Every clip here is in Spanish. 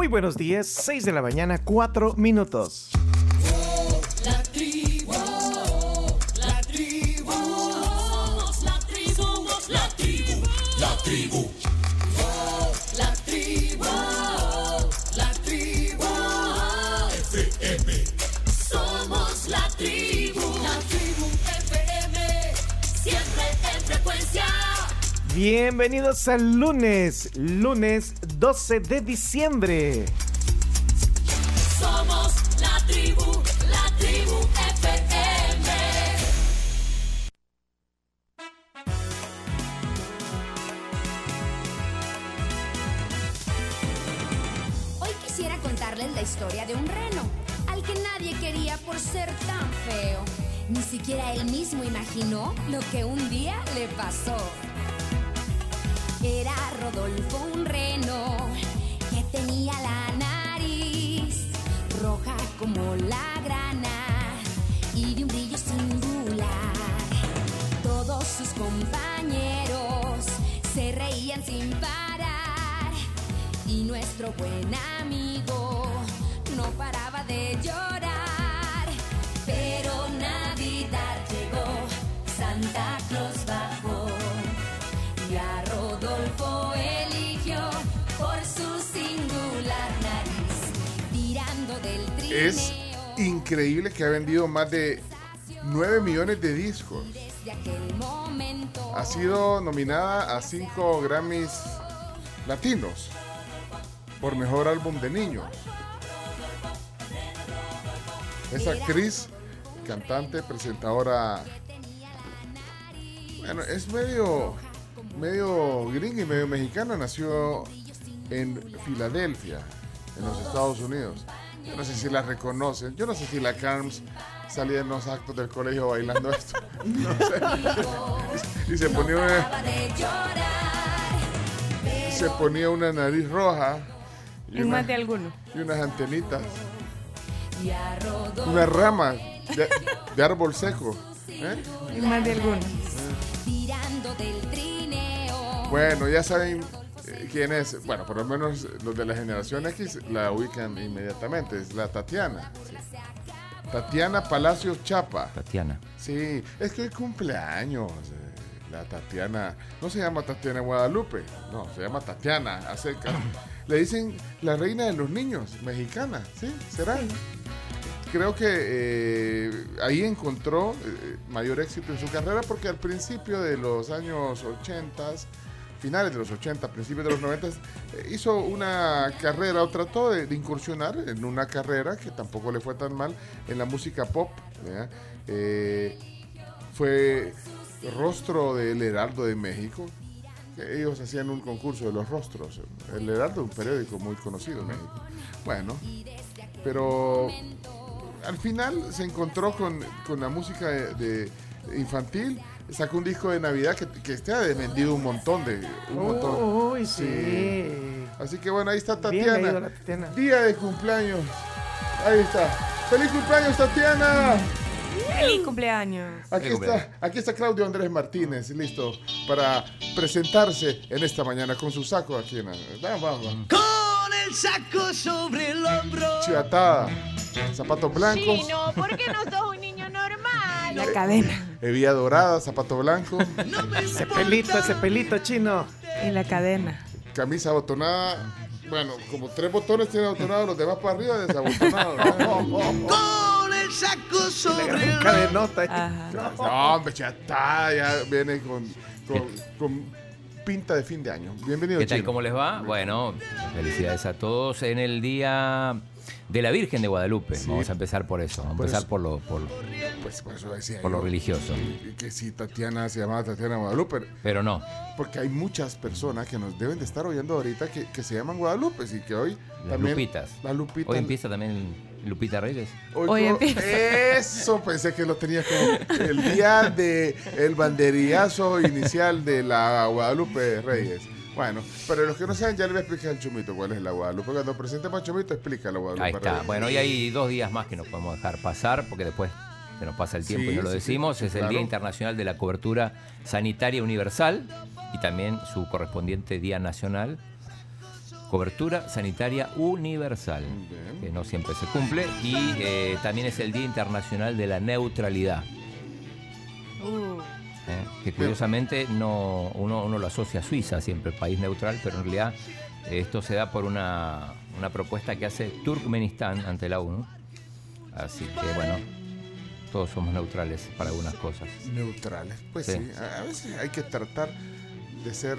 Muy buenos días, 6 de la mañana, 4 minutos. La tribu, la tribu, somos la tribu, somos la tribu, la tribu. La tribu, la tribu, FM. Somos la tribu, la tribu FM, siempre en frecuencia. Bienvenidos al lunes, lunes 12 de diciembre. Vendido más de 9 millones de discos. Ha sido nominada a 5 Grammys latinos por mejor álbum de niños. Es actriz, cantante, presentadora. Bueno, es medio, medio gringa y medio mexicana. Nació en Filadelfia, en los Estados Unidos. Yo no sé si la reconocen. Yo no sé si la Carms salía en los actos del colegio bailando esto. No sé. Y se ponía una, se ponía una nariz roja y, En una- más de alguno. y unas antenitas, Y a Rodolfo unas ramas de, de árbol seco. ¿eh? En más de alguno. Bueno, ya saben eh, quién es. Bueno, por lo menos los de la generación X la ubican inmediatamente. Es la Tatiana. Tatiana Palacios Chapa. Tatiana. Sí, es que hoy cumpleaños. eh, La Tatiana. No se llama Tatiana Guadalupe. No, se llama Tatiana. a secas. Le dicen la reina de los niños, mexicana. ¿Sí? ¿Será? Creo que eh, ahí encontró eh, mayor éxito en su carrera porque al principio de los años 80, finales de los 80, principios de los 90, eh, hizo una carrera o trató de, de incursionar en una carrera que tampoco le fue tan mal en la música pop. Eh, fue rostro del Heraldo de México. Ellos hacían un concurso de los rostros. El Heraldo, un periódico muy conocido en México. Bueno, pero al final se encontró con, con la música de, de infantil. Sacó un disco de Navidad que, que este ha vendido un montón de. Un montón. Uy, sí. Así que bueno, ahí está Bien Tatiana. leído la Tatiana. Día de cumpleaños. Ahí está. ¡Feliz cumpleaños, Tatiana! ¡Feliz cumpleaños! Aquí está, aquí está Claudio Andrés Martínez, listo para presentarse en esta mañana con su saco aquí en vamos, vamos, vamos. Con el saco sobre el hombro. Chivatada, zapatos blancos, Chino, ¿por qué no sos un? La cadena. hebilla dorada, zapato blanco, Ese pelito, ese pelito chino. Y la cadena. camisa abotonada. Bueno, como tres botones tiene abotonados, los demás para arriba desabotonados. ¿no? Con el saco sobre hombro. cadenota. Ajá. No, hombre, chivatada, ya viene con, con, con pinta de fin de año. Bienvenido, ¿Qué tal? Chino. ¿Cómo les va? Bueno, felicidades a todos en el día de la Virgen de Guadalupe. Sí. Vamos a empezar por eso. Vamos a empezar por lo, por, Pues por eso decía por lo religioso. que si Tatiana se llamaba Tatiana Guadalupe, Pero no, porque hay muchas personas que nos deben de estar oyendo ahorita que, que se llaman Guadalupe y que hoy las también Lupitas. las Lupitas Hoy empieza también Lupita Reyes. hoy Hoy empieza. eso pensé que lo tenía como el día de el banderillazo inicial de la Guadalupe Reyes bueno, pero los que no saben ya le voy a explicar al Chumito cuál es la Guadalupe. Cuando presentemos al Chumito, explica la Guadalupe Ahí está. Bueno, hoy hay dos días más que no podemos dejar pasar porque después se nos pasa el tiempo Sí, y no lo sí, decimos. sí, es el. Día Internacional de la Cobertura Sanitaria Universal y también su correspondiente Día Nacional cobertura sanitaria universal, Bien. que no siempre se cumple, y eh, también es el Día Internacional de la Neutralidad. Uh, ¿eh? que curiosamente no, uno, uno lo asocia a Suiza siempre, país neutral, pero en realidad eh, esto se da por una, una propuesta que hace Turkmenistán ante la ONU. Así que bueno, todos somos neutrales para algunas cosas. Neutrales. Pues Sí. sí, a, veces hay que tratar de ser.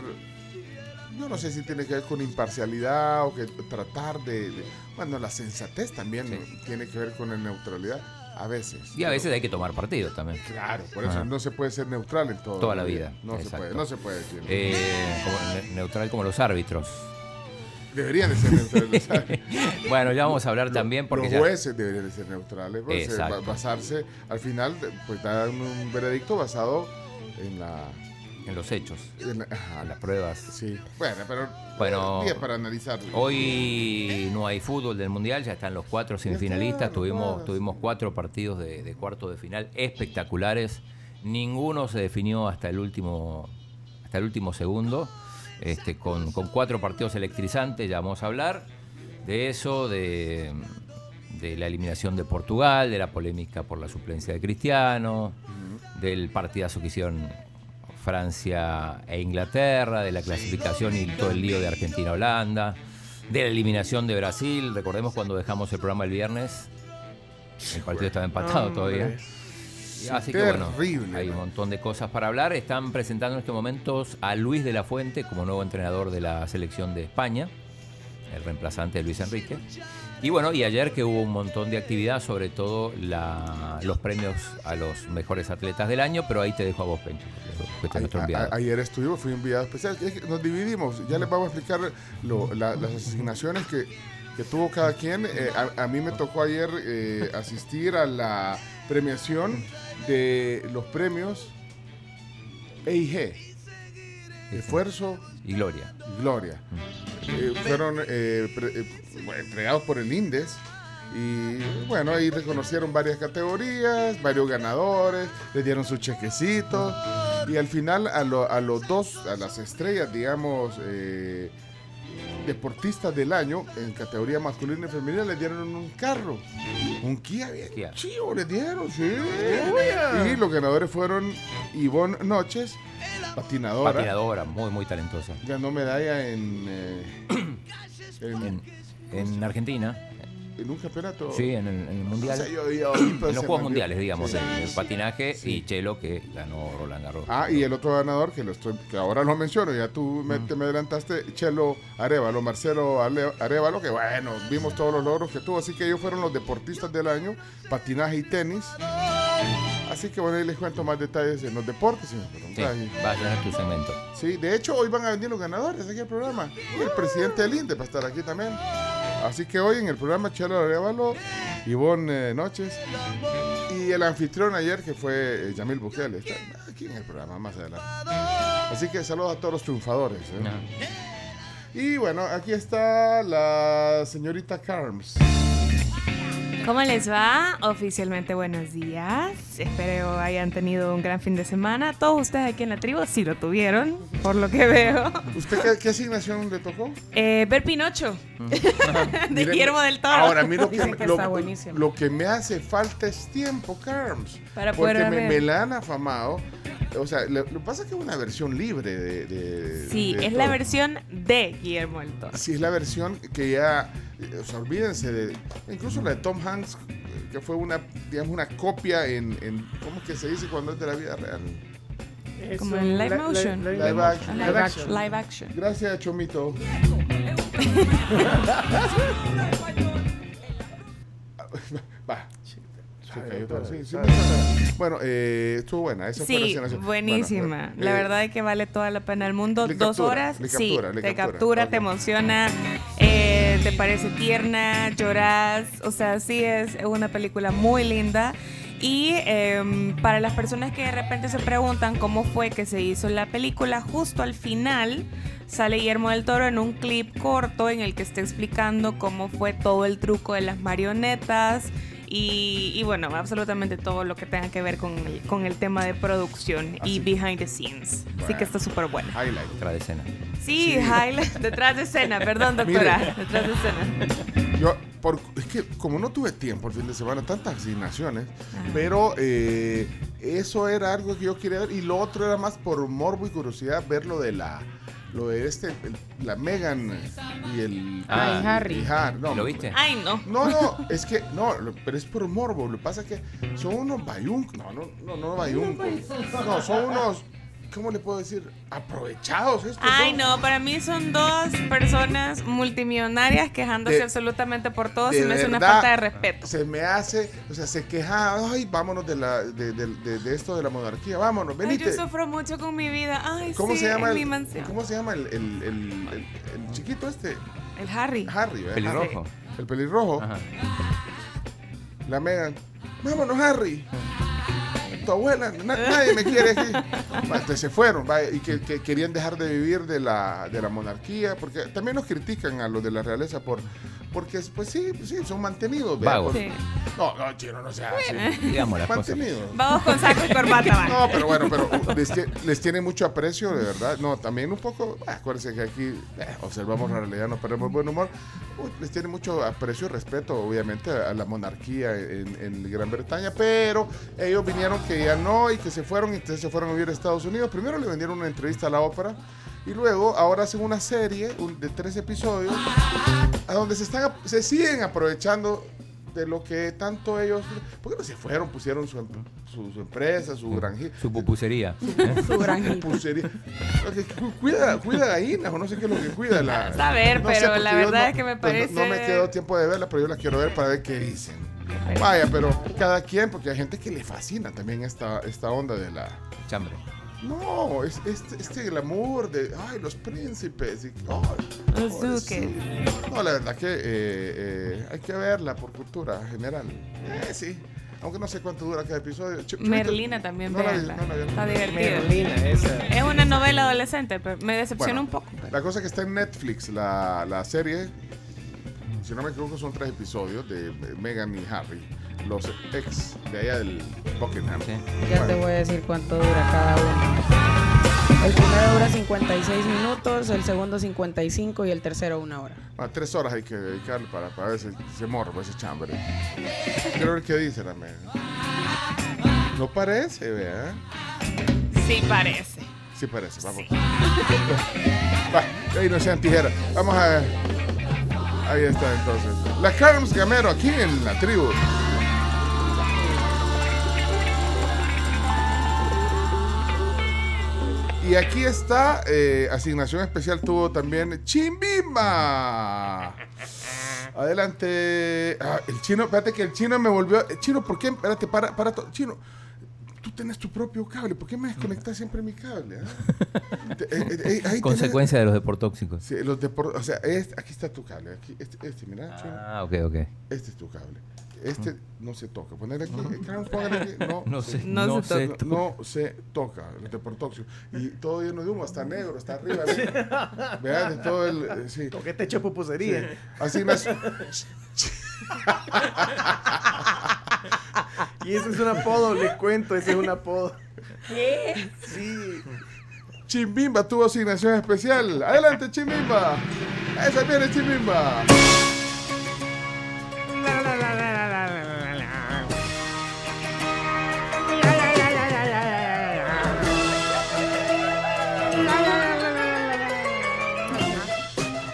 Yo no sé si tiene que ver con imparcialidad o que tratar de. de- bueno, la sensatez también Sí. tiene que ver con la neutralidal. A veces. Y a veces hay que tomar partido también. Claro, por eso Ajá. no se puede ser neutral en todo. Toda la vida, No se puede, no se puede decir. Eh, como neutral como los árbitros. Deberían de ser neutrales. ¿sabes? Bueno, ya vamos a hablar también porque los ya- jueces deberían de ser neutrales, Exacto. basarse, al final, pues dan un veredicto basado en la... en los hechos, en la- ajá, en las pruebas. sí, bueno, pero Bueno, eh, día para analizar. Hoy no hay fútbol del Mundial, ya están los cuatro semifinalistas. Tuvimos, cuatro. tuvimos cuatro partidos de, de cuarto de final espectaculares. Ninguno se definió hasta el último, hasta el último segundo. Este, con, con cuatro partidos electrizantes, ya vamos a hablar de eso, de, de la eliminación de Portugal, de la polémica por la suplencia de Cristiano, del partidazo que hicieron Francia e Inglaterra, de la clasificación y todo el lío de Argentina-Holanda, de la eliminación de Brasil. Recordemos cuando dejamos el programa el viernes, el partido estaba empatado Hombre. todavía. Así que bueno, hay un montón de cosas para hablar. Están presentando en estos momentos a Luis de la Fuente como nuevo entrenador de la selección de España, el reemplazante de Luis Enrique. Y bueno, y ayer que hubo un montón de actividad, sobre todo la- los premios a los mejores atletas del año, pero ahí te dejo a vos, Pencho, A- a- ayer estuvimos, fui enviado especial. Es que nos dividimos, ya les vamos a explicar lo- la- las asignaciones que, que tuvo cada quien. Eh, a, a mí me tocó ayer eh, asistir a la premiación de los premios EIG, Esfuerzo Y Gloria. y Gloria. Eh, fueron eh, eh, entregados por el INDES. Y bueno, ahí reconocieron varias categorías, varios ganadores, les dieron su chequecito. Y al final a, lo- a los dos, a las estrellas, digamos, deportistas del año, en categoría masculina y femenina, les dieron un carro. Un Kia bien Kia. chivo, les dieron, sí. Y los ganadores fueron Ivonne Noches, patinadora. Patinadora, muy, muy talentosa. Ganó medalla en, eh, en, En, en Argentina, en un campeonato. sí, en el, en el Mundial. O sea, yo- yo- en los Juegos Mundiales, digamos, Sí. en el patinaje y Chelo que ganó Roland Garros. Ah, y el otro ganador que, lo estoy, que ahora lo menciono, ya tú me, te me adelantaste, Chelo Arevalo, Marcelo Ale- Arevalo, que bueno, vimos todos los logros que tuvo, así que ellos fueron los deportistas del año, patinaje y tenis. Así que bueno, ahí les cuento más detalles en los deportes. si me Sí, va a tener tu segmento. Sí, de hecho hoy van a venir los ganadores aquí al programa. Y el presidente del INDE va a estar aquí también. Así que hoy en el programa Chelo Arevalo, Ivonne eh, Noches y el anfitrión ayer que fue eh, Yamil Bukele. Está aquí en el programa más adelante. Así que saludos a todos los triunfadores. ¿eh? Y bueno, aquí está la señorita Carms. ¿Cómo les va? Oficialmente buenos días. Espero hayan tenido un gran fin de semana. Todos ustedes aquí en la tribu sí lo tuvieron, por lo que veo. ¿Usted qué, qué asignación le tocó? Eh, ver Pinocho, de Guillermo del Toro. Ahora, mira, lo que, que lo, está buenísimo. lo que me hace falta es tiempo, Carms. Para porque poder me, ver. me la han afamado. O sea, lo, que pasa es que es una versión libre de... de- Sí, de es la versión de Guillermo del Toro. Sí, es la versión que ya... eh, O sea, olvídense de... Incluso la de Tom Hanks, que fue una, digamos, una copia en... en ¿Cómo es que se dice cuando es de la vida real? Como en live motion. Live action. Live action. Live action. Gracias, Chomito. Va. Se cayó todo. Sí, sí, me- Bueno, eh, estuvo buena. Esa Sí, buenísima. Bueno, la eh, verdad es que vale toda la pena el mundo. Dos captura, horas, sí, te captura. te emociona, eh, te parece tierna, lloras. O sea, sí es una película muy linda. Y em, para las personas que de repente se preguntan cómo fue que se hizo la película, justo al final sale Guillermo del Toro en un clip corto en el que está explicando cómo fue todo el truco de las marionetas Y, y bueno, absolutamente todo lo que tenga que ver con el, con el tema de producción y behind the scenes. Así que está súper buena. Highlight. Otra escena. Sí, highlight, detrás de escena, perdón doctora, Mire. detrás de escena. Yo, por, es que como no tuve tiempo el fin de semana, tantas asignaciones, pero eh, eso era algo que yo quería ver y lo otro era más por morbo y curiosidad ver lo de la lo de este el- la Megan y el Ah, y Harry. y Har- no, ¿Lo viste? Ay, no. No, no, es que no, lo- pero es por morbo. Lo que pasa es que son unos bayuncos. No, no, no, no bayuncos. No, son unos, ¿cómo le puedo decir? Aprovechados estos. Ay, no, para mí son dos personas multimillonarias quejándose De- absolutamente por todo. Se me hace una falta de respeto. Se me hace, o sea, se queja, ay, vámonos de, la, de, de- de- de esto de la monarquía, vámonos, Ay, venite. yo sufro mucho con mi vida. Ay, ¿Cómo sí, se llama en el, mi mansión. ¿Cómo se llama el, el, el- el- el chiquito este? El Harry. Harry, ¿verdad? Pelirrojo. El pelirrojo. Ajá. La Megan. Vámonos, Harry. Tu abuela, na- nadie me quiere aquí. Entonces se fueron va, y que, que querían dejar de vivir de la, de la monarquía, porque también nos critican a los de la realeza por porque pues sí, sí, son mantenidos. Vagos. Sí. No, no, chino, no sea así. Digamos las cosas. Mantenidos. Vamos con saco y corbata. No, pero bueno, pero les, les tiene mucho aprecio, de verdad. No, también un poco, ah, acuérdense que aquí eh, observamos la realidad, no perdemos buen humor. Uh, les tiene mucho aprecio y respeto, obviamente, a la monarquía en, en Gran Bretaña, pero ellos vinieron que ya no y que se fueron y entonces se fueron a vivir a Estados Unidos. Primero le vendieron una entrevista a la ópera y luego ahora hacen una serie un- de tres episodios a donde se, están, se siguen aprovechando de lo que tanto ellos... ¿Por qué no se fueron? Pusieron su, em- su, su empresa, su granjita. Su pupusería. Su granjita. Ok, cu- Cuida, cuida gallinas o no sé qué es lo que cuida. La, A ver, no pero la verdad no- es que me pues, no- No, me parece- quedó tiempo de verla, pero yo la quiero ver para ver qué dicen. Vaya, pero cada quien, porque hay gente que le fascina también esta, esta onda de la... Chambre. No, es, este, este glamour de, ay, los príncipes. Y, ay, Los duques. No, la verdad que eh, eh, hay que verla por cultura general. Eh, sí, aunque no sé cuánto dura cada episodio. Ch- Chupito, Merlina también, no no. Está divertida. Merlina, esa. Es una novela adolescente, pero me decepciona Bueno, un poco. La cosa que está en Netflix, la, la serie, si no me equivoco, son tres episodios de Meghan y Harry, los ex de allá del Buckingham. Sí. Ya te voy a decir cuánto dura cada uno. El primero dura 56 minutos, el segundo 55 y el tercero una hora. Ah, tres horas hay que dedicarle para, para ver si se morbo ese chambre. Quiero ver qué dice la Meghan. No parece, vea. Sí, parece. Sí parece, vamos. Va, ahí no sean tijeras. Vamos a ver. Ahí está entonces. La Carms Gamero aquí en la tribu. Y aquí está, eh, asignación especial tuvo también Chimbimba. Adelante. Ah, el chino, espérate que el chino me volvió. eh, Chino, ¿por qué? Espérate, para, para. to- Chino, tú tienes tu propio cable. ¿Por qué me desconectas siempre mi cable? ah? Te- eh, eh, eh, ahí Consecuencia de los deportóxicos. tenés- Sí, los depor- o sea, es- aquí está tu cable. Aquí, este, este, mira, chino. Ah, ok, ok. Este es tu cable. Este no se toca. Poner aquí. eh, aquí. No, No se-. No No, se sé. no, no se toca el deportóxido. Y todo lleno de humo, está negro, está arriba. Vean, todo el. eh, Sí. ¿Con qué te echo pupusería? Asignación. Y ese es un apodo, les cuento, ese es un apodo. ¿Qué? Sí. Chimbimba tuvo asignación especial. Adelante, Chimbimba. Esa viene Chimbimba.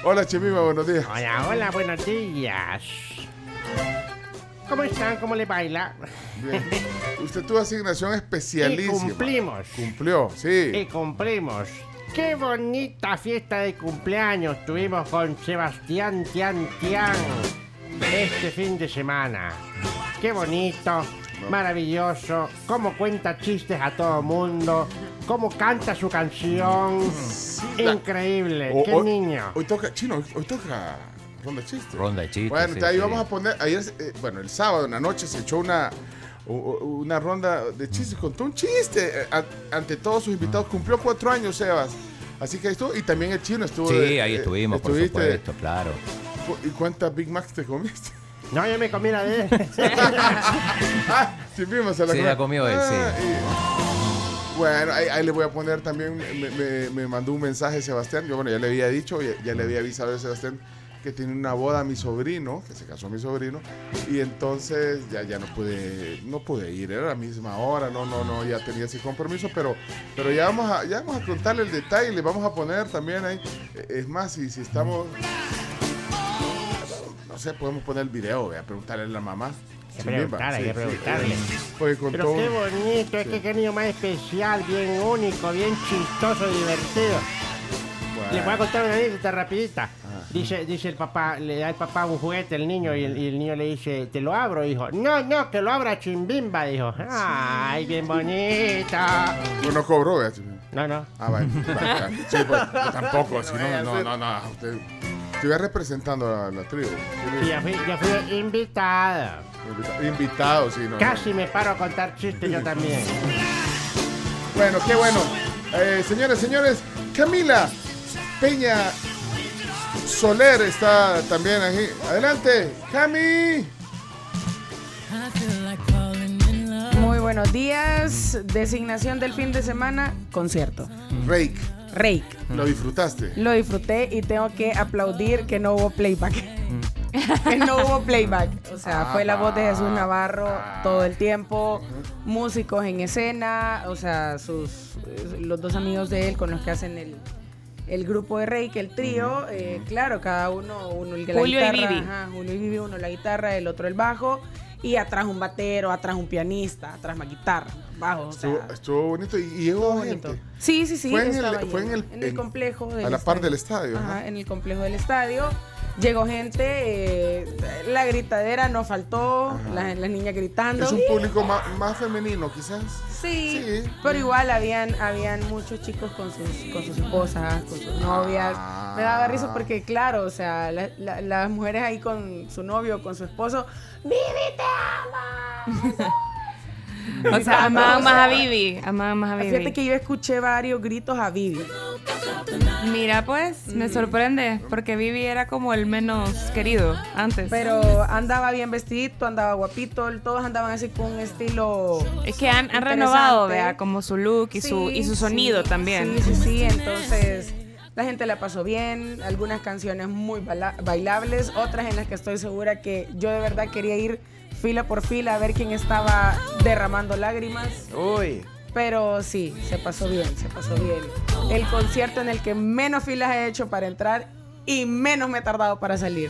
Hola, Chimbimba, buenos días. Hola, hola, buenos días. ¿Cómo están? ¿Cómo le baila? Bien. Usted tuvo asignación Y especialísima. cumplimos. Cumplió, sí. Y cumplimos. Qué bonita fiesta de cumpleaños tuvimos con Sebastián Tian Tian este fin de semana. Qué bonito, maravilloso, cómo cuenta chistes a todo mundo, cómo canta su canción. Increíble, qué hoy- niño. Hoy toca, chino, hoy toca ronda de chistes. Ronda de chistes. Bueno, sí, ahí sí. vamos a poner, ayer, eh, bueno, el sábado en la noche se echó una, una ronda de chistes, contó un chiste eh, ante todos sus invitados, cumplió cuatro años, Sebas. Así que ahí estuvo, y también el chino estuvo. Sí, de- ahí eh, estuvimos, por estuviste- supuesto, claro. ¿Y cuántas Big Macs te comiste? No, yo me comí la de él. ah, Chimbimba se la Se la comió él, sí. y- Bueno, ahí, ahí le voy a poner también, me, me- me mandó un mensaje Sebastián, yo bueno, ya le había dicho, ya, ya le había avisado a Sebastián que tiene una boda a mi sobrino, que se casó mi sobrino, y entonces ya, ya no pude, no pude ir, era la misma hora, no, no, no, ya tenía ese compromiso, pero, pero ya vamos a, ya vamos a contarle el detalle, le vamos a poner también ahí, eh, es más, si, si estamos, no sé, podemos poner el video, voy a preguntarle a la mamá. que Chimbimba, preguntarle, hay que sí, sí, preguntarle. eh, con Pero qué bonito, es que qué niño más especial, bien único, bien chistoso, divertido. Le voy a contar una anécdota rapidita. Dice, dice el papá, le da el papá un juguete al niño y el, y el niño le dice, ¿te lo abro, hijo? No, no, que lo abra Chimbimba, dijo. Ay, bien bonita. No, no cobró, Chimbimba. No, no. Ah, vale. Sí, pues, yo tampoco, si no, no, no, no. Usted, estuviera representando a la tribu. Sí, ya fui, ya fui invitada. Invitado, sí, no. Casi me paro a contar chistes yo también. Bueno, qué bueno. Eh, señores, señores, Camila Peña Soler está también aquí. Adelante, Cami. Muy buenos días. Designación del fin de semana, concierto. Rake, Rake. ¿lo disfrutaste? Lo disfruté y tengo que aplaudir que no hubo playback. que no hubo playback. O sea, Ah, fue la voz de. Jesús Navarro todo el tiempo. Músicos en escena. O sea, sus los dos amigos de él con los que hacen el, el grupo de Reiki, el trío. eh, claro, cada uno, uno el la Julio y guitarra. Vivi. ajá, Julio y Vivi, uno la guitarra, el otro el bajo. Y atrás un batero, atrás un pianista, atrás más guitarra, bajo. O sea, Estuvo, estuvo bonito y, y llegó bonito. gente. Sí, sí, sí. Fue en el- estaba fue en lleno. el- en el en- complejo. del a la par del estadio, Ajá, ajá. en el complejo del estadio. Llegó gente, eh, la gritadera no faltó, las, las niñas gritando. Es un público ma- más, femenino, quizás. Sí, Sí. pero igual habían, habían muchos chicos con sus, con sus esposas, con sus novias. Me daba risa porque, claro, o sea, la- la- las mujeres ahí con su novio, con su esposo, ¡Vivi, te amo! O sea, amaban más a Vivi. Amaban más a Fíjate Vivi. que yo escuché varios gritos a Vivi. Mira, pues, me sorprende. Porque Vivi era como el menos querido antes. Pero andaba bien vestidito, andaba guapito, todos andaban así con un estilo. Es que han, han renovado, vea, como su look y su, y su sonido sí, también. Sí, sí, sí. Entonces, la gente la pasó bien. Algunas canciones muy baila- bailables, otras en las que estoy segura que yo de verdad quería ir fila por fila a ver quién estaba derramando lágrimas. Uy. Pero sí, se pasó bien, se pasó bien. El concierto en el que menos filas he hecho para entrar y menos me he tardado para salir.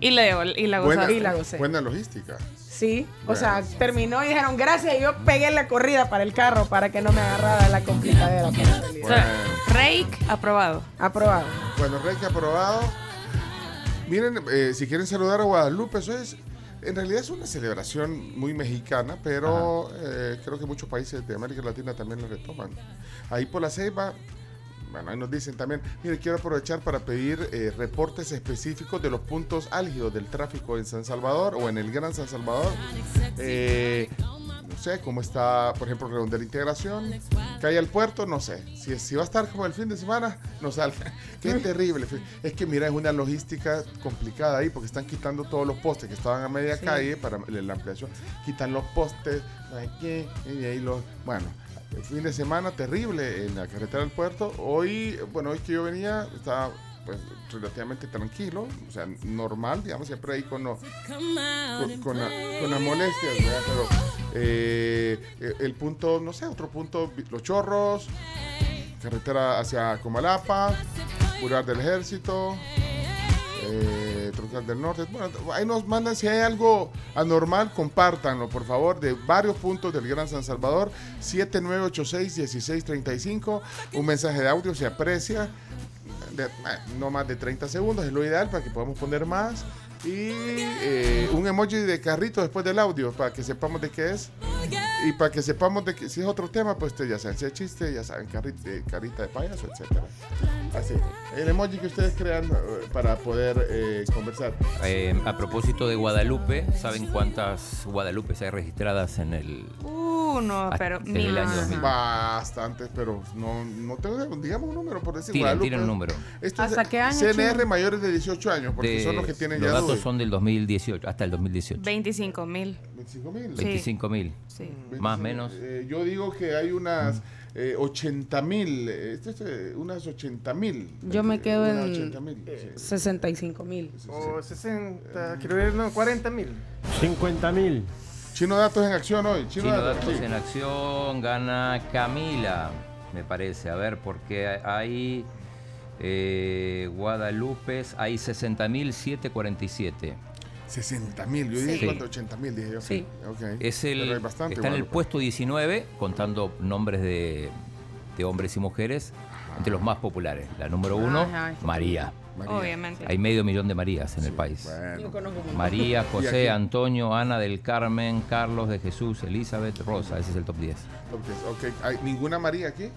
Y la, y la Buena. Y la gocé. buena logística. Sí, o Bueno. sea, terminó y dijeron gracias y yo pegué la corrida para el carro para que no me agarrara la complicadera para salir. O sea, Rake, aprobado. Aprobado. Bueno, Rey que aprobado. Miren, eh, si quieren saludar a Guadalupe, eso es. En realidad es una celebración muy mexicana, pero eh, creo que muchos países de América Latina también la retoman. Ahí por la ceiba, bueno, ahí nos dicen también, mire, quiero aprovechar para pedir eh, reportes específicos de los puntos álgidos del tráfico en San Salvador o en el Gran San Salvador. Eh, no sé cómo está, por ejemplo, Redondela Integración, calle al puerto, no sé. Si, si va a estar como el fin de semana, no salga. Qué terrible. Es que mira, es una logística complicada ahí porque están quitando todos los postes que estaban a media calle para la ampliación. Quitan los postes, qué, y ahí los. Bueno, el fin de semana terrible en la carretera del puerto. Hoy, bueno, hoy que yo venía, estaba pues relativamente tranquilo, o sea, normal, digamos, siempre ahí con, lo- con, la- con las molestias, eh, eh, el punto, no sé, otro punto, Los Chorros, carretera hacia Comalapa, Curar del Ejército, eh, Troncal del Norte. Bueno, ahí nos mandan si hay algo anormal, compártanlo, por favor, de varios puntos del Gran San Salvador. 7986-1635. Un mensaje de audio se aprecia. Eh, no más de 30 segundos, es lo ideal para que podamos poner más. Y eh, un emoji de carrito después del audio para que sepamos de qué es. Y para que sepamos de que si es otro tema, pues ustedes ya saben, si es chiste, ya saben, carrita, eh, carita de payaso, etcétera. Así, el emoji que ustedes crean eh, para poder eh, conversar. Eh, a propósito de Guadalupe, ¿saben cuántas Guadalupes hay registradas en el, uno, pero en el año mil. 2000. Bastantes, pero no, no tengo, digamos un número por decir. Tienen, Guadalupe. tienen un número. Esto es ¿Hasta qué año, CNR mayores de 18 años, porque De- son los que tienen los ya datos son del 2018, hasta el 2018. 25 mil. 25 mil. Sí. 25 mil. Sí. Más o menos. Eh, yo digo que hay unas eh, 80 mil, este es, eh, unas 80 mil. Yo me quedo en 80 mil. Eh, sí. 65 mil. O 60, quiero ver, no, 40 mil. 50 mil. Chino Datos en acción hoy. Chino, Chino Datos, Datos sí. en acción gana Camila, me parece. A ver, porque hay eh, Guadalupe, hay 60.747. 60 mil, yo dije Sí. cuánto, 80 mil, dije yo. Sí. Es Pero el, hay bastante, está en el Guadalupe. puesto 19, contando nombres de, de hombres y mujeres, entre los más populares. La número uno, Ajá. María. María. Obviamente. Hay medio millón de Marías en el país. Bueno. Yo conozco. María. José, Antonio, Ana del Carmen, Carlos de Jesús, Elizabeth, Rosa. Ese es el top 10. Ok, ok. ¿Hay ninguna María aquí?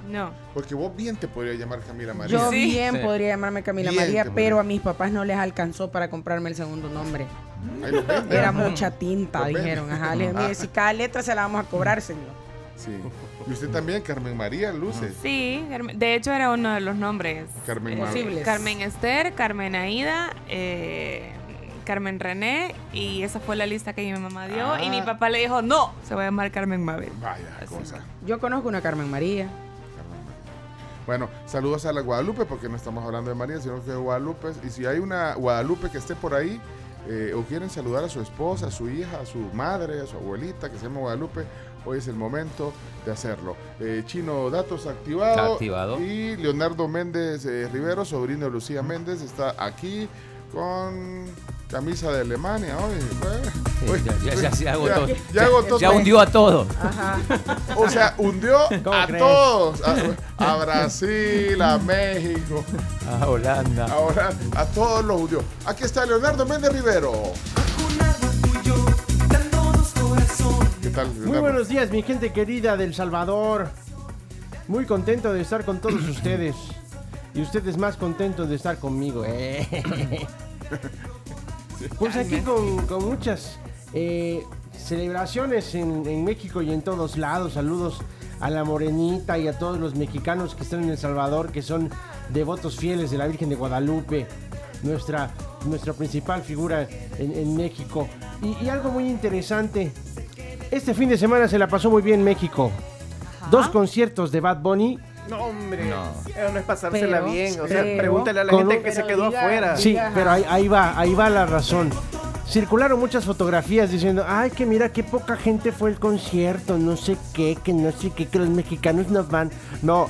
No. Porque vos bien te podrías llamar Camila María. Yo Sí. bien Sí. podría llamarme Camila Bien María, pero podría. a mis papás no les alcanzó para comprarme el segundo nombre. Ahí lo venden. Era mucha tinta, Lo venden. dijeron. Ajá, le dije, Ah. mire, si cada letra se la vamos a cobrar, señor. Sí. Y usted también, Carmen María Luces. Sí, Carmen- de hecho era uno de los nombres. Carmen Eh, Posibles. Carmen Esther, Carmen Aida, eh, Carmen René, y esa fue la lista que mi mamá dio. Y mi Ah. papá le dijo, no, se va a llamar Carmen Mabel. Vaya Así. cosa. Yo conozco una Carmen María. Bueno, saludos a la Guadalupe, porque no estamos hablando de María, sino que de Guadalupe. Y si hay una Guadalupe que esté por ahí, eh, o quieren saludar a su esposa, a su hija, a su madre, a su abuelita, que se llama Guadalupe, hoy es el momento de hacerlo. Eh, Chino Datos activado. Está activado. Y Leonardo Méndez eh, Rivero, sobrino de Lucía Méndez, está aquí con camisa de Alemania hoy. Sí, Hoy- ya- ya- ya agotó. Ya, hundió a todos. Ajá. O sea, hundió ¿Cómo a crees? todos. A, a Brasil, a México, A Holanda. ahora a todos los hundió. Aquí está Leonardo Méndez Rivero. ¿Qué tal, Muy Leonardo? buenos días, mi gente querida del Salvador. Muy contento de estar con todos ustedes. Y ustedes más contentos de estar conmigo. Pues aquí con, con muchas eh, celebraciones en, en México y en todos lados. Saludos a la Morenita y a todos los mexicanos que están en El Salvador, que son devotos fieles de la Virgen de Guadalupe, nuestra, nuestra principal figura en, en México. Y, y algo muy interesante, este fin de semana se la pasó muy bien México. Dos conciertos de Bad Bunny. No, hombre. No. Eso no es pasársela Pero- bien. O sea, pero- pregúntale a la gente un- que se quedó diga- afuera. Sí, Diga, pero ahí, va, ahí va la razón. Circularon muchas fotografías diciendo, ay, que mira qué poca gente fue el concierto, no sé qué, que no sé qué, que los mexicanos no van. No,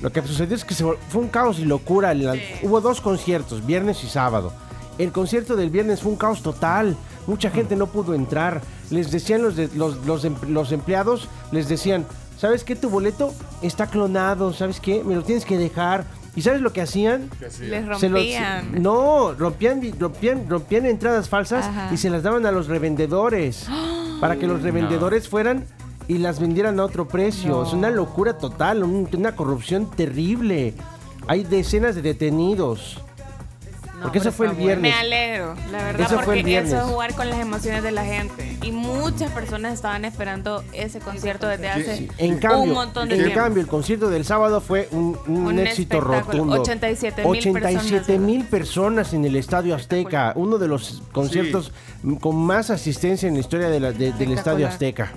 lo que sucedió es que se fue un caos y locura. La- Hubo dos conciertos, viernes y sábado. El concierto del viernes fue un caos total. Mucha gente no pudo entrar. Les decían los, de- los, los, em- los empleados, les decían, ¿sabes qué? Tu boleto está clonado, ¿sabes qué? Me lo tienes que dejar. ¿Y sabes lo que hacían? Les Se los- rompían. no, rompían, rompían, rompían entradas falsas Ajá. y se las daban a los revendedores. para que los revendedores fueran y las vendieran a otro precio. Es una locura total, un- una corrupción terrible. Hay decenas de detenidos. Porque eso pero fue el viernes. Me alegro, la verdad, Eso porque eso es jugar con las emociones de la gente. Y muchas personas estaban esperando ese concierto desde hace Sí, En cambio, un montón de en tiempo. cambio, el concierto del sábado fue un, un Un éxito rotundo. 87,000 87 mil personas en el Estadio Azteca. Uno de los conciertos con más asistencia en la historia de la- de- del Estadio Azteca.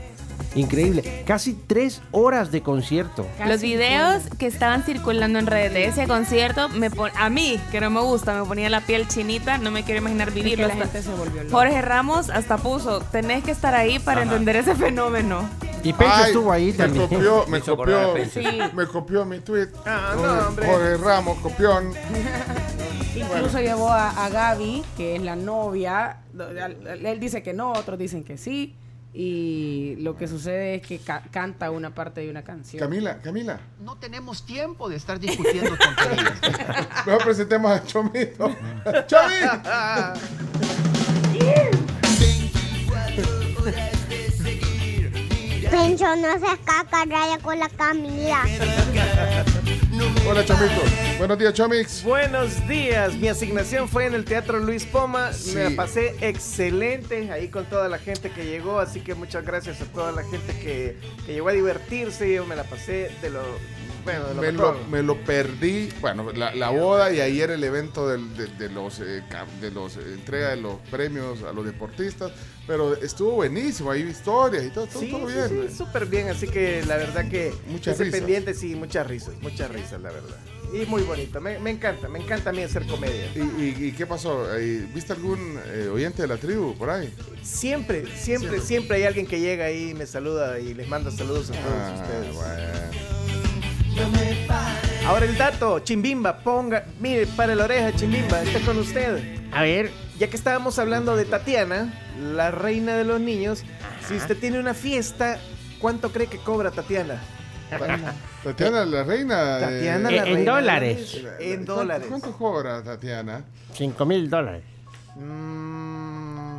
Increíble. Casi tres horas de concierto. Los videos que estaban circulando en redes de ese concierto, me pon- a mí, que no me gusta, me ponía la piel chinita, no me quiero imaginar Es que vivirlo. la Hasta- gente se volvió loca. Jorge Ramos hasta puso, tenés que estar ahí para entender ese fenómeno. Y Pencho Ay, estuvo ahí me también. Copió, me copió. Sí. me copió mi tweet. Ah, no, Jorge- hombre. Jorge Ramos, copión. Incluso llevó a, a Gaby, que es la novia. Él dice que no, otros dicen que sí. Y lo que sucede es que ca- canta una parte de una canción. Camila, Camila. No tenemos tiempo de estar discutiendo tonterías. Mejor presentemos a Chomito. ¡Chomi! Pencho, no seas caca, raya con la Camila. Hola, Chomito. Buenos días, Chomix. Buenos días. Mi asignación fue en el Teatro Luis Poma. Sí. Me la pasé excelente ahí con toda la gente que llegó. Así que muchas gracias a toda la gente que, que llegó a divertirse. Yo me la pasé de lo, bueno, de lo Me lo, me lo perdí. Bueno, la, la boda y ayer el evento del- de, de los eh, de los eh, entrega de los premios a los deportistas. Pero estuvo buenísimo. Hay historias y todo, todo, Sí, todo sí, bien. sí, súper bien. Así que la verdad que Muchas risas. pendiente, sí, muchas risas, muchas risas, la verdad. Y muy bonito. Me, me encanta, me encanta a mí hacer comedia. ¿Y, y- y qué pasó? ¿Viste algún eh, oyente de la tribu por ahí? Siempre, siempre, siempre hay alguien que llega ahí y me saluda y les manda saludos a todos Ah, ustedes. bueno. Ahora el dato, Chimbimba, ponga, mire, para la oreja, Chimbimba, está con usted. A ver, Ya que estábamos hablando de Tatiana, la reina de los niños, si usted tiene una fiesta, ¿cuánto cree que cobra Tatiana? Tatiana, la reina. eh, Tatiana, Eh, la en reina dólares. En ¿cuánto- dólares. ¿Cuánto cobra Tatiana? 5 mil dólares. Mm,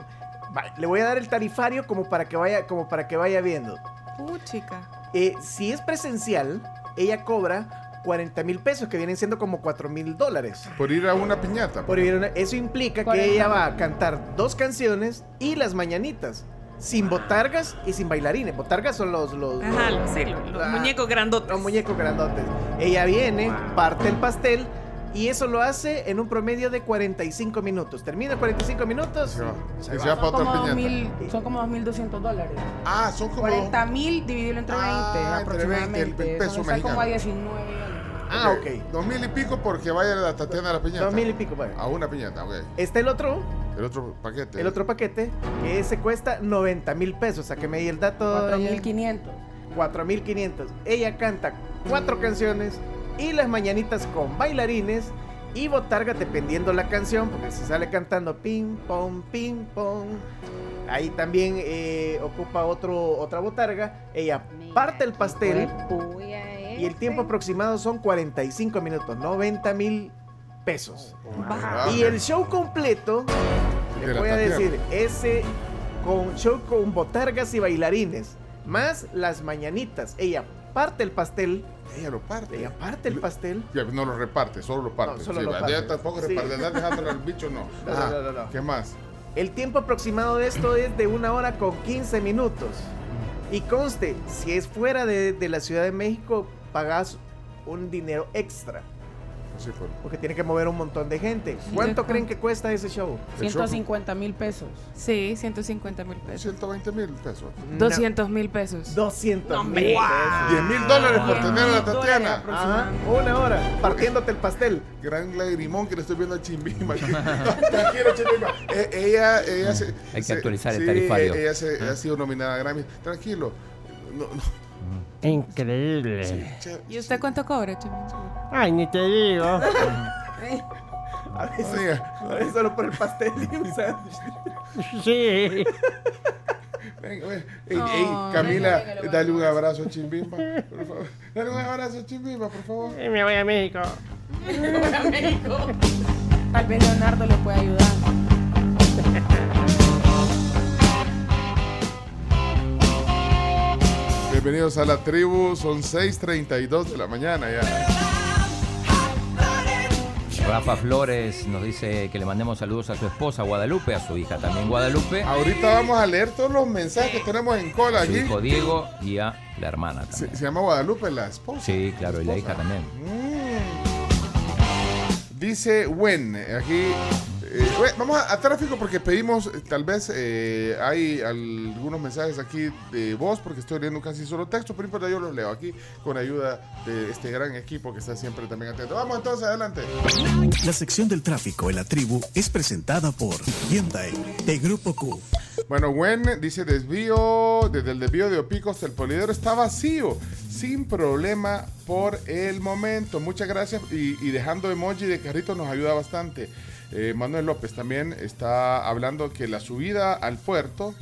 vale, le voy a dar el tarifario como para que vaya, como para que vaya viendo. Puchica. Eh, si es presencial, ella cobra 40 mil pesos, que vienen siendo como 4 mil dólares. Por ir a una piñata. Por ir a una- Eso implica que 40. ella va a cantar dos canciones y las mañanitas. Sin botargas y sin bailarines. Botargas son los, los, Ajá, los- sí, los, los Ah, muñecos grandotes. los muñecos grandotes. Ella viene, parte el pastel y eso lo hace en un promedio de 45 minutos. Termina 45 minutos. Se va. se Y va. se va Son para como, otra piñata. 2000, son como 2.200 dólares. Ah, son como. 40 mil dividido entre 20 Ah, entre 20, aproximadamente. el peso Son- está como a 19 y algo. Ah, Ok, ok. Dos mil y pico porque vaya la Tatiana a la piñata. Dos mil y pico, vaya. A una piñata, ok. Está el otro, El otro paquete. el otro paquete, que ese cuesta 90 mil pesos. Sáqueme ahí el dato. 4.500. 4.500. Ella canta cuatro canciones y las mañanitas con bailarines y botarga dependiendo la canción, porque si sale cantando ping pong, ping pong, ahí también eh, ocupa otro, otra botarga. Ella parte el pastel y el tiempo aproximado son 45 minutos, 90 mil pesos. Y el show completo, De le la voy a decir, ese con show con botargas y bailarines, más las mañanitas. Ella parte el pastel, Ella lo parte. ella parte el pastel. No lo reparte, solo lo parte. No, solo Sí, lo va, parte. Ya tampoco Sí. reparte. Andar dejándolo al bicho, no. No, Ah. ¿Qué más? El tiempo aproximado de esto es de una hora con 15 minutos. Y conste, si es fuera de, de la Ciudad de México, pagas un dinero extra. Así fue. Porque tiene que mover un montón de gente. ¿Cuánto creen que cuesta ese show? El show- 150 mil pesos. Sí, 150 mil pesos. 120 mil pesos. 200 mil pesos. 200 mil hombre. pesos. 10 mil dólares por tener a la Tatiana. Ajá, una hora partiéndote el pastel. Gran lagrimón que le estoy viendo a Chimbima. Tranquilo, Chimbima. Eh, ella, ella se, Hay que se- actualizar el sí, tarifario. eh, Ella se, ha sido nominada a Grammy. Tranquilo. No, no. Increíble. Che- ¿Y usted cuánto cobra, Chimi? Ay, ni te digo. A veces, Oiga, a veces solo por el pastel y un sándwich. Sí. venga, venga. Ey, ey, Camila, venga, venga, dale un abrazo a Chimbimba, por favor. Dale un abrazo a Chimbimba, por favor. Y me voy a México. Tal vez Leonardo le puede ayudar. Bienvenidos a la tribu, son 6.32 de la mañana ya. Rafa Flores nos dice que le mandemos saludos a su esposa Guadalupe, a su hija también Guadalupe, Ahorita vamos a leer todos los mensajes que tenemos en cola a su aquí. hijo Diego y a la hermana Se, también. se llama Guadalupe, la esposa. Sí, claro, y la hija también. Mm. Dice Wen, aquí. Eh, vamos a, a tráfico porque pedimos, eh, tal vez eh, hay algunos mensajes aquí de voz porque estoy leyendo casi solo texto, pero yo los leo aquí con ayuda de este gran equipo que está siempre también atento. Vamos entonces, adelante. La sección del tráfico en la tribu es presentada por Hyundai de Grupo Q. Bueno, Gwen dice desvío, desde el desvío de Opico hasta el Polidoro está vacío, sin problema por el momento. Muchas gracias y, y dejando emoji de carrito nos ayuda bastante. Eh, Manuel López también está hablando que la subida al puerto,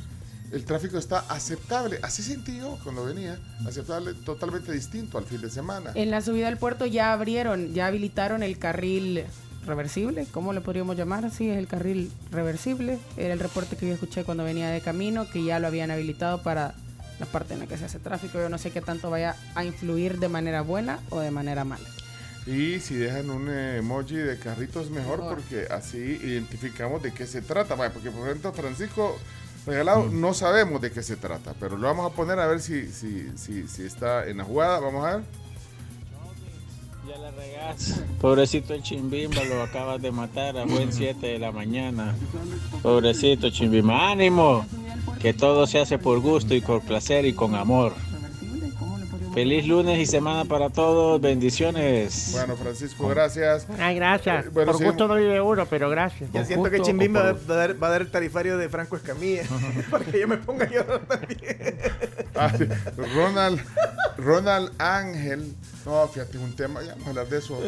el tráfico está aceptable. Así sentí yo cuando venía, aceptable, totalmente distinto al fin de semana. En la subida al puerto ya abrieron, ya habilitaron el carril reversible, ¿cómo le podríamos llamar? Sí, es el carril reversible. Era el reporte que yo escuché cuando venía de camino, que ya lo habían habilitado para la parte en la que se hace tráfico. Yo no sé qué tanto vaya a influir de manera buena o de manera mala. Y si dejan un emoji de carrito es mejor Mejor. porque así identificamos de qué se trata. Vaya, porque por ejemplo Francisco Regalado no sabemos de qué se trata, pero lo vamos a poner a ver si, si, si, si está en la jugada. Vamos a ver. Ya la regás. Pobrecito el Chimbimba, lo acabas de matar a buen 7 de la mañana. Pobrecito Chimbimba, ánimo. Que todo se hace por gusto y por placer y con amor. Feliz lunes y semana para todos. Bendiciones. Bueno, Francisco, gracias. Ay, gracias. Eh, bueno, Por sí. gusto no vive uno, pero gracias. Ya Con siento que o va por- a, dar, va a dar el tarifario de Franco Escamilla para que yo me ponga a llorar también. Ah. Ronald, Ronald Ángel. No, fíjate, un tema, ya vamos a hablar de eso.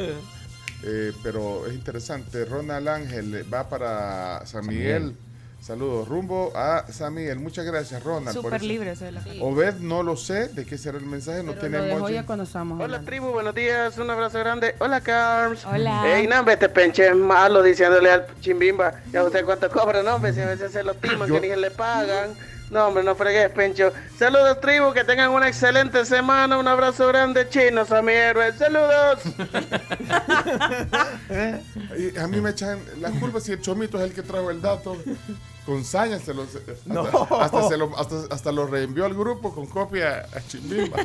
Eh, pero es interesante. Ronald Ángel eh, va para San Miguel. Miguel. Saludos. Rumbo a San Miguel. Muchas gracias, Ronald. Súper libre la Obed, no lo sé de qué será el mensaje. No Pero tiene lo dejó emoji. ya cuando estábamos Hola hablando. tribu, buenos días, un abrazo grande. Hola Carms. Hola. Ey, no, hombre, este penche es malo diciéndole al chimbimba. Ya usted cuánto cobra, no, hombre, si a veces se lo timan Yo- que ni se le pagan. No, hombre, no fregues, pencho. Saludos tribu, que tengan una excelente semana. Un abrazo grande, chinos, a mi héroe. Saludos. Y a mí me echan la culpa si el chomito es el que trajo el dato. Con sañas se los, hasta, No. hasta, se lo, hasta, hasta lo reenvió al grupo con copia a Chimbimba.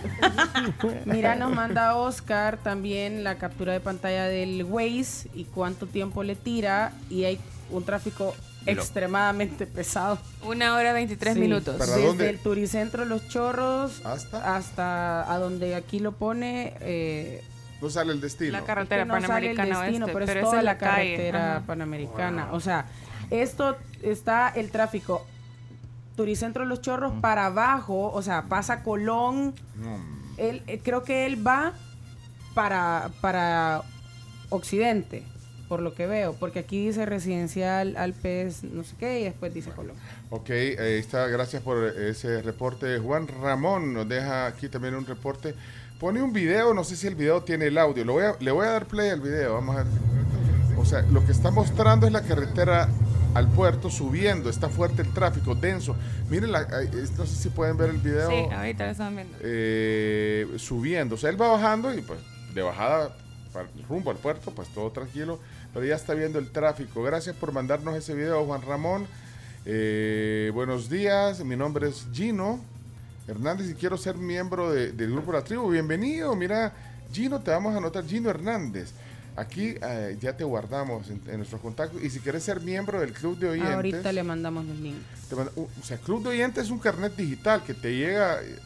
Mira, nos manda Oscar también la captura de pantalla del Waze y cuánto tiempo le tira y hay un tráfico extremadamente pesado. Una hora 23 Sí. minutos. ¿Para Desde dónde? el Turicentro Los Chorros ¿Hasta? hasta a donde aquí lo pone eh, No sale el destino. La que carretera no sale el panamericana destino, oeste, pero, pero es esa toda es la, la calle, carretera ajá. panamericana. O sea, esto está el tráfico Turicentro Los Chorros para abajo, o sea, pasa Colón. No, Él, eh, creo que él va para, para Occidente, por lo que veo, porque aquí dice residencial Alpes, no sé qué, y después dice Colón. Ok, ahí está, gracias por ese reporte. Juan Ramón nos deja aquí también un reporte. Pone un video, no sé si el video tiene el audio. Lo voy a- le voy a dar play al video, vamos a ver. O sea, lo que está mostrando es la carretera al puerto subiendo, está fuerte el tráfico, denso. Miren, la, no sé si pueden ver el video. Sí, ahorita lo están viendo. eh, subiendo. O sea, él va bajando y pues de bajada para- rumbo al puerto, pues todo tranquilo. Pero ya está viendo el tráfico. Gracias por mandarnos ese video, Juan Ramón. Eh, buenos días, mi nombre es Gino Hernández y quiero ser miembro de- del grupo La Tribu. Bienvenido, mira, Gino, te vamos a anotar, Gino Hernández. Aquí eh, ya te guardamos en, en nuestros contactos. Y si quieres ser miembro del club de oyentes. Ahorita le mandamos los links. Te manda- uh, o sea, Club de Oyentes es un carnet digital que te llega eh,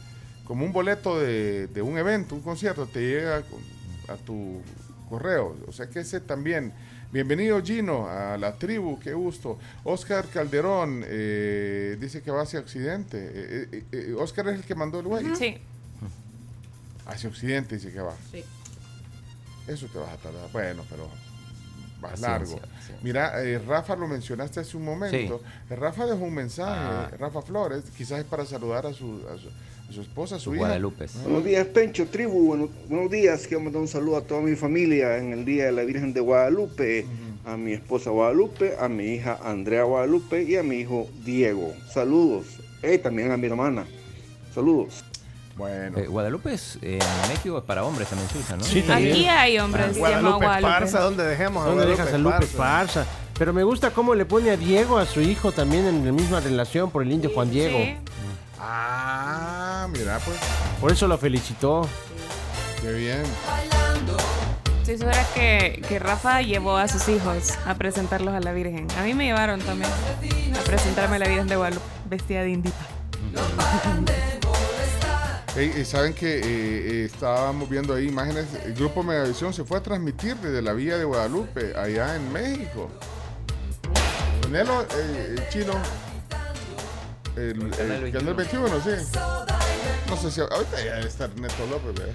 como un boleto de, de un evento, un concierto, te llega con- a tu correo. O sea que ese también. Bienvenido Gino a la tribu, qué gusto. Oscar Calderón eh, dice que va hacia Occidente. Eh, eh, eh, Oscar es el que mandó el güey. Sí. Hacia Occidente dice que va. Sí. Eso te vas a tardar. Bueno, pero más largo. Mira, eh, Rafa lo mencionaste hace un momento. Rafa dejó un mensaje, Ah. Rafa Flores, quizás es para saludar a su, a su, a su esposa, a su hija. Guadalupe. Buenos días, Pencho, tribu. Bueno- buenos días. Quiero mandar un saludo a toda mi familia en el Día de la Virgen de Guadalupe. A mi esposa Guadalupe, a mi hija Andrea Guadalupe y a mi hijo Diego. Saludos. Y también a mi hermana. Saludos. Bueno. Eh, Guadalupe es, eh, en México es para hombres también se usa, ¿no? Sí, también. Aquí hay hombres que se llaman Guadalupe Guadalupe. Esparza, ¿dónde dejemos a ¿Dónde Guadalupe dejas a Lupe? Esparza? Pero me gusta cómo le pone a Diego, a su hijo, también en la misma relación por el indio Juan Diego. Sí. Ah, mira, pues, Por eso lo felicitó. qué bien. Si supieras que, que Rafa llevó a sus hijos a presentarlos a la Virgen. A mí me llevaron también a presentarme a la Virgen de Guadalupe, vestida de indita. Ey, eh, Saben que eh, eh, estábamos viendo ahí imágenes. El grupo Megavisión se fue a transmitir desde la Villa de Guadalupe, allá en México. Ponelo, eh, el chino. El, el canal canal 21, sí. No sé si ahorita ya debe estar Neto López, ¿verdad?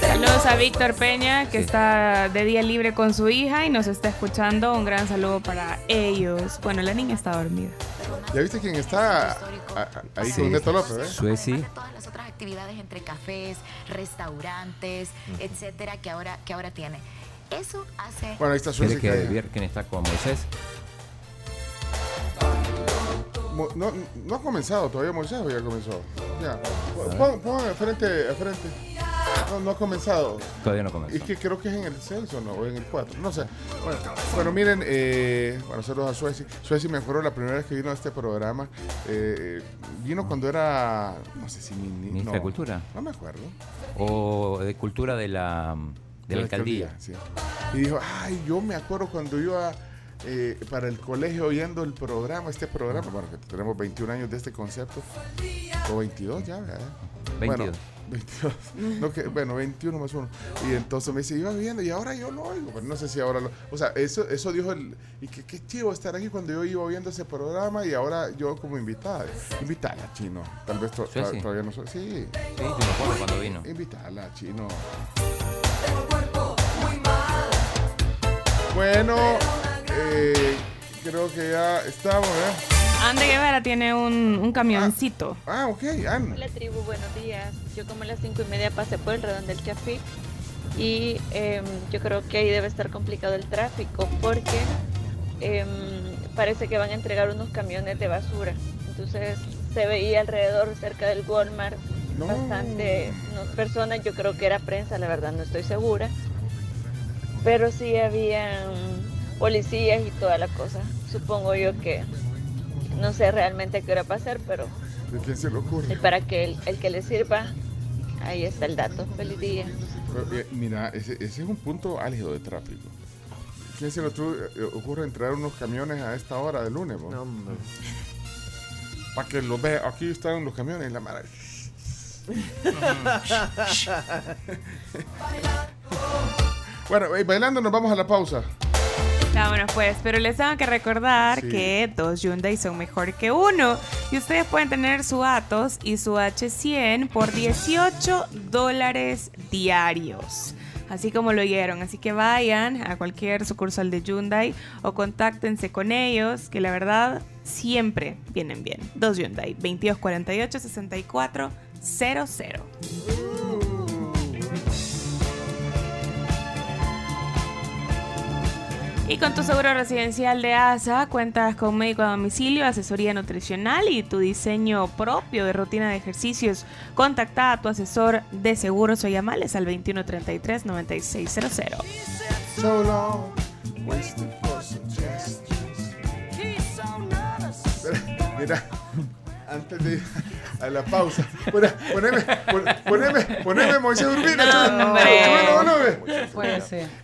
Saludos a Víctor Peña, que está de día libre con su hija y nos está escuchando. Un gran saludo para ellos. Bueno, la niña está dormida. ¿Ya viste quién está a- a- ahí Sí. con Neto López, eh? Sueci. todas las otras actividades entre cafés, restaurantes, etcétera, que ahora, que ahora tiene. Eso hace. Bueno, ahí está ¿Quiere Sueci. que que- ver quién está con Moisés? No, no ha comenzado todavía Moisés o ya comenzó. Ya. Pon, pon al frente, al frente. No, no ha comenzado. Todavía no comenzó. Es que creo que es en el 6 o no, o en el 4, no sé. Bueno, bueno miren, eh, bueno, saludos a Sueci. Sueci me acuerdo la primera vez que vino a este programa. eh, vino cuando era, no sé si mini, ¿Ministra no, de Cultura? No me acuerdo. O de cultura de la, de la alcaldía. sí. Y dijo, ay, yo me acuerdo cuando iba eh, para el colegio oyendo el programa, este programa, bueno, que tenemos 21 años de este concepto, o 22 ya, ¿verdad? 22. Bueno, 22. No, que, bueno, 21 más uno. Y entonces me dice, iba viendo y ahora yo lo oigo, pero no sé si ahora lo... O sea, eso, eso dijo el... Y que qué chivo estar aquí cuando yo iba viendo ese programa y ahora yo como invitada. Invitarla, Chino. Tal vez to- Sí, sí. todavía no soy... Sí. Sí, yo me acuerdo cuando vino. Invitarla, Chino. Bueno, eh, creo que ya estamos, ¿eh? Ande Guevara tiene un, un camioncito. Ah, ok, Anne. Hola tribu, buenos días. Yo como a las cinco y media pasé por el redón del Chafí y em, yo creo que ahí debe estar complicado el tráfico porque em, parece que van a entregar unos camiones de basura. Entonces se veía alrededor cerca del Walmart bastante no, personas, yo creo que era prensa, la verdad no estoy segura. Pero sí habían policías y toda la cosa. Supongo yo que no sé realmente a qué hora va a ser, pero ¿De quién se le ocurre? y para que el, el que le sirva, ahí está el dato. Feliz día. Pero, eh, mira, ese, ese es un punto álgido de tráfico. ¿Quién se le eh, ocurre entrar unos camiones a esta hora de lunes? Para que los vea. Aquí están los camiones, la mara. bueno, eh, bailando nos vamos a la pausa. Vámonos pues, pero les tengo que recordar Sí. que dos Hyundai son mejor que uno. Y ustedes pueden tener su Atos y su H100 por 18 dólares diarios. Así como lo oyeron. Así que vayan a cualquier sucursal de Hyundai o contáctense con ellos, que la verdad siempre vienen bien. Dos Hyundai, 2248 6400. Y con tu seguro residencial de ASA cuentas con médico a domicilio, asesoría nutricional y tu diseño propio de rutina de ejercicios. Contacta a tu asesor de seguros o llamales al 2133-9600. So long, wasted for suggestions. Mira, antes de a la pausa, pon- poneme, pon- poneme, poneme Moisés Urbina.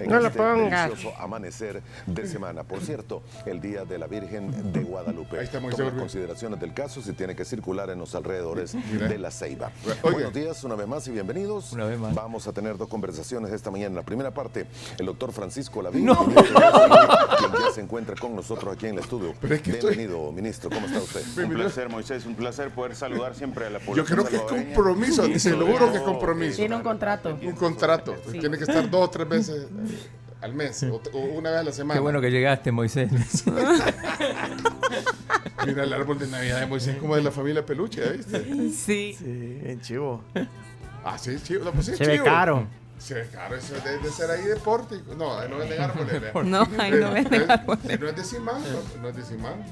No, lo pongas. delicioso amanecer de semana. Por cierto, el día de la Virgen de Guadalupe. Ahí está Moisés Urbina. consideraciones del caso si tiene que circular en los alrededores de la Ceiba. Buenos días, una vez más y bienvenidos. Una vez más. Vamos a tener dos conversaciones esta mañana. En la primera parte, el doctor Francisco Lavín, No. ministro de Salud, quien ya se encuentra con nosotros aquí en el estudio. Pero es que estoy- Bienvenido, ministro. ¿Cómo está usted? Un placer, Moisés, un placer poder saludar siempre a la Yo creo que es compromiso, se lo juro que es compromiso. Tiene un contrato. Un contrato. Tiene que estar dos o tres veces al mes o, o una vez a la semana. Qué bueno que llegaste, Moisés. Mira el árbol de Navidad de Moisés como de la familia Peluche, ¿ya ¿viste? Sí. Sí, en chivo. Ah, sí, chivo. No, pues sí, Se ve chivo. caro. Se ve caro, eso debe de ser ahí de pórtico. No, ahí no venden árboles. No, ahí no venden árboles. No es de Simán, no, no es de Simán.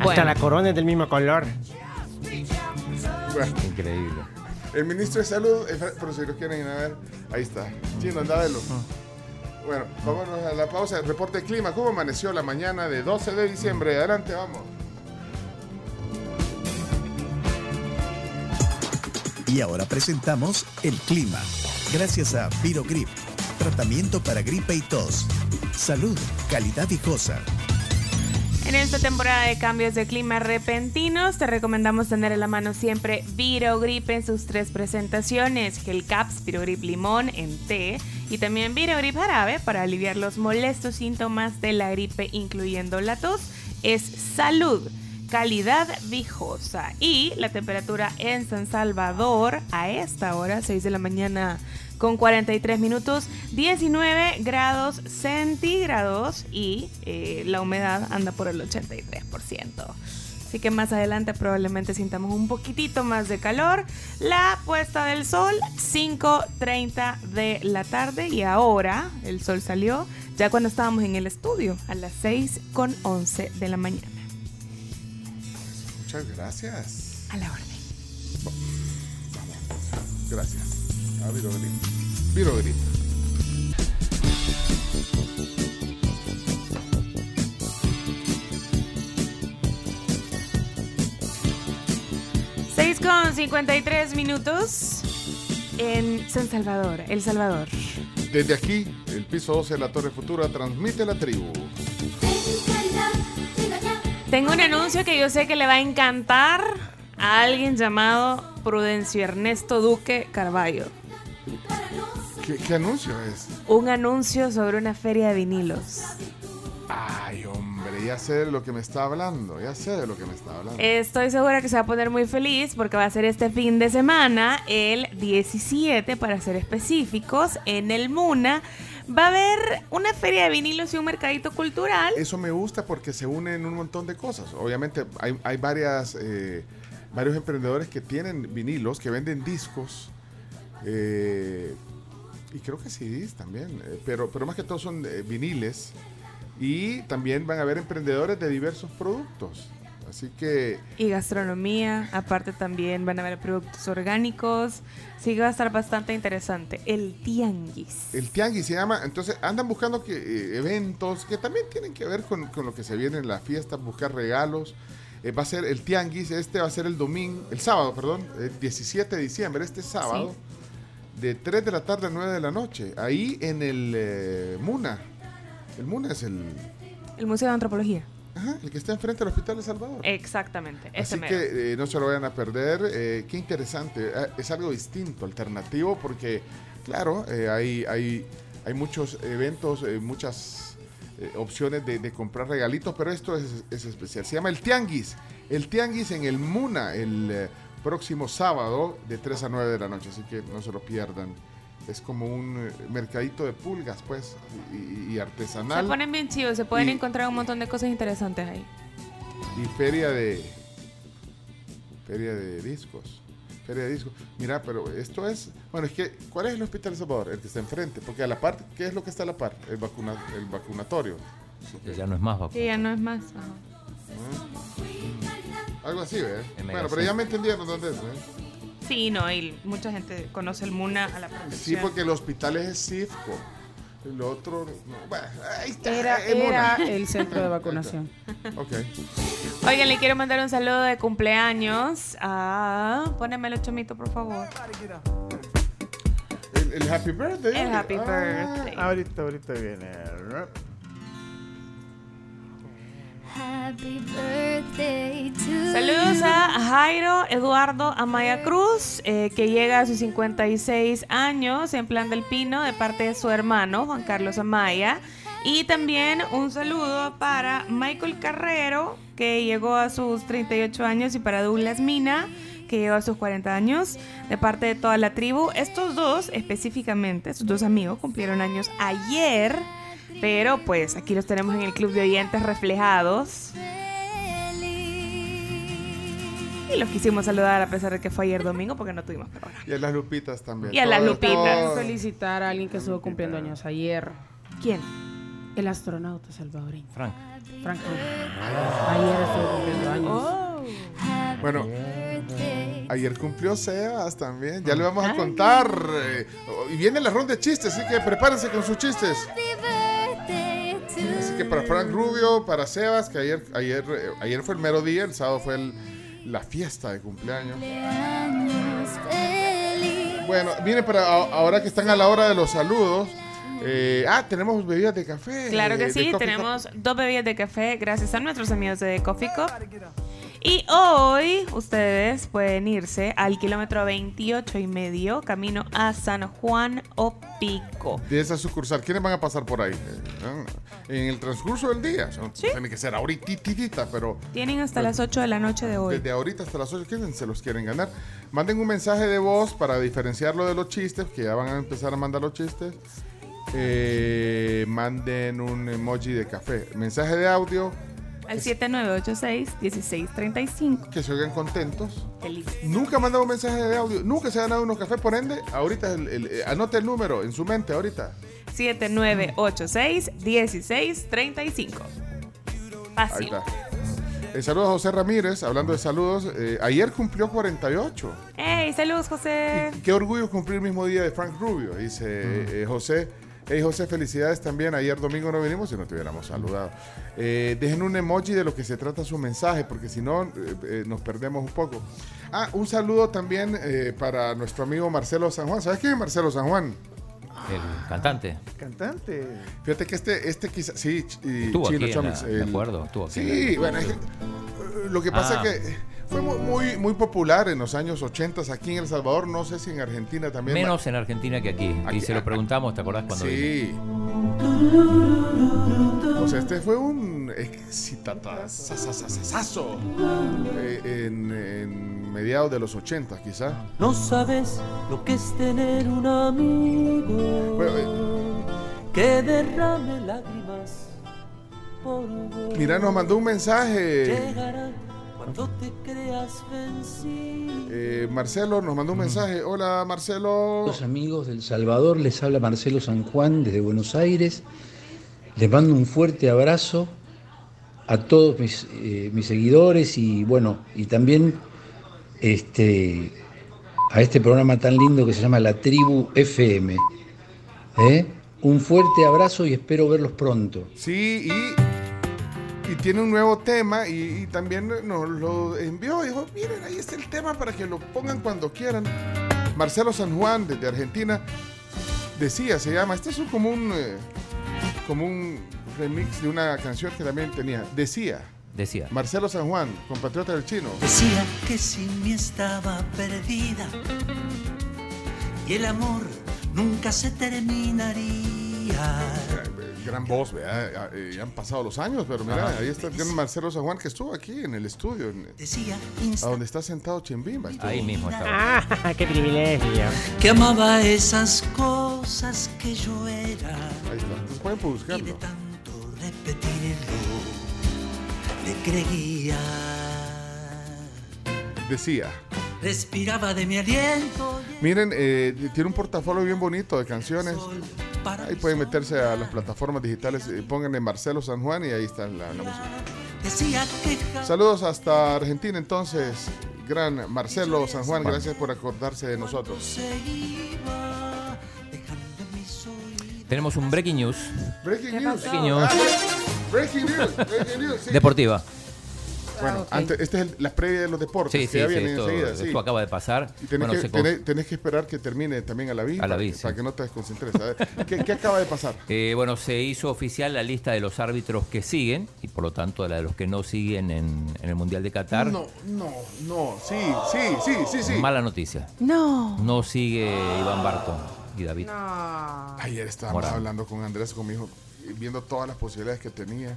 Hasta la corona es del mismo color. Bueno, Increíble. el ministro de Salud, eh, pero si lo quieren ir a ver, ahí está. Chino, anda a verlo. Bueno, vámonos a la pausa. El reporte de clima. ¿Cómo amaneció la mañana de 12 de diciembre? Adelante, vamos. Y ahora presentamos el clima. Gracias a Virogrip, tratamiento para gripe y tos. Salud, calidad viejosa. En esta temporada de cambios de clima repentinos, te recomendamos tener a la mano siempre Virogrip en sus tres presentaciones: Gel Caps, Virogrip Limón en té y también Virogrip Jarabe para aliviar los molestos síntomas de la gripe, incluyendo la tos. Es salud, calidad viejosa. Y la temperatura en San Salvador a esta hora, 6 de la mañana con 43 minutos, 19 grados centígrados y eh, la humedad anda por el 83%. Así que más adelante probablemente sintamos un poquitito más de calor. La puesta del sol, 5.30 de la tarde y ahora el sol salió ya cuando estábamos en el estudio a las 6.11 de la mañana. Muchas gracias. A la orden. Gracias. A Viro grita. Viro grita. Con 53 minutos en San Salvador, El Salvador. Desde aquí, el piso 12 de la Torre Futura transmite la tribu. Tengo un anuncio que yo sé que le va a encantar a alguien llamado Prudencio Ernesto Duque Carballo. ¿Qué, qué anuncio es? Un anuncio sobre una feria de vinilos. Ay, hombre, ya sé de lo que me está hablando. Ya sé de lo que me está hablando. Estoy segura que se va a poner muy feliz porque va a ser este fin de semana, el 17 para ser específicos, en el MUNA. Va a haber una feria de vinilos y un mercadito cultural. Eso me gusta porque se unen un montón de cosas. Obviamente hay, hay varias, eh, varios emprendedores que tienen vinilos, que venden discos. eh, y creo que CDs también. eh, pero, pero más que todo son eh, viniles. Y también van a haber emprendedores de diversos productos. Así que Y gastronomía, aparte también van a haber productos orgánicos. Sí que va a estar bastante interesante. El tianguis. el tianguis se llama. Entonces andan buscando que, eh, eventos que también tienen que ver con, con lo que se viene en las fiestas, buscar regalos. Eh, va a ser el tianguis, este va a ser el domingo, el sábado, perdón, el 17 de diciembre, este sábado, de 3 de la tarde a 9 de la noche, ahí en el eh, MUNA. El MUNA es el, El Museo de Antropología. Ajá, el que está enfrente del Hospital de Salvador. Exactamente. Ese Así mero. que eh, no se lo vayan a perder. eh, qué interesante. eh, es algo distinto, alternativo, porque, claro, eh, hay, hay, hay muchos eventos, muchas opciones de, de comprar regalitos, pero esto es, es especial. Se llama el Tianguis. El Tianguis en el Muna el próximo sábado de 3 a 9 de la noche. Así que no se lo pierdan. Es como un eh, mercadito de pulgas, pues, y, y Se artesanal. ponen bien chidos, se pueden Y- encontrar un montón de cosas interesantes ahí. y feria de feria de discos feria de discos mira pero esto es bueno es que ¿cuál es el hospital de Salvador? el que está enfrente porque a la par ¿qué es lo que está a la par? el, vacuna, el vacunatorio Que ya no es más vacuna. Sí, ya no es más. ajá. algo así. En bueno pero ya me entendieron dónde es ¿eh? Sí, no, y mucha gente conoce el MUNA a la sí perfección. porque el hospital es CIFCO el otro no. bueno, ahí está Era, el centro de vacunación. ok Oigan, le quiero mandar un saludo de cumpleaños a... Póneme el chomito, por favor. el, el happy birthday El happy Ah, birthday. Ahorita, ahorita viene. Saludos a Jairo Eduardo Amaya Cruz, eh, que llega a sus 56 años en Plan del Pino de parte de su hermano Juan Carlos Amaya. Y también un saludo para Michael Carrero, que llegó a sus 38 años, y para Douglas Mina, que llegó a sus 40 años, de parte de toda la tribu. Estos dos, específicamente, estos dos amigos, cumplieron años ayer, pero pues aquí los tenemos en el club de oyentes reflejados. Y los quisimos saludar a pesar de que fue ayer domingo porque no tuvimos programa. y a las lupitas también Y a las lupitas. Felicitar a alguien que estuvo cumpliendo años ayer. ¿Quién? El astronauta salvadoreño. Frank. Frank Rubio. Ayer estuvo cumpliendo años. Oh. Bueno, ayer cumplió Sebas también. Ya le vamos a contar. eh, Y viene la ronda de chistes, así que prepárense con sus chistes. Que para Frank Rubio, para Sebas, que ayer, ayer, eh, ayer fue el mero día, el sábado fue el- la fiesta de cumpleaños. Bueno, viene para ahora que están a la hora de los saludos. eh, ah, tenemos bebidas de café. Claro que sí, tenemos dos bebidas de café gracias a nuestros amigos de Coffee Cup. Y hoy ustedes pueden irse al kilómetro 28 y medio, camino a San Juan Opico. de esa sucursal. ¿Quiénes van a pasar por ahí? Eh, En el transcurso del día. O sea, Tiene que ser ahorita, pero Tienen hasta las 8 de la noche de hoy. desde ahorita hasta las 8, ¿quiénes se los quieren ganar? Manden un mensaje de voz para diferenciarlo de los chistes, que ya van a empezar a mandar los chistes. Eh, manden un emoji de café. Mensaje de audio, Al 7986-1635. que se oigan contentos. Feliz. Nunca mandado un mensaje de audio, nunca se ha ganado unos cafés, por ende, ahorita el- el- eh, anote el número en su mente, ahorita. 7986-1635. Ahí Fácil. está. Eh, saludos a José Ramírez, hablando de saludos. eh, ayer cumplió 48. ¡Ey, saludos, José! Qué orgullo cumplir el mismo día de Frank Rubio, dice eh, José. Hey José, felicidades también. Ayer domingo no vinimos y no te hubiéramos saludado. Eh, dejen un emoji de lo que se trata su mensaje, porque si no eh, eh, nos perdemos un poco. Ah, un saludo también eh, para nuestro amigo Marcelo San Juan. ¿Sabes quién es Marcelo San Juan? El cantante. Cantante. Fíjate que este, este quizás, sí, y Estuvo Chino aquí la- de acuerdo, estuvo aquí Sí, bueno, es que, lo que pasa Ah. es que fue mu- muy, muy popular en los años 80 aquí en El Salvador, no sé si en Argentina también. Menos en Argentina que aquí. Aquí- y se lo preguntamos, ¿te acordás cuando? Sí. O sea, este fue un exitatazazazazazo eh, en, en mediados de los 80 quizá. No sabes lo que es tener un amigo Bueno, eh, que derrame lágrimas por vos. mira, nos mandó un mensaje. Llegará cuando te creas vencido. eh, Marcelo nos mandó un mensaje. Hola Marcelo. Los amigos del Salvador, les habla Marcelo San Juan desde Buenos Aires. Les mando un fuerte abrazo a todos mis, eh, mis seguidores y bueno, y también este, a este programa tan lindo que se llama La Tribu FM. ¿Eh? Un fuerte abrazo y espero verlos pronto. Sí, y, y tiene un nuevo tema y, y también nos lo envió. Dijo, miren, ahí está el tema para que lo pongan cuando quieran. Marcelo San Juan, desde Argentina, decía, se llama, este es un, como un, eh, como un remix de una canción que también tenía. Decía, Decía. Marcelo San Juan, compatriota del chino. Decía que sin mí estaba perdida y el amor nunca se terminaría. Gran voz, ¿verdad? Eh, Ya han pasado los años, pero mira, Ajá. ahí está el gran Marcelo San Juan que estuvo aquí en el estudio, en- Decía a donde está sentado Chimbimba. estuvo. Ahí mismo estaba. Ah, qué privilegio. que amaba esas cosas que yo era. Ahí está, entonces pueden buscarlo. Repetirlo, le creía. Decía. Respiraba de mi aliento. Miren, eh, tiene un portafolio bien bonito de canciones. Ahí pueden meterse a las plataformas digitales, eh, pónganle Marcelo San Juan y ahí está la, la música. Saludos hasta Argentina entonces, gran Marcelo San Juan, gracias por acordarse de nosotros. Tenemos un breaking news. Breaking news. Breaking news. Ah, breaking news, breaking news, sí. Deportiva. Bueno, antes, esta es el- la previa de los deportes, Sí, que sí, ya sí, vienen esto, enseguida. sí. esto acaba de pasar. Y tenés, Bueno, que, tenés- tenés que esperar que termine también a la vida A la para, vid, para sí. que no te desconcentres. A ver, ¿Qué, qué acaba de pasar? Eh, bueno, se hizo oficial la lista de los árbitros que siguen y por lo tanto la de los que no siguen en, en el Mundial de Qatar. No, no, no, sí, sí, sí, sí, sí. Mala noticia. No. No sigue Iván Barton y David. Ayer estábamos Morán. hablando con Andrés, con mi hijo, viendo todas las posibilidades que tenía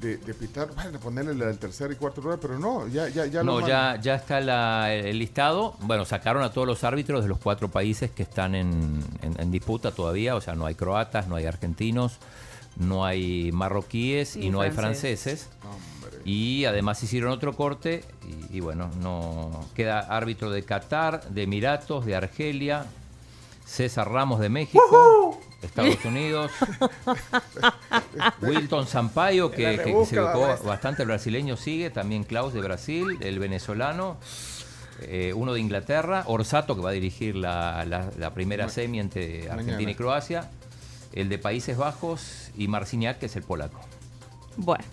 de, de pitar, bueno, ponerle la del tercer y cuarto lugar, pero no, ya, ya, ya lo no, mandan. ya, ya está la- el listado. Bueno, sacaron a todos los árbitros de los cuatro países que están en, en- en disputa todavía. O sea, no hay croatas, no hay argentinos, no hay marroquíes y no hay franceses. Y además hicieron otro corte y, y bueno, no queda árbitro de Qatar, de Emiratos, de Argelia, César Ramos de México, Estados Unidos, Wilton Sampaio, que, se educó bastante el brasileño, sigue, también Klaus de Brasil, el venezolano, eh, uno de Inglaterra, Orsato, que va a dirigir la, la- la primera semi entre Argentina mañana. y Croacia, el de Países Bajos y Marciniak, que es el polaco. Bueno.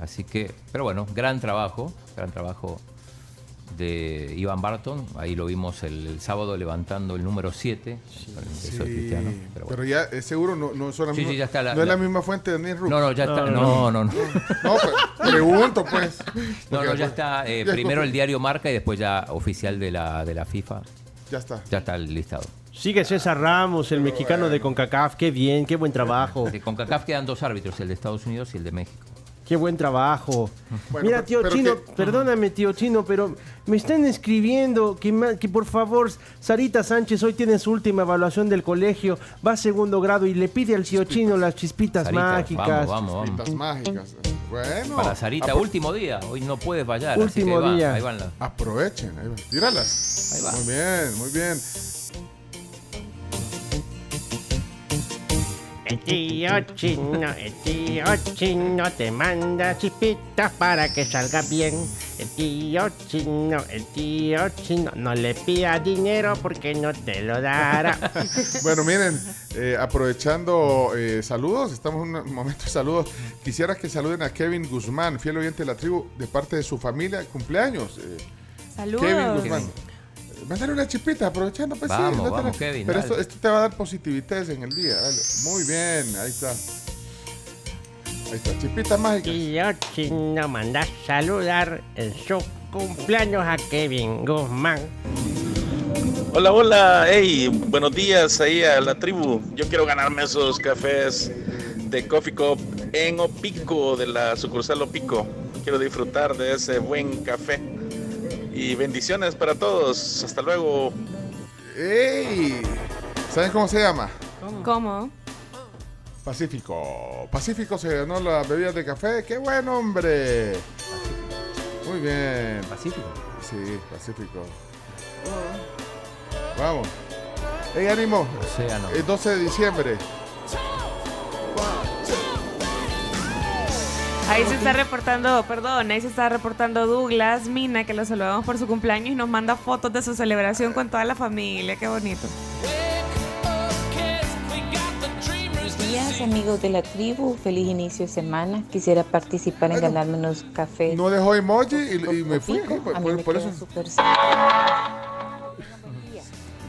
Así que, pero bueno, gran trabajo, gran trabajo de Iván Barton. Ahí lo vimos el, el sábado levantando el número 7. Sí, cristiano. pero, ya es seguro no, no, son la Sí, misma, sí, ya está la- no es la misma fuente de Daniel Rook. No, no, ya está. No, no, no. No, pero pregunto pues. No, no, ya está. eh, ya primero el diario Marca y después ya oficial de la, de la FIFA. Ya está. Ya está el listado. Sigue César Ramos, el mexicano de CONCACAF. Qué bien, qué buen trabajo. De CONCACAF quedan dos árbitros, el de Estados Unidos y el de México. Qué buen trabajo. Bueno, Mira, tío pero Chino, que- perdóname, tío Chino, pero me están escribiendo que, ma- que por favor, Sarita Sánchez hoy tiene su última evaluación del colegio, va a segundo grado y le pide al tío Chino las chispitas Sarita, mágicas. Vamos, vamos, Chispitas vamos. mágicas. Bueno. Para Sarita, último día. Hoy no puede fallar. así que Último ahí va, día. Ahí van las. Aprovechen, ahí va. Tíralas. Ahí va. Muy bien, muy bien. El tío Chino, el tío Chino te manda chispitas para que salga bien. El tío chino, el tío chino, no le pida dinero porque no te lo dará. Bueno, miren, eh, aprovechando eh, saludos, estamos en un momento de saludos. Quisiera que saluden a Kevin Guzmán, fiel oyente de la tribu, de parte de su familia, cumpleaños. eh, Saludos. Kevin Guzmán. Mándale una chipita, aprovechando. Pues, sí, Vamos, no te vamos, la- Kevin, Pero esto, esto te va a dar positividad en el día. dale. Muy bien, ahí está. Ahí está, chipita mágica. Tío chino manda a saludar en su cumpleaños a Kevin Guzmán. Hola, hola, hey, buenos días ahí a la tribu. Yo quiero ganarme esos cafés de Coffee Cup en Opico, de la sucursal Opico. Quiero disfrutar de ese buen café. Y bendiciones para todos. Hasta luego. ¡Ey! ¿Saben cómo se llama? ¿Cómo? Pacífico. Pacífico se ganó las bebidas de café. ¡Qué buen hombre! Muy bien. ¿Pacífico? Sí, Pacífico. Vamos. ¡Ey, ánimo! Océano. El 12 de diciembre. Ahí se está reportando, perdón, ahí se está reportando Douglas Mina, que lo saludamos por su cumpleaños y nos manda fotos de su celebración con toda la familia. Qué bonito. Buenos días, amigos de la tribu. Feliz inicio de semana. Quisiera participar en ganarme unos cafés. No dejó emoji y, y me fui. Por, A mí por- me por queda eso.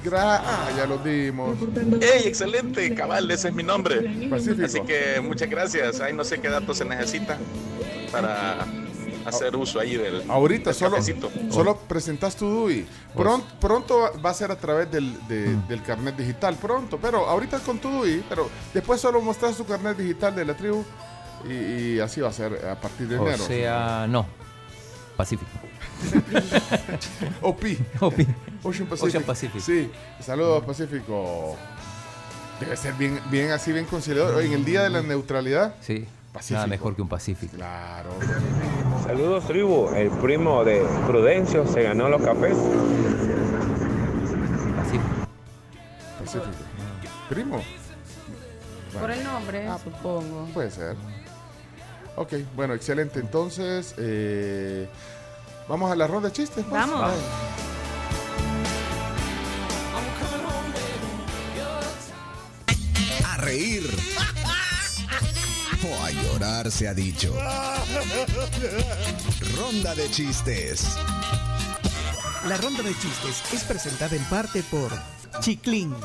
Gra- ah, ya lo dimos. Hey, excelente, cabal, ese es mi nombre. Pacífico. Así que muchas gracias. Ahí no sé qué datos se necesitan para hacer uso ahí del. Ahorita del solo, cafecito. solo presentas tu DUI. Pronto, pronto va a ser a través del, de- del carnet digital, pronto. Pero ahorita con tu DUI, pero después solo mostras tu carnet digital de la tribu y, y así va a ser a partir de O enero. sea, no. Pacífico. OPI. OPI. Ocean Pacific. Ocean Pacific. Sí, saludos Pacífico. Debe ser bien, bien así, bien conciliador. En el día de la neutralidad. Sí. Pacífico. Nada mejor que un Pacífico. Claro. Saludos tribu, el primo de Prudencio se ganó los cafés. Pacífico. Primo. Por el nombre, supongo. Puede ser. Ok, bueno, excelente. Entonces, eh, vamos a la ronda de chistes. pues? Vamos. A reír. O a llorar se ha dicho. Ronda de chistes. La ronda de chistes es presentada en parte por Chiclín,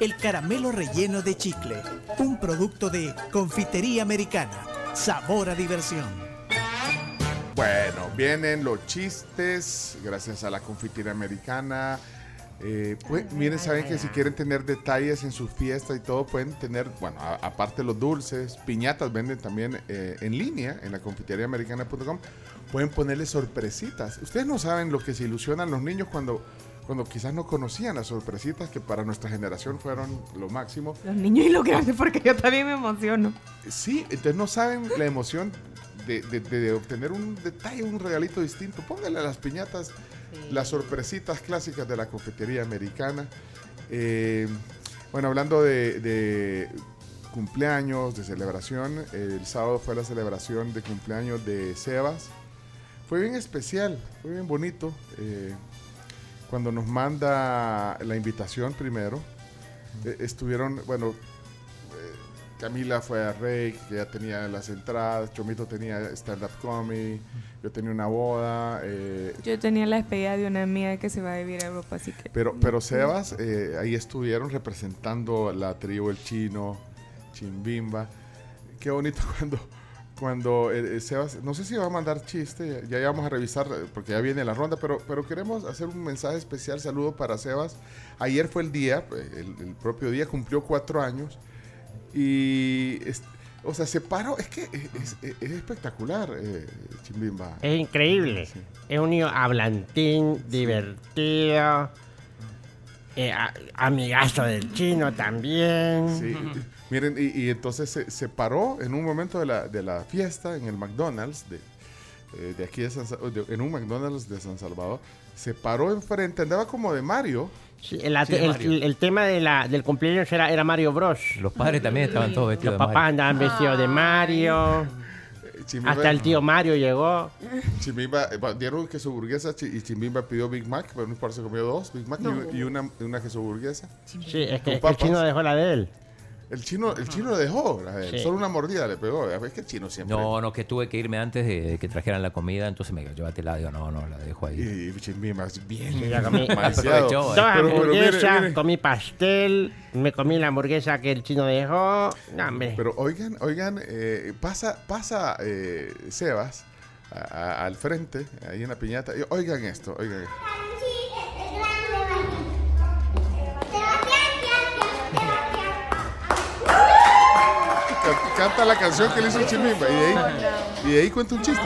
el caramelo relleno de chicle, un producto de confitería americana. Sabor a diversión. Bueno, vienen los chistes gracias a la confitería americana. Eh, pues, miren, saben que si quieren tener detalles en sus fiestas y todo, pueden tener, bueno, a- aparte los dulces, piñatas venden también eh, en línea en la confiteríaamericana.com. Pueden ponerle sorpresitas. Ustedes no saben lo que se ilusionan los niños cuando, cuando quizás no conocían las sorpresitas que para nuestra generación fueron lo máximo. Los niños y los grandes, porque yo también me emociono. Sí, entonces no saben la emoción de, de- de obtener un detalle, un regalito distinto. Póngale las piñatas las sorpresitas clásicas de la confitería americana. Eh, bueno, hablando de, de cumpleaños, de celebración, el sábado fue la celebración de cumpleaños de Sebas. Fue bien especial, fue bien bonito. eh, cuando nos manda la invitación primero, eh, estuvieron, bueno, Camila fue a Rey, que ya tenía las entradas, Chomito tenía stand-up comedy, yo tenía una boda, eh, Yo tenía la despedida de una amiga que se va a vivir a Europa, así que. pero, pero Sebas, eh, ahí estuvieron representando la tribu El Chino, Chimbimba. Qué bonito cuando, cuando eh, Sebas, no sé si va a mandar chiste, ya, ya vamos a revisar porque ya viene la ronda, pero, pero queremos hacer un mensaje especial, saludo para Sebas. Ayer fue el día, el, el propio día, cumplió cuatro años y, es- o sea, se paró, es que es, es- es espectacular, eh, Chimbimba. Es increíble. Es un niño hablantín, divertido. eh, a- amigazo del chino también. Sí. Miren, y, y entonces se, se paró en un momento de la, de la fiesta en el McDonald's de, eh, de aquí de San de- en un McDonald's de San Salvador. Se paró enfrente, andaba como de Mario. Sí, el, el- el tema de la, del cumpleaños era, era Mario Bros. Los padres también estaban todos vestidos Los de papás Mario. andaban vestidos de Mario. Chimbimba- Hasta el tío Mario llegó. Chimbimba, eh, dieron queso burguesa y Chimbimba pidió Big Mac, pero no importa, se comió dos Big Mac y- No. y, una, una queso burguesa. Sí, es que, que el chino dejó la de él. El chino, el chino le dejó, él, Sí. solo una mordida le pegó. Es que el chino siempre. No, no, que tuve que irme antes de, de que trajeran la comida, entonces me dijo, llévatela. Digo, no, no, la dejo ahí. Y Chimbimba, bien. Sí, comí Aprovechó, dos eh. hamburguesas, comí pastel, me comí la hamburguesa que el chino dejó. No, hombre. Pero oigan, oigan, eh, pasa, pasa eh, Sebas a- a- al frente, ahí en la piñata. y Oigan esto, oigan esto. Can- Canta la canción que le hizo el Chimbimba y de ahí, y de ahí cuenta un chiste.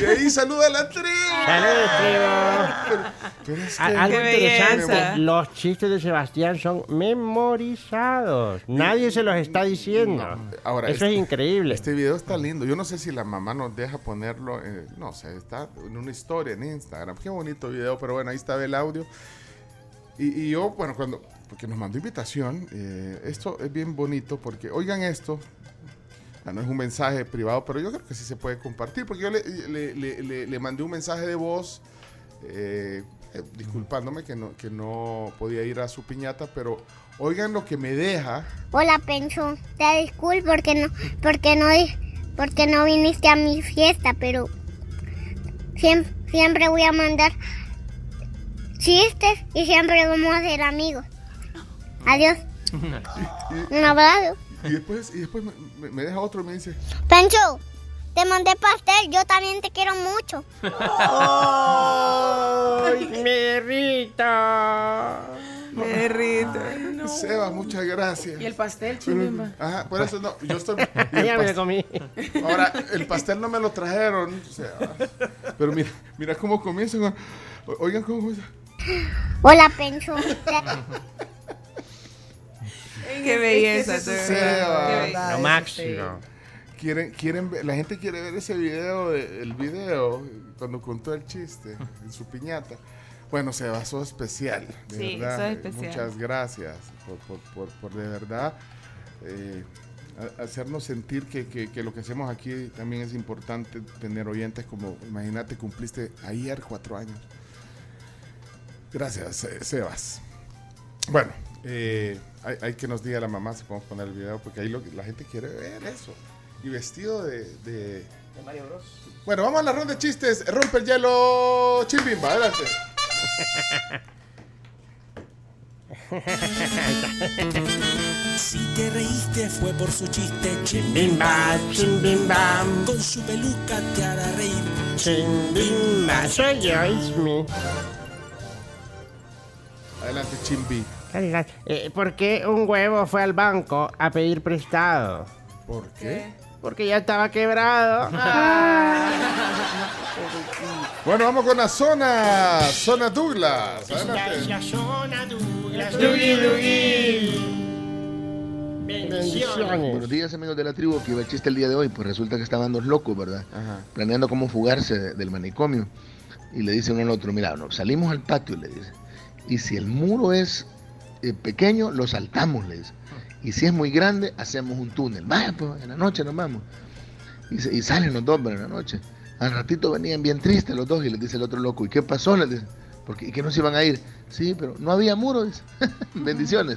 Y ahí saluda a la tribu. Saludos, tribu. Pero es A- que- Algo Qué interesante, belleza. los chistes de Sebastián son memorizados. Nadie se los está diciendo. Ahora, Eso este- es increíble. Este video está lindo. Yo no sé si la mamá nos deja ponerlo, eh, no sé, está en una historia en Instagram. Qué bonito video, pero bueno, ahí está el audio. Y, y yo, bueno, cuando, porque nos mandó invitación, eh, esto es bien bonito porque, oigan esto, ah, no es un mensaje privado, pero yo creo que sí se puede compartir, porque yo le, le- le- le- le mandé un mensaje de voz eh, eh, disculpándome que no, que no podía ir a su piñata, pero oigan lo que me deja. Hola, Pencho. Te disculpo porque no, porque no, porque no viniste a mi fiesta, pero siempre, siempre voy a mandar chistes y siempre vamos a ser amigos. Adiós. Un abrazo. Y después, y después me, deja otro y me dice, Pencho, te mandé pastel. Yo también te quiero mucho. ¡Ay, mi. Seba, muchas gracias. Y el pastel, chimbimba. Ajá, por eso no, yo estoy... Ya me lo comí. Ahora, el pastel no me lo trajeron, o sea, pero mira, mira cómo comienza. Oigan cómo comienza. Hola, Pencho. Qué belleza. Qué belleza. Lo máximo. Quieren, quieren ver- la gente quiere ver ese video, de- el video, cuando contó el chiste en su piñata. Bueno, Seba, sos especial, de Sí, verdad. sos eh, especial. Muchas gracias por, por, por, por de verdad eh, hacernos sentir que, que- que lo que hacemos aquí también es importante tener oyentes como, imagínate, cumpliste ayer cuatro años. Gracias, eh, Sebas. Bueno, eh, hay, hay que nos diga la mamá si podemos poner el video, porque ahí lo que- la gente quiere ver eso. Y vestido de, de- De Mario Bros. Bueno, vamos a la ronda de chistes. Rompe el hielo, Chimbimba, adelante. Si te reíste fue por su chiste, Chimbimba, chimbimba. Con su peluca te hará reír. Chimbimba, soy yo, it's me. Adelante, Chimbi. Eh, ¿Por qué un huevo fue al banco a pedir prestado? ¿Por qué? Porque ya estaba quebrado. Bueno, vamos con la zona. Zona Douglas. Adelante. zona Douglas. Dougie, Bendiciones. Buenos días amigos de la tribu, que iba el chiste el día de hoy, pues resulta que estaban dos locos, ¿verdad? Planeando cómo fugarse de- del manicomio. Y le dice uno al otro, mira, no, salimos al patio, le dice. Y si el muro es eh, pequeño, lo saltamos, le dice. Y si es muy grande, hacemos un túnel. Vaya, pues, en la noche nos vamos. Y, salen los dos, pero en la noche. Al ratito venían bien tristes los dos y les dice el otro loco, ¿y qué pasó? Les dice, porque, ¿y que no se iban a ir? Sí, pero no había muro. Bendiciones.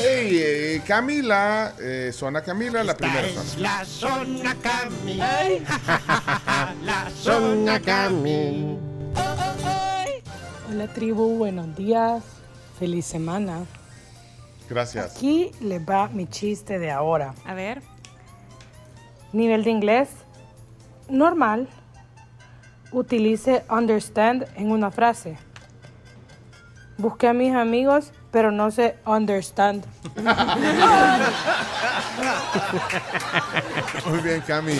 Hey, eh, Camila, eh, zona Camila, la primera es zona. la zona Cami. la zona Cami. Hola tribu, buenos días, feliz semana. Gracias. Aquí les va mi chiste de ahora. A ver. Nivel de inglés normal. Utilice understand en una frase. Busqué a mis amigos, pero no sé understand. Muy bien, Cami.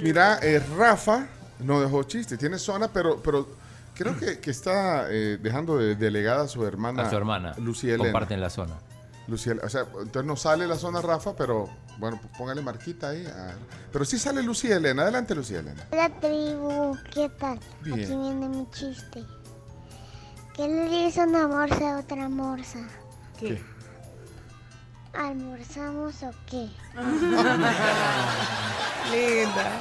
Mira, eh, Rafa no dejó chiste, tiene zona, pero, pero creo que, que está eh, dejando de delegada a su hermana. A su hermana. Lucía Elena. Comparten la zona. Lucía, o sea, entonces no sale la zona Rafa, pero Bueno, pues póngale marquita ahí. a- Pero sí sale Lucía Elena. Adelante, Lucía Elena. Hola tribu, ¿qué tal? Bien. Aquí viene mi chiste. ¿Qué le dice una morsa a otra morsa? ¿Qué? ¿Almorzamos o qué? Linda.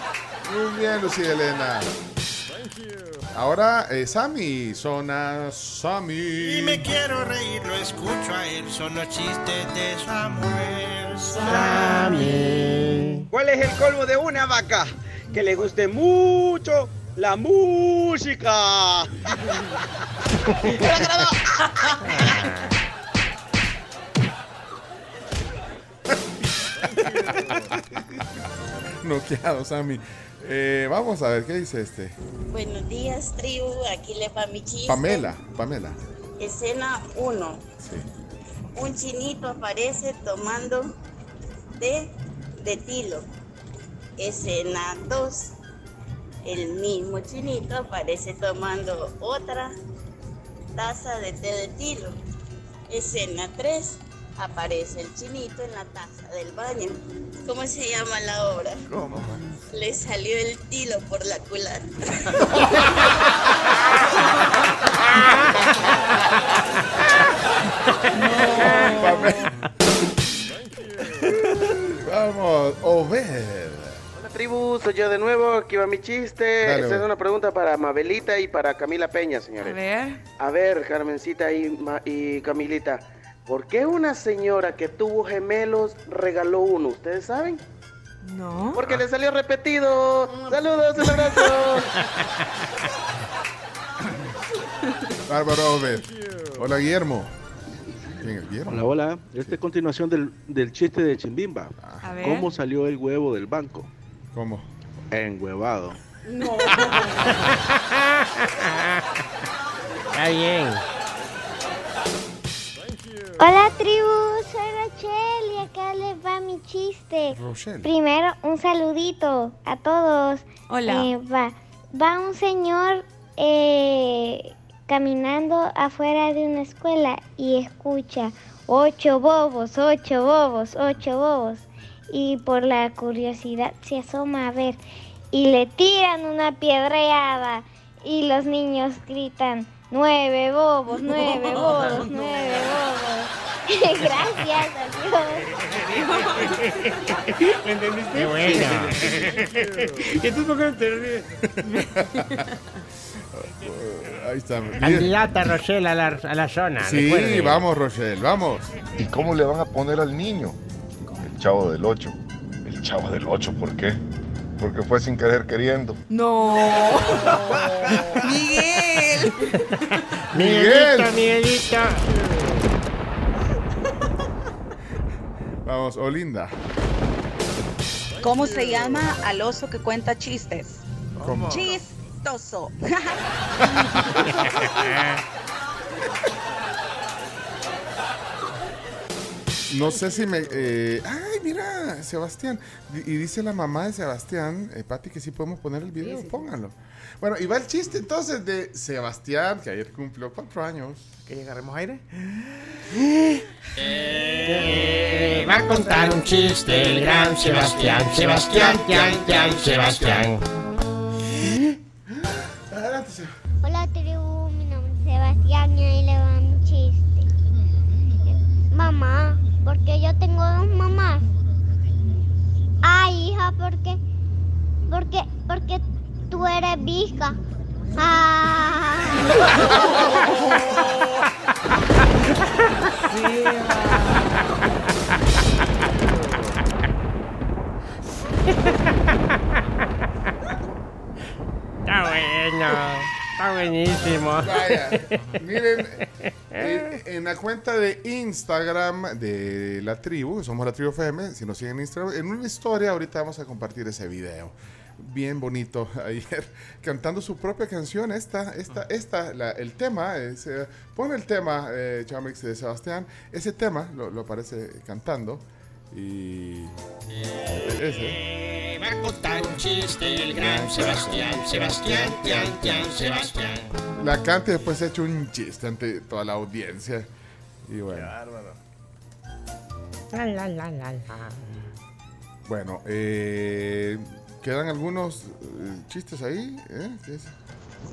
Muy bien, Lucía Elena. Ahora, eh, Sammy, zona Sammy. Y me quiero reír, lo escucho a él, son los chistes de Samuel. ¿Cuál es el colmo de una vaca? Que le guste mucho la música. Noqueado, Sammy. Eh, vamos a ver, ¿qué dice este? Buenos días, tribu. Aquí le va mi chiste. Pamela, Pamela. Escena 1. Sí. Un chinito aparece tomando té de tilo. Escena 2. El mismo chinito aparece tomando otra taza de té de tilo. Escena 3. Aparece el chinito en la taza del baño. ¿Cómo se llama la obra? ¿Cómo? Le salió el tilo por la culata. Vamos, Obed. Tribu, soy yo de nuevo, aquí va mi chiste. Dale, Esta es una pregunta para Mabelita y para Camila Peña, señores. A ver. A ver, Carmencita y, Ma- y Camilita, ¿por qué una señora que tuvo gemelos regaló uno? ¿Ustedes saben? No. Porque le salió repetido. Saludos, un abrazo. Bárbaro Obed. Hola, Guillermo. Hola, hola. Esta es continuación del, del chiste de Chimbimba. A ver. ¿Cómo salió el huevo del banco? ¿Cómo? Enhuevado. No. Está bien. Hola tribu, soy Rochelle y acá les va mi chiste. Rochelle. Primero, un saludito a todos. Hola. Eh, va, va un señor eh, caminando afuera de una escuela y escucha ocho bobos, ocho bobos, ocho bobos. Y por la curiosidad se asoma a ver y le tiran una piedreada y los niños gritan nueve bobos, nueve bobos, nueve bobos. Gracias, adiós. ¿Me entendiste? Qué bueno. ¿Y tú por qué te ríes? Ahí está. Candidata Rochelle a la, a la zona. Sí, recuerde. vamos, Rochelle, vamos. ¿Y cómo le van a poner al niño? El chavo del 8. El chavo del 8, ¿por qué? Porque fue sin querer queriendo. No. Miguel. Miguelito, Miguelito. Vamos, Olinda. ¿Cómo se llama al oso que cuenta chistes? ¿Cómo? Chistoso. No sé si me. eh, ay, mira, Sebastián. Y dice la mamá de Sebastián, eh, Pati, que sí podemos poner el video. Pónganlo. Bueno, y va el chiste entonces de Sebastián, que ayer cumplió cuatro años. Que agarremos aire. Eh, va a contar un chiste el gran Sebastián. Sebastián, Tian, Tian, Sebastián. Dos mamás. Ay, hija, porque, porque, porque tú eres visca. Ah. Está bueno. Está buenísimo. Vaya, miren, en, en la cuenta de Instagram de la tribu, somos la tribu FM, si nos siguen en Instagram, en una historia ahorita vamos a compartir ese video. Bien bonito ayer, cantando su propia canción. Esta, esta, esta, la- el tema, es, eh, pone el tema, eh, Chamix de Sebastián, ese tema lo, lo aparece cantando. Y. Ese. Va a contar un chiste el gran Sebastián. Sebastián, Tian, Tian, Sebastián. La canta y después se ha hecho un chiste ante toda la audiencia. Y bueno. La, la, la, la, la. Bueno, eh, quedan algunos eh, chistes ahí. ¿eh? ¿Qué es?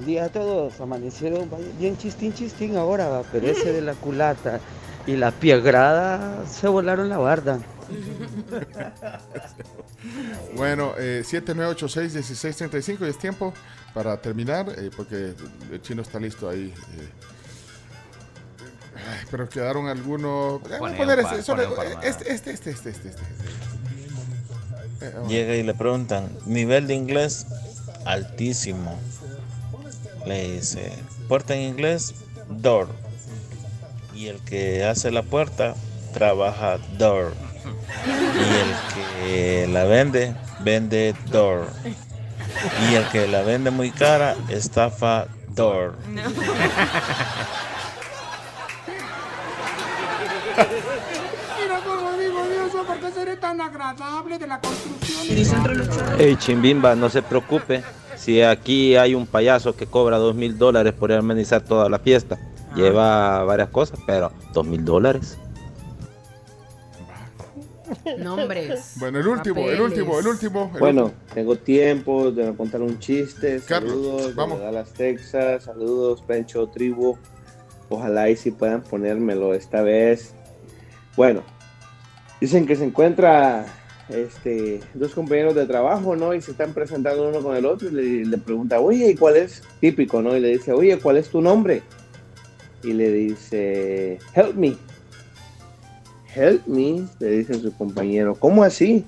día a todos, amanecieron bien chistín chistín ahora, va, pero ese de la culata y la piegrada se volaron la barda. Bueno, eh, 7986-1635 y es tiempo para terminar eh, porque el chino está listo ahí. eh. Ay, pero quedaron algunos. Eh, voy a poner este, este, este, este, este, este, este. Eh. Llega y le preguntan, nivel de inglés altísimo. Le dice, puerta en inglés, door. Y el que hace la puerta trabaja door. Y el que la vende, vende door. Y el que la vende muy cara, estafa door. Mira cómo digo Dios, ¿por qué seré tan agradable de la construcción? Hey Chimbimba, no se preocupe. Si aquí hay un payaso que cobra dos mil dólares por amenizar toda la fiesta, lleva varias cosas, pero dos mil dólares. Nombres. Bueno, el último, el último, el último. el Bueno, último. tengo tiempo de contar un chiste. Carlos, saludos vamos. de Dallas, Texas. Saludos, Pencho Tribu. Ojalá y si puedan ponérmelo esta vez. Bueno, dicen que se encuentra este, dos compañeros de trabajo, ¿no? Y se están presentando uno con el otro y le, le pregunta, oye, ¿y cuál es? Típico, ¿no? Y le dice, oye, ¿cuál es tu nombre? Y le dice, help me. Help me, le dice su compañero. ¿Cómo así?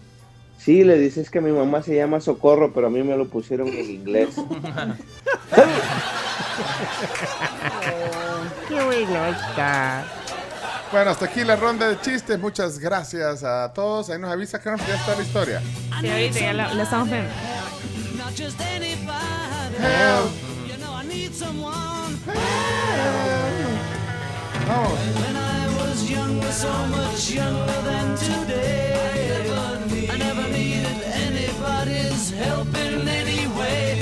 Sí, le dices que mi mamá se llama Socorro, pero a mí me lo pusieron en inglés. Qué bueno está. Bueno, hasta aquí la ronda de chistes. Muchas gracias a todos. Ahí nos avisa que ya está la historia. Sí, ahorita ya la, la estamos viendo. Not just anybody. Help. You know I need someone. Vamos. I never needed anybody's help in any way.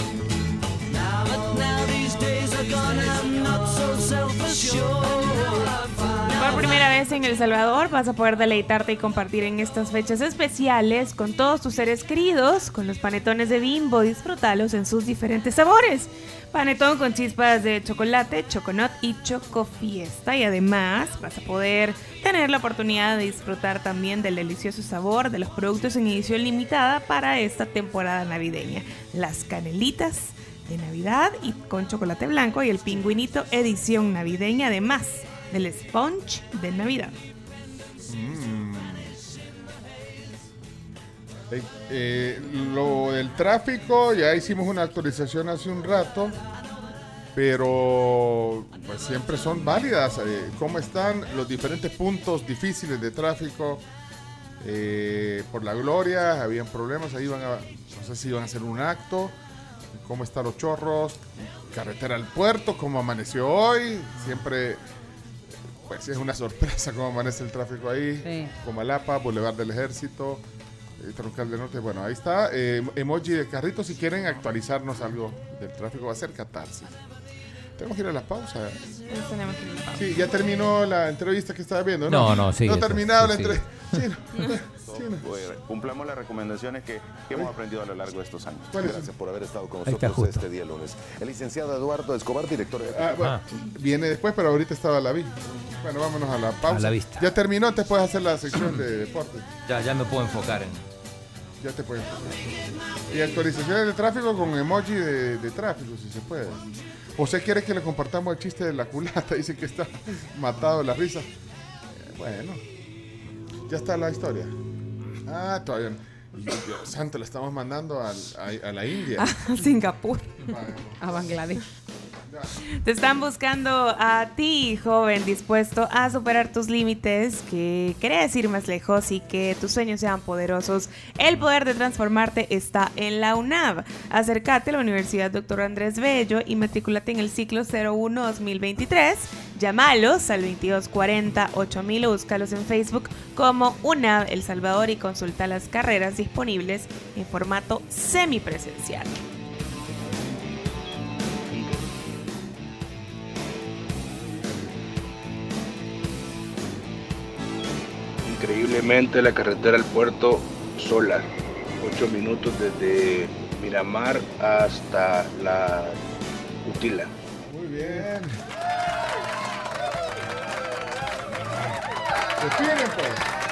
Por primera vez en El Salvador vas a poder deleitarte y compartir en estas fechas especiales con todos tus seres queridos, con los panetones de Bimbo, disfrútalos en sus diferentes sabores. Panetón con chispas de chocolate, choconut y chocofiesta. Y además vas a poder tener la oportunidad de disfrutar también del delicioso sabor de los productos en edición limitada para esta temporada navideña. Las canelitas de Navidad y con chocolate blanco y el pingüinito edición navideña además del sponge de Navidad. Mm. Eh, lo del tráfico, ya hicimos una actualización hace un rato, pero pues, siempre son válidas. eh, ¿Cómo están los diferentes puntos difíciles de tráfico? Eh, por la gloria, habían problemas, ahí iban a, no sé si iban a hacer un acto. ¿Cómo están los chorros? Carretera al puerto, ¿cómo amaneció hoy? Siempre pues es una sorpresa cómo amanece el tráfico ahí. Sí. Comalapa, Boulevard del Ejército, Troncal del Norte. Bueno, ahí está. eh, emoji de carrito. Si quieren actualizarnos algo del tráfico, va a ser catarsis. Tenemos que ir a la pausa. Sí, ya terminó la entrevista que estaba viendo, ¿no? No, no, sigue No ha terminado sí, la entrevista. Pues, Cumplamos las recomendaciones que, que hemos aprendido a lo largo de estos años. Gracias por haber estado con nosotros este día lunes. El licenciado Eduardo Escobar, director de... Ah, bueno, Viene después, pero ahorita estaba la vi. Bueno, vámonos a la pausa. A la vista. Ya terminó, te puedes hacer la sección de deportes. Ya, ya me puedo enfocar en. Ya te puedes. Y actualizaciones de tráfico con emoji de, de tráfico, si se puede. José quiere que le compartamos el chiste de la culata. Dice que está matado de la risa. Eh, bueno, ya está la historia. Ah, todavía no. Dios santo, le estamos mandando al- a, a la India. A Singapur. A Bangladesh. Te están buscando a ti, joven, dispuesto a superar tus límites, que querés ir más lejos y que tus sueños sean poderosos. El poder de transformarte está en la UNAV. Acércate a la Universidad Dr. Andrés Bello y matricúlate en el ciclo 01-2023. Llámalos al 2240-8000 o búscalos en Facebook como UNAV El Salvador y consulta las carreras disponibles en formato semipresencial. Increíblemente la carretera al puerto Sola, ocho minutos desde Miramar hasta la Utila. Muy bien. Respiren, pues.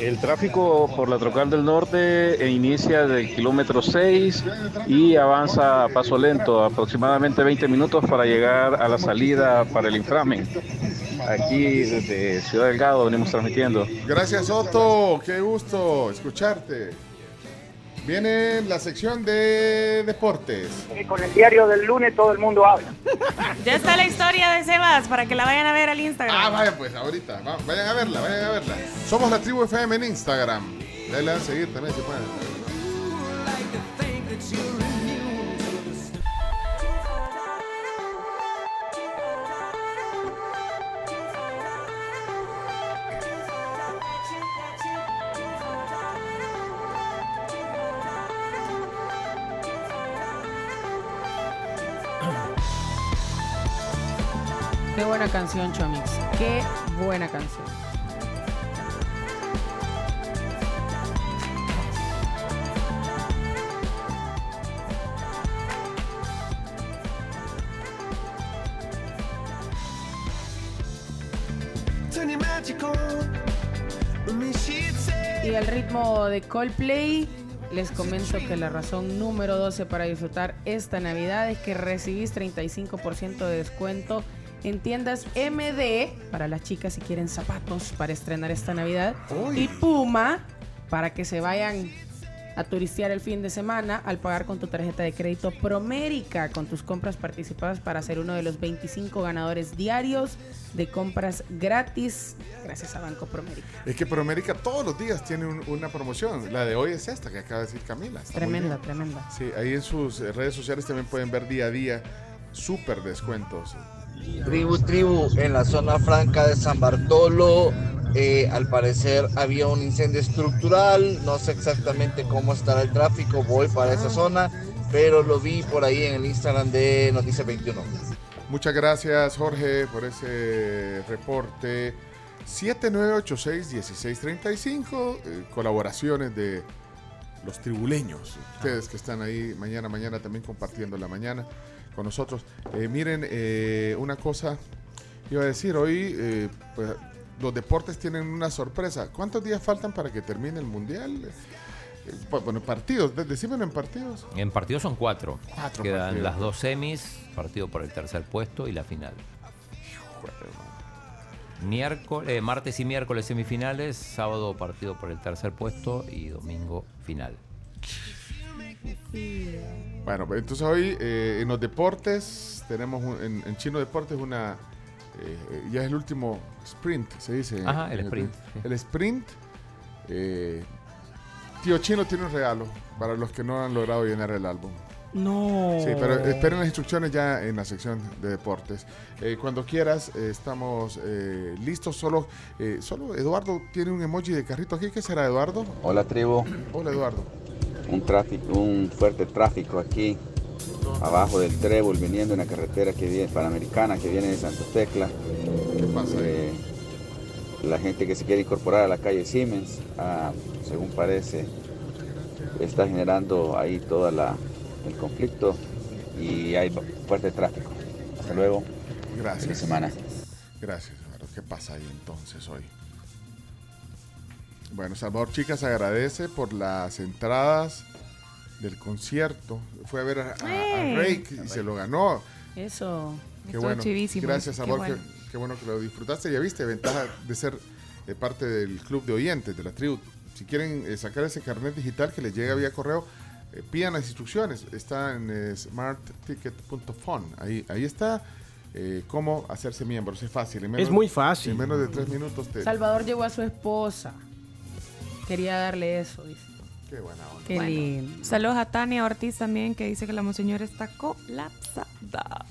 El tráfico por la Trocal del Norte inicia del kilómetro 6 y avanza a paso lento, aproximadamente 20 minutos para llegar a la salida para el inframen. Aquí desde Ciudad Delgado venimos transmitiendo. Gracias, Otto. Qué gusto escucharte. Viene la sección de deportes. Con el diario del lunes todo el mundo habla. Ya está la historia de Sebas para que la vayan a ver al Instagram. Ah, vaya pues, ahorita. Va- Vayan a verla, vayan a verla. Somos la tribu FM en Instagram. Dale a seguir también si pueden. Buena canción, Chomix. Qué buena canción. Y al ritmo de Coldplay, les comento que la razón número 12 para disfrutar esta Navidad es que recibís 35% de descuento en tiendas MD para las chicas si quieren zapatos para estrenar esta Navidad. Y Puma para que se vayan a turistear el fin de semana al pagar con tu tarjeta de crédito Promérica con tus compras participadas para ser uno de los 25 ganadores diarios de compras gratis gracias a Banco Promérica. Es que Promérica todos los días tiene un- una promoción. La de hoy es esta que acaba de decir Camila. Está Tremenda, tremenda. Sí, ahí en sus redes sociales también pueden ver día a día súper descuentos. Tribu, tribu, en la zona franca de San Bartolo, eh, al parecer había un incendio estructural, no sé exactamente cómo estará el tráfico, voy para esa zona, pero lo vi por ahí en el Instagram de Noticias 21. Muchas gracias, Jorge, por ese reporte. 7986-1635, eh, colaboraciones de los tribuleños, ustedes que están ahí mañana, mañana también compartiendo la mañana con nosotros. Eh, miren, eh, una cosa, iba a decir, hoy eh, pues, los deportes tienen una sorpresa. ¿Cuántos días faltan para que termine el Mundial? Eh, pues, bueno, partidos, de- decímelo en partidos. En partidos son cuatro. Cuatro Quedan partidos. las dos semis, partido por el tercer puesto y la final. Miércoles, eh, martes y miércoles semifinales, sábado partido por el tercer puesto y domingo final. Bueno, pues, entonces hoy eh, en los deportes tenemos un- en, en Chino Deportes una eh, ya es el último sprint, se dice. Ajá, el sprint, sí. El sprint. eh, Tío Chino tiene un regalo para los que no han logrado llenar el álbum. No. Sí, pero esperen las instrucciones ya en la sección de deportes. Eh, cuando quieras, eh, estamos eh, listos. Solo, eh, solo Eduardo tiene un emoji de carrito aquí. ¿Qué será, Eduardo? Hola tribu, Hola, Eduardo. Un tráfico, un fuerte tráfico aquí abajo del Trébol viniendo en la carretera que viene panamericana que viene de Santa Tecla. ¿Qué pasa? Eh, la gente que se quiere incorporar a la calle Siemens, ah, según parece, está generando ahí todo el conflicto y hay fuerte tráfico. Hasta luego. Gracias. Feliz semana. Gracias, Eduardo. ¿Qué pasa ahí entonces hoy? Bueno, Salvador Chicas agradece por las entradas del concierto. Fue a ver a, a-. Rake y se lo ganó. Eso. Qué Estuvo bueno. chivísimo. Gracias, Qué Salvador. bueno. Qué, qué bueno que lo disfrutaste. Ya viste, ventaja de ser eh, parte del club de oyentes de la tribu. Si quieren eh, sacar ese carnet digital que les llega vía correo, eh, pidan las instrucciones. Está en eh, smartticket.fun. Ahí, ahí está eh, cómo hacerse miembro. Es fácil. En Es muy fácil. En menos de tres minutos te... Salvador llevó a su esposa. Quería darle eso, dice. Qué buena onda. Qué Bueno, lindo. Saludos a Tania Ortiz también, que dice que la monseñora está colapsada.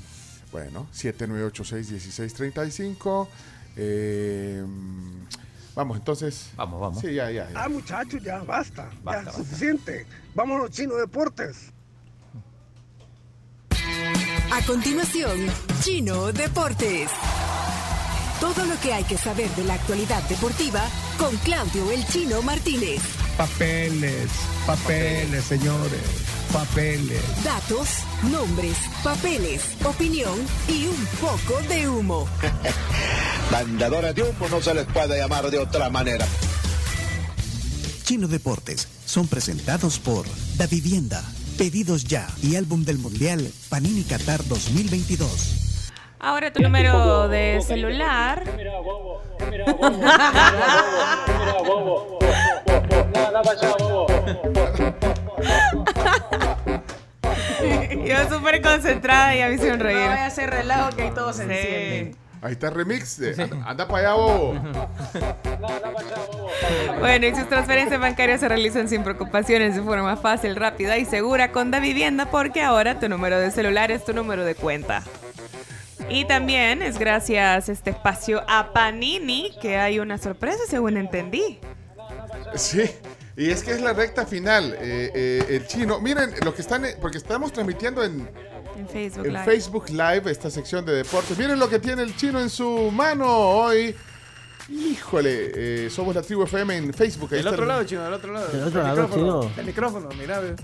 Bueno, 7986-1635. Eh, vamos, entonces. Vamos, vamos. Sí, ya, ya. ya. Ah, muchachos, ya, basta. Basta, ya, basta. suficiente. Vámonos, Chino Deportes. A continuación, Chino Deportes. Todo lo que hay que saber de la actualidad deportiva con Claudio El Chino Martínez. Papeles, papeles, señores, papeles. Datos, nombres, papeles, opinión y un poco de humo. Mandadores de humo no se les puede llamar de otra manera. Chino Deportes son presentados por Da Vivienda, Pedidos Ya y Álbum del Mundial Panini Qatar 2022. Ahora tu número de celular. Yo súper concentrada y a mí se me No reía. vaya a hacer relajo que ahí todos se encienden. Ahí está el remix. de- anda, anda para allá, bobo. Bueno, y sus transferencias bancarias se realizan sin preocupaciones de forma fácil, rápida y segura con Da Vivienda porque ahora tu número de celular es tu número de cuenta. Y también es gracias este espacio a Panini que hay una sorpresa según entendí. Sí, y es que es la recta final. eh, eh, el chino, miren, lo que están, porque estamos transmitiendo en, En Facebook en Live. Facebook Live esta sección de deportes. Miren lo que tiene el chino en su mano hoy. Híjole, eh, somos la tribu FM en Facebook. Ahí Del está otro el- lado, chino, del otro lado. Del otro El lado, micrófono, chino. El micrófono, mira, ve.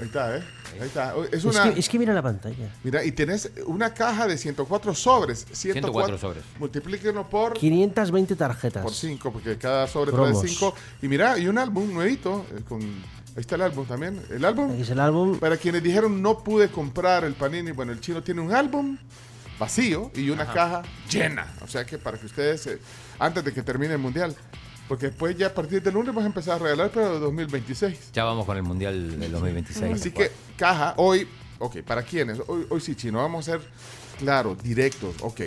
Ahí está, ¿eh? Ahí está. Es Es, una. que, es que mira la pantalla. Mira, y tenés una caja de 104 sobres. 104 sobres. Multiplíquenlo por 520 tarjetas. por 5, porque cada sobre Cromos. trae 5. Y mira, y un álbum nuevito. eh, con, ahí está el álbum también. El álbum. Aquí es el álbum. Para quienes dijeron no pude comprar el Panini, bueno, el chino tiene un álbum vacío y una Ajá. caja llena. O sea que para que ustedes, eh, antes de que termine el mundial, porque después ya a partir del lunes vas a empezar a regalar, pero de 2026. Ya vamos con el Mundial del 2026. Así que caja, hoy, ok, ¿para quiénes? Hoy, hoy sí, chino, vamos a ser, claro, directos, ok.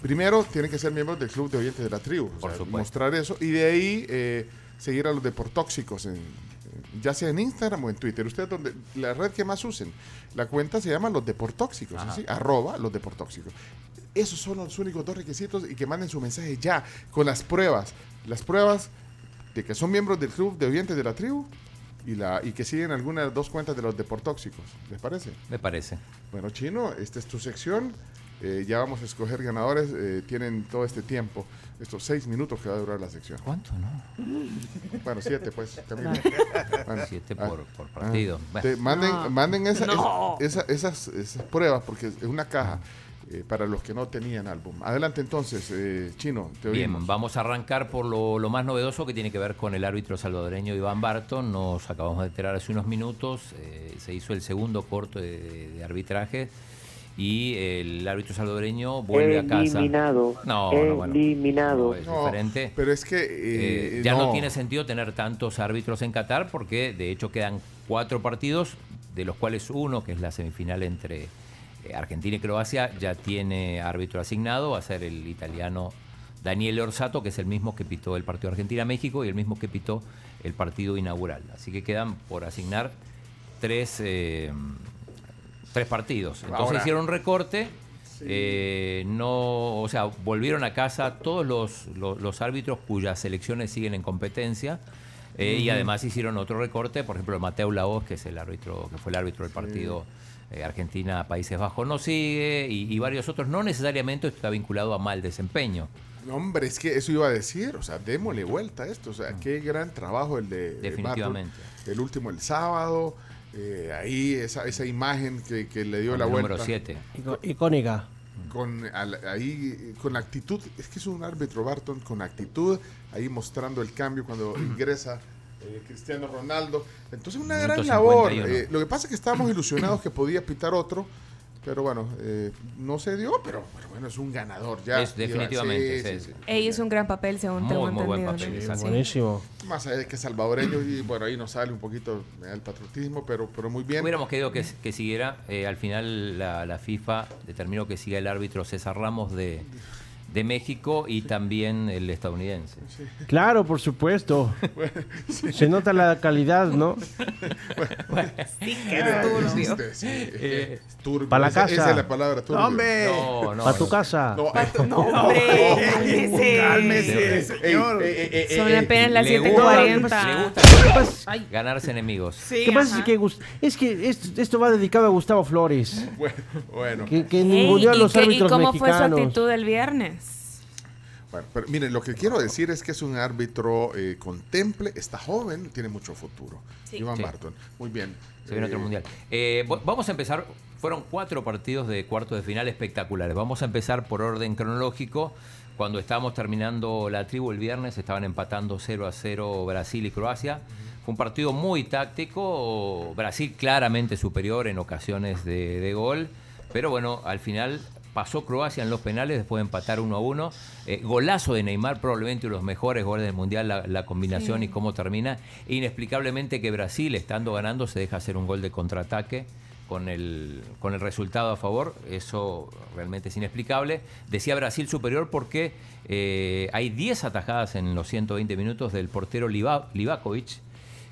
Primero, tienen que ser miembros del club de oyentes de la tribu. o sea, mostrar eso. Y de ahí eh, seguir a los deportóxicos, en, ya sea en Instagram o en Twitter. Ustedes, donde, la red que más usen. La cuenta se llama Los Deportóxicos, Ajá. ¿sí? arroba Los Deportóxicos. Esos son los únicos dos requisitos y que manden su mensaje ya, con las pruebas. Las pruebas de que son miembros del club de oyentes de la tribu y, la, y que siguen algunas dos cuentas de los deportóxicos. ¿Les parece? Me parece. Bueno, Chino, esta es tu sección. Eh, ya vamos a escoger ganadores. eh, tienen todo este tiempo, estos seis minutos que va a durar la sección. ¿Cuánto, no? Bueno, siete, pues. Siete ah, por- por partido. ah, Bueno. te manden No. manden esa- No. esa- esas, esas pruebas, porque es una caja eh, para los que no tenían álbum. Adelante entonces, eh, Chino, te oímos. Bien, vamos a arrancar por lo, lo más novedoso que tiene que ver con el árbitro salvadoreño Iván Barton. Nos acabamos de enterar hace unos minutos, eh, se hizo el segundo corto de, de arbitraje y el árbitro salvadoreño vuelve a casa. Eliminado. No, no, bueno. Eliminado. No, es No, diferente. pero es que Eh, eh, ya no. no. tiene sentido tener tantos árbitros en Qatar porque de hecho quedan cuatro partidos, de los cuales uno, que es la semifinal entre Argentina y Croacia, ya tiene árbitro asignado, va a ser el italiano Daniele Orsato, que es el mismo que pitó el partido Argentina-México y el mismo que pitó el partido inaugural. Así que quedan por asignar tres, eh, tres partidos. Entonces Ahora- hicieron recorte. eh, no, o sea, volvieron a casa todos los, los, los árbitros cuyas selecciones siguen en competencia. eh, Y además hicieron otro recorte, por ejemplo, Mateo Laoz, que es el árbitro, que fue el árbitro del partido eh, Argentina-Países Bajos, no sigue, y, y varios otros. No necesariamente está vinculado a mal desempeño. No, hombre, es que eso iba a decir, o sea, démosle vuelta a esto, o sea, qué gran trabajo el de de Definitivamente. Barton, el último el sábado, eh, ahí esa, esa imagen que, que le dio Con la el vuelta. número siete. Ico- Icónica. Con al- ahí con actitud, es que es un árbitro Barton con actitud, ahí mostrando el cambio cuando ingresa eh, Cristiano Ronaldo. Entonces una Minuto gran labor. 51. Eh, lo que pasa es que estábamos ilusionados que podía pitar otro, pero bueno, eh, no se dio, pero, pero bueno, es un ganador ya. Es definitivamente, Sí, sí, hizo un gran papel, según Muy, tengo muy buen papel, ¿no? Buenísimo. Más allá de que salvadoreño y bueno, ahí nos sale un poquito el patriotismo, pero, pero muy bien. Hubiéramos querido que, que siguiera. eh, al final la, la FIFA determinó que siga el árbitro César Ramos de, de México y también el estadounidense. Claro, por supuesto. Se nota la calidad, ¿no? Sí, qué turbio. Sí, Eh, es turbio. pa' la casa. Esa es la palabra turbio. No, hombre. No, no. Para tu no. casa. No, hombre, cálmese. Señor. Son apenas las Le 7:40. gusta, le gusta ¿Qué pasa? ganarse enemigos. Sí, ¿Qué pasa? Es que, es que esto, esto va dedicado a Gustavo Flores. Bueno, bueno. Que, que ninguneó a ¿y los ¿Y árbitros cómo fue su mexicanos. actitud el viernes? Bueno, pero miren, lo que quiero decir es que es un árbitro eh, contemple, está joven, tiene mucho futuro. Sí. Iván Sí. Barton, muy bien. Se viene otro Eh, mundial. Eh, vamos a empezar. Fueron cuatro partidos de cuartos de final espectaculares. Vamos a empezar por orden cronológico. Cuando estábamos terminando la tribu el viernes, estaban empatando 0 a 0 Brasil y Croacia. Fue un partido muy táctico. Brasil claramente superior en ocasiones de, de gol. Pero bueno, al final pasó Croacia en los penales después de empatar 1 a 1. Eh, golazo de Neymar, probablemente uno de los mejores goles del mundial, la, la combinación Sí. y cómo termina. Inexplicablemente que Brasil, estando ganando, se deja hacer un gol de contraataque con el, con el resultado a favor. Eso realmente es inexplicable. Decía Brasil superior porque eh, hay 10 atajadas en los 120 minutos del portero Liva- Livakovic.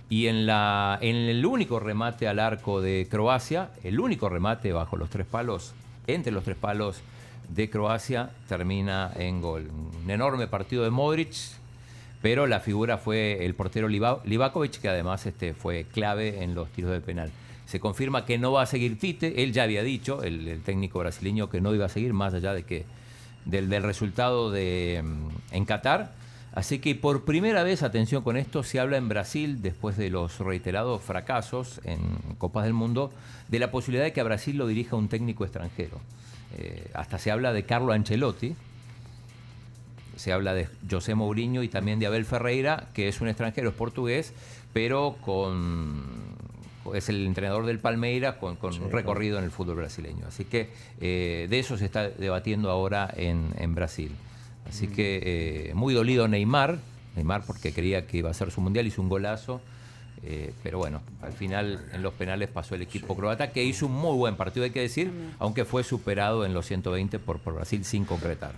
Y en, la, en el único remate al arco de Croacia, el único remate bajo los tres palos, entre los tres palos de Croacia, termina en gol. Un enorme partido de Modric, pero la figura fue el portero Liva- Livakovic, que además este, fue clave en los tiros del penal. Se confirma que no va a seguir Tite, él ya había dicho, el, el técnico brasileño, que no iba a seguir, más allá de que del, del resultado de, mm, en Qatar. Así que por primera vez, atención con esto, se habla en Brasil, después de los reiterados fracasos en Copas del Mundo, de la posibilidad de que a Brasil lo dirija un técnico extranjero. Eh, hasta se habla de Carlo Ancelotti, se habla de José Mourinho y también de Abel Ferreira, que es un extranjero, es portugués, pero con es el entrenador del Palmeiras con, con un recorrido en el fútbol brasileño. Así que eh, de eso se está debatiendo ahora en, en Brasil. Así que eh, muy dolido Neymar, Neymar porque creía que iba a ser su mundial, hizo un golazo. eh, pero bueno, al final en los penales pasó el equipo croata, que hizo un muy buen partido, hay que decir, aunque fue superado en los 120 por, por Brasil sin concretar.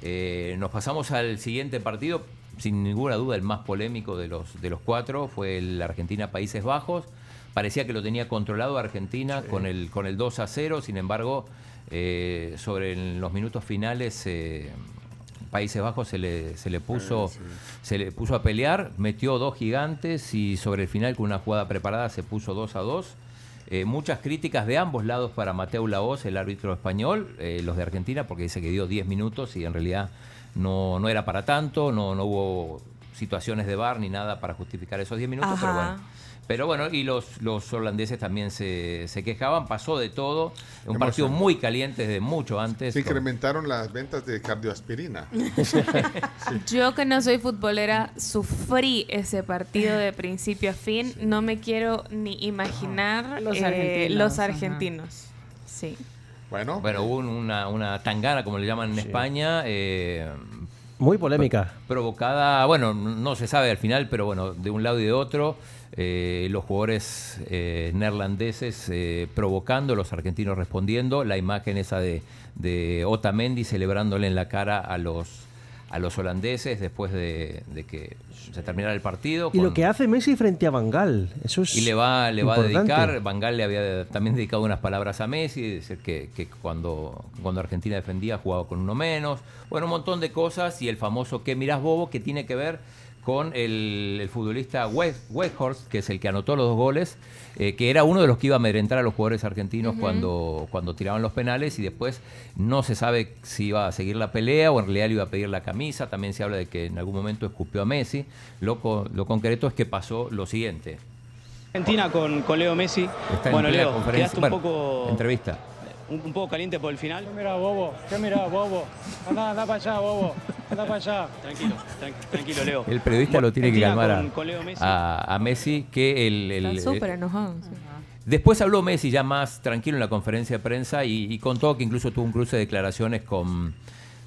Eh, nos pasamos al siguiente partido, sin ninguna duda el más polémico de los, de los cuatro, fue el Argentina-Países Bajos. Parecía que lo tenía controlado Argentina con, el, con el 2 a 0, sin embargo, eh, sobre los minutos finales Países Bajos se le, se le puso se le puso a pelear, metió dos gigantes y sobre el final con una jugada preparada se puso 2 a 2. Eh, muchas críticas de ambos lados para Mateo Laoz, el árbitro español, eh, los de Argentina, porque dice que dio 10 minutos y en realidad no, no era para tanto, no, no hubo situaciones de bar ni nada para justificar esos 10 minutos, pero bueno. Pero bueno, y los, los holandeses también se, se quejaban, pasó de todo, un partido muy caliente desde mucho antes. Se con- incrementaron las ventas de cardioaspirina. Yo que no soy futbolera, sufrí ese partido de principio a fin. No me quiero ni imaginar Los eh, argentinos, los argentinos. Sí. Bueno, Bueno, hubo un- una, una tangana, como le llaman en España, eh, Muy polémica. provocada, bueno, no se sabe al final, pero bueno, de un lado y de otro, eh, los jugadores eh, neerlandeses eh, provocando, los argentinos respondiendo, la imagen esa de, de Otamendi celebrándole en la cara a los a los holandeses después de, de que se terminara el partido. Y con- lo que hace Messi frente a Bangal, eso es y le va, le va a dedicar, Van Gaal le había también dedicado unas palabras a Messi, decir que, que cuando, cuando Argentina defendía jugaba con uno menos, bueno, un montón de cosas y el famoso ¿qué mirás bobo? que tiene que ver con el, el futbolista West, Weghorst, que es el que anotó los dos goles, eh, que era uno de los que iba a amedrentar a los jugadores argentinos cuando, cuando tiraban los penales y después no se sabe si iba a seguir la pelea o en realidad le iba a pedir la camisa, también se habla de que en algún momento escupió a Messi, lo, co- lo concreto es que pasó lo siguiente. Argentina con, con Leo Messi. Está bueno, Leo, conferencia- quedaste un bueno, poco entrevista. Un, un poco caliente por el final. ¿Qué mira, bobo? ¿Qué mira, bobo? Anda, anda para allá, bobo. Anda para allá. Tranquilo, tran- tranquilo, Leo. El periodista lo tiene que calmar a, con- con Leo Messi. a- a Messi, que el, el- Está súper enojado. sí. Después habló Messi ya más tranquilo en la conferencia de prensa y, y contó que incluso tuvo un cruce de declaraciones con,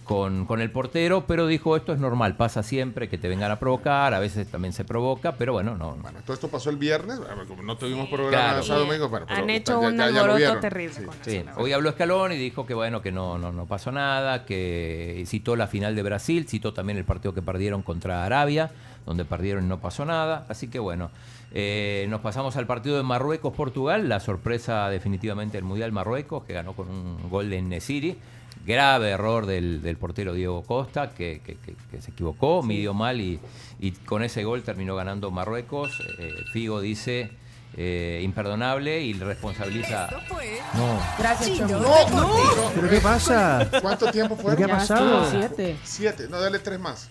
con, con el portero, pero dijo esto es normal, pasa siempre que te vengan a provocar, a veces también se provoca, pero bueno, no. todo esto pasó el viernes, como no tuvimos programa Claro. sábado domingo, bueno, pero Han hecho ya- un alboroto terrible Sí. con Sí, hoy habló Escalón y dijo que bueno, que no, no, no pasó nada, que citó la final de Brasil, citó también el partido que perdieron contra Arabia, donde perdieron y no pasó nada. Así que bueno, eh, nos pasamos al partido de Marruecos-Portugal, la sorpresa definitivamente del Mundial Marruecos, que ganó con un gol de Nesiri. Grave error del, del portero Diego Costa, que, que- que- que se equivocó, midió mal y, y con ese gol terminó ganando Marruecos. Eh, Figo dice eh, imperdonable y le responsabiliza. No. Gracias, Chino. No, no. ¿Pero qué pasa? ¿Cuánto tiempo fueron? ¿Qué ha pasado? siete. Siete. No, dale tres más.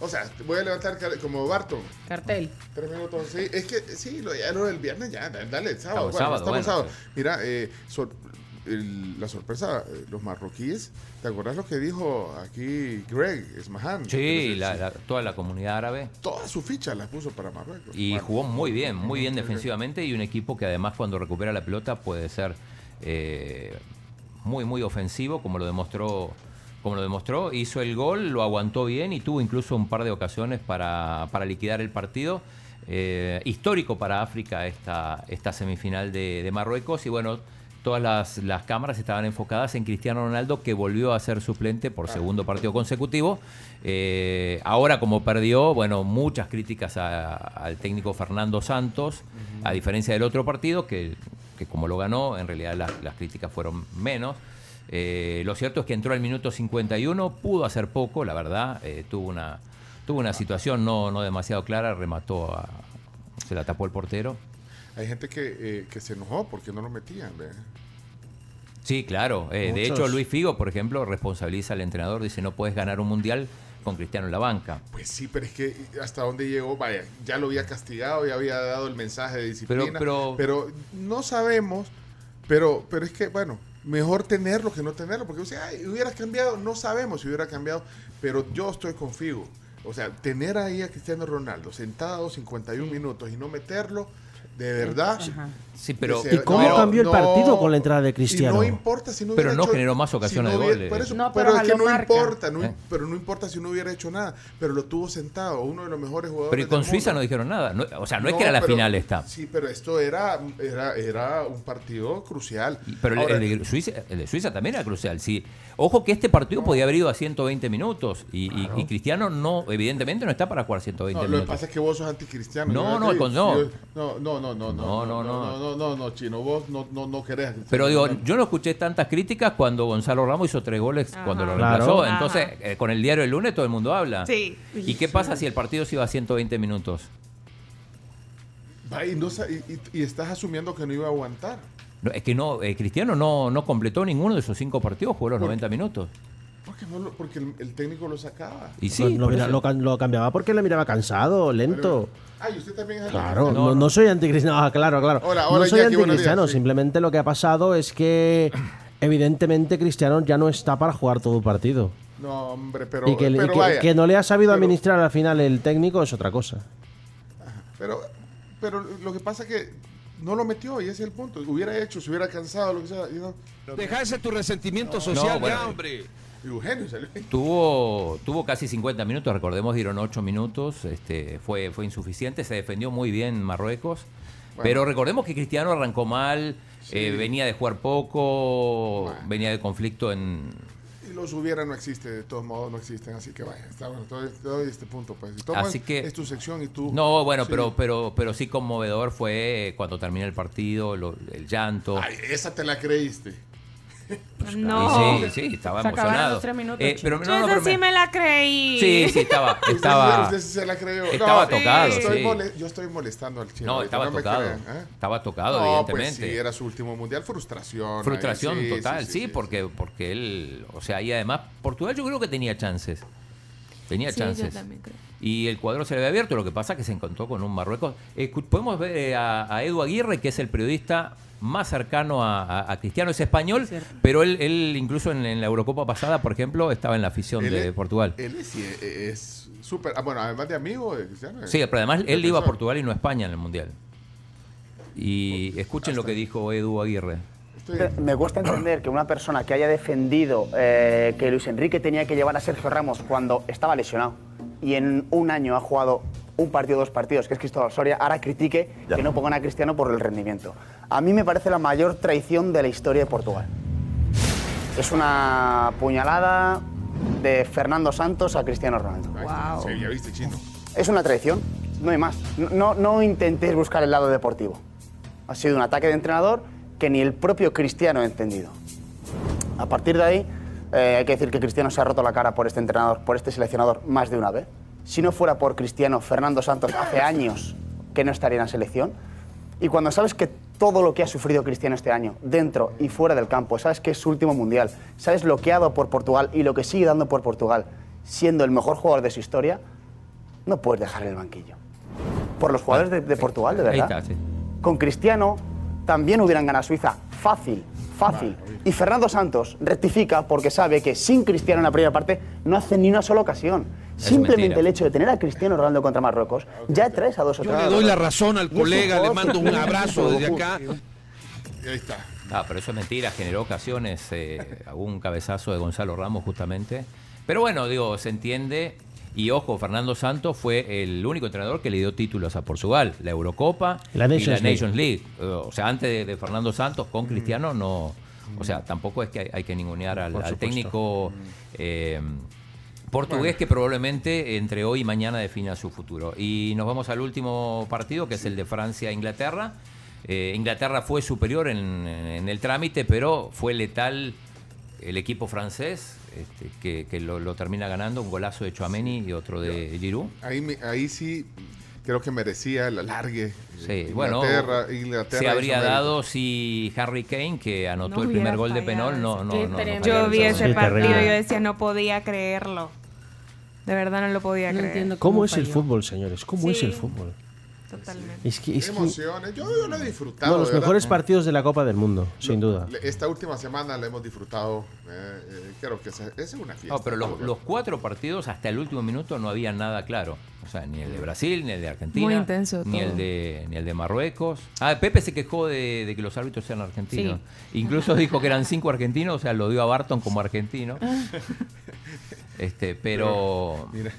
O sea, voy a levantar como Barton. Cartel. Tres minutos, sí. Es que sí, lo, ya lo del viernes ya, da- dale, el sábado. Bueno, sábado, estamos bueno, sábado. Mira, eh, el- la sorpresa, eh, los marroquíes, ¿te acordás lo que dijo aquí Greg Esmahan? Sí, la- la- toda la comunidad árabe. Toda su ficha la puso para Marruecos. Y jugó muy bien, muy bien defensivamente y un equipo que además cuando recupera la pelota puede ser eh, muy, muy ofensivo, como lo demostró. Como lo demostró, hizo el gol, lo aguantó bien y tuvo incluso un par de ocasiones para, para liquidar el partido. Eh, histórico para África esta, esta semifinal de, de Marruecos. Y bueno, todas las, las cámaras estaban enfocadas en Cristiano Ronaldo, que volvió a ser suplente por segundo partido consecutivo. Eh, ahora, como perdió, bueno, muchas críticas a- al técnico Fernando Santos, a diferencia del otro partido, que, que como lo ganó, en realidad las, las críticas fueron menos. Eh, lo cierto es que entró al minuto 51, pudo hacer poco, la verdad, eh, tuvo una tuvo una situación no, no demasiado clara, remató a, se la tapó el portero. Hay gente que, eh, que se enojó porque no lo metían. ¿ve? Sí, claro. Eh, de hecho, Luis Figo, por ejemplo, responsabiliza al entrenador, dice no puedes ganar un mundial con Cristiano en la banca. Pues sí, pero es que hasta dónde llegó, vaya, ya lo había castigado, ya había dado el mensaje de disciplina. Pero- pero, no sabemos, pero, pero es que, bueno, mejor tenerlo que no tenerlo, porque o sea, ay, hubieras cambiado, no sabemos si hubiera cambiado, pero yo estoy con Figo. O sea, tener ahí a Cristiano Ronaldo sentado 51 minutos y no meterlo, de verdad. Sí, pero- ¿Y cómo no, cambió el no, partido con la entrada de Cristiano? Y no importa si no Pero hubiera no hecho- generó más ocasiones si no de goles. por eso- No, pero, pero es que no marca. importa, no, Eh. pero no importa si no hubiera hecho nada, pero lo tuvo sentado, uno de los mejores jugadores. Pero y con del Suiza no dijeron nada. No- o sea, no, es que era la pero- final esta. Sí, pero esto era, era, era un partido crucial. Pero Ahora, el, de Suiza, el de Suiza también era crucial. Sí. Ojo que este partido podía haber ido a 120 minutos y, y- y Cristiano no, evidentemente no está para jugar 120 no, lo que minutos. pasa es que vos sos anticristiano. No, no, no. no, no, no, no, no, No, no, no. no, no, no, no, chino, vos no, no, no querés. Pero digo, yo no escuché tantas críticas cuando Gonzalo Ramos hizo tres goles cuando lo reemplazó. Entonces, eh, con el diario el lunes todo el mundo habla. Sí. ¿Y qué pasa si el partido se iba a 120 minutos? Va, y, no sa- y- y- y estás asumiendo que no iba a aguantar. No, es que no, eh, Cristiano no, no completó ninguno de esos cinco partidos, jugó los ¿Por 90 minutos. Porque, no lo- porque el, el técnico lo sacaba. Y Lo- sí, lo, lo cambiaba porque le miraba cansado, lento. Ay, usted también es Claro, anticristiano. no, no soy anticristiano. Ah, claro, claro. Hola, hola, no soy Jackie, anticristiano. días, sí. Simplemente lo que ha pasado es que, evidentemente, Cristiano ya no está para jugar todo el partido. No, hombre, pero, y que, y pero que- vaya. que no le ha sabido pero- administrar al final el técnico es otra cosa. Pero, pero lo que pasa es que no lo metió y ese es el punto. Hubiera hecho, se hubiera cansado, lo que sea. y no. Deja ese tu resentimiento No, social, bueno. ya, hombre. Eugenio salió. Tuvo, tuvo casi 50 minutos, recordemos, dieron 8 minutos, este, fue, fue insuficiente, se defendió muy bien Marruecos, pero recordemos que Cristiano arrancó mal, eh, venía de jugar poco, venía de conflicto en... Los hubiera no existe, de todos modos no existen, así que vaya, está bueno, te doy, te doy este punto. Pues. Todo Así es, que- es tu sección y tú. No, bueno, Sí. pero, pero, pero sí conmovedor fue cuando terminó el partido, lo- el llanto. Ay, esa te la creíste. No. Sí, sí, estaba Se emocionado. los tres minutos, Eh, pero no, no, Yo pero sí me- me la creí. Sí, sí, estaba, estaba, usted se la creyó. estaba No, tocado, estoy sí. mole- yo estoy molestando al chino. No, ahorita, estaba tocado. crean, ¿eh? Estaba tocado, No, evidentemente. Pues sí, era su último mundial, frustración. ahí, Frustración sí, total, sí, porque, porque él, o sea, y además Portugal yo creo que tenía chances. Tenía Sí, yo chances. también creo. Y el cuadro se le había abierto, lo que pasa es que se encontró con un Marruecos. Podemos ver eh, a, a Edu Aguirre, que es el periodista más cercano a, a- a Cristiano, es español, pero él, él incluso en, en la Eurocopa pasada, por ejemplo, estaba en la afición Él de es- Portugal. Él es súper. ah, bueno, además de amigo de Cristiano. Sí, pero además él iba a. Portugal y no a España en el Mundial. Y escuchen lo que dijo Edu Aguirre. Me cuesta entender que una persona que haya defendido eh, que Luis Enrique tenía que llevar a Sergio Ramos cuando estaba lesionado y en un año ha jugado un partido, dos partidos, que es Cristóbal Soria, ahora critique que no pongan a Cristiano por el rendimiento. A mí me parece la mayor traición de la historia de Portugal. Es una puñalada de Fernando Santos a Cristiano Ronaldo. Sí, ya viste, chino. Es una traición, no hay más. No, no intentéis buscar el lado deportivo. Ha sido un ataque de entrenador que ni el propio Cristiano ha entendido. A partir de ahí, eh, hay que decir que Cristiano se ha roto la cara por este entrenador, por este seleccionador, más de una vez. Si no fuera por Cristiano, Fernando Santos hace años que no estaría en la selección. Y cuando sabes que todo lo que ha sufrido Cristiano este año, dentro y fuera del campo, sabes que es su último mundial, sabes lo que ha dado por Portugal y lo que sigue dando por Portugal, siendo el mejor jugador de su historia, no puedes dejar el banquillo. Por los jugadores de, de Portugal, de verdad. Con Cristiano también hubieran ganado a Suiza. Fácil, fácil. Y Fernando Santos rectifica porque sabe que sin Cristiano en la primera parte no hace ni una sola ocasión. Simplemente el hecho de tener a Cristiano Ronaldo contra Marruecos, ya traes a dos o Yo tres. le doy la razón al Y colega, le mando un abrazo desde acá. Ahí está. Ah, pero eso es mentira, generó ocasiones, eh, algún cabezazo de Gonzalo Ramos justamente. Pero bueno, digo, se entiende. Y ojo, Fernando Santos fue el único entrenador que le dio títulos a Portugal, la Eurocopa La y la. Nations League. Eh, O sea, antes de, de Fernando Santos con Cristiano no... O sea, tampoco es que hay, hay que ningunear al, técnico eh, portugués que probablemente entre hoy y mañana defina su futuro. Y nos vamos al último partido, que es el de Francia-Inglaterra. Eh, Inglaterra fue superior en, en el trámite, pero fue letal el equipo francés, este, que, que lo, lo termina ganando, un golazo de Chouameni y otro de Giroud. Ahí, me- ahí sí creo que merecía el alargue. Sí, bueno, Inglaterra, Inglaterra se habría dado si Harry Kane, que anotó No el primer gol de penal, no, no, no, Yo vi ese partido y yo decía, no podía creerlo. De verdad no lo podía No creer. entiendo ¿Cómo, es el fútbol, señores? ¿Cómo es Sí. el fútbol? Totalmente. Es que, es que- Emociones. Yo, yo lo he disfrutado. uno de los verdad. mejores partidos de la Copa del Mundo, sin duda. Esta última semana la hemos disfrutado. eh, eh, creo que esa, esa es una fiesta. No, pero los, los cuatro partidos hasta el último minuto no había nada claro. O sea, ni el de Brasil, ni el de Argentina, Muy intenso ni todo. el de ni el de Marruecos. Ah, Pepe se quejó de, de que los árbitros sean argentinos. Incluso dijo que eran cinco argentinos, o sea, lo dio a Barton como argentino. Este, pero Mira,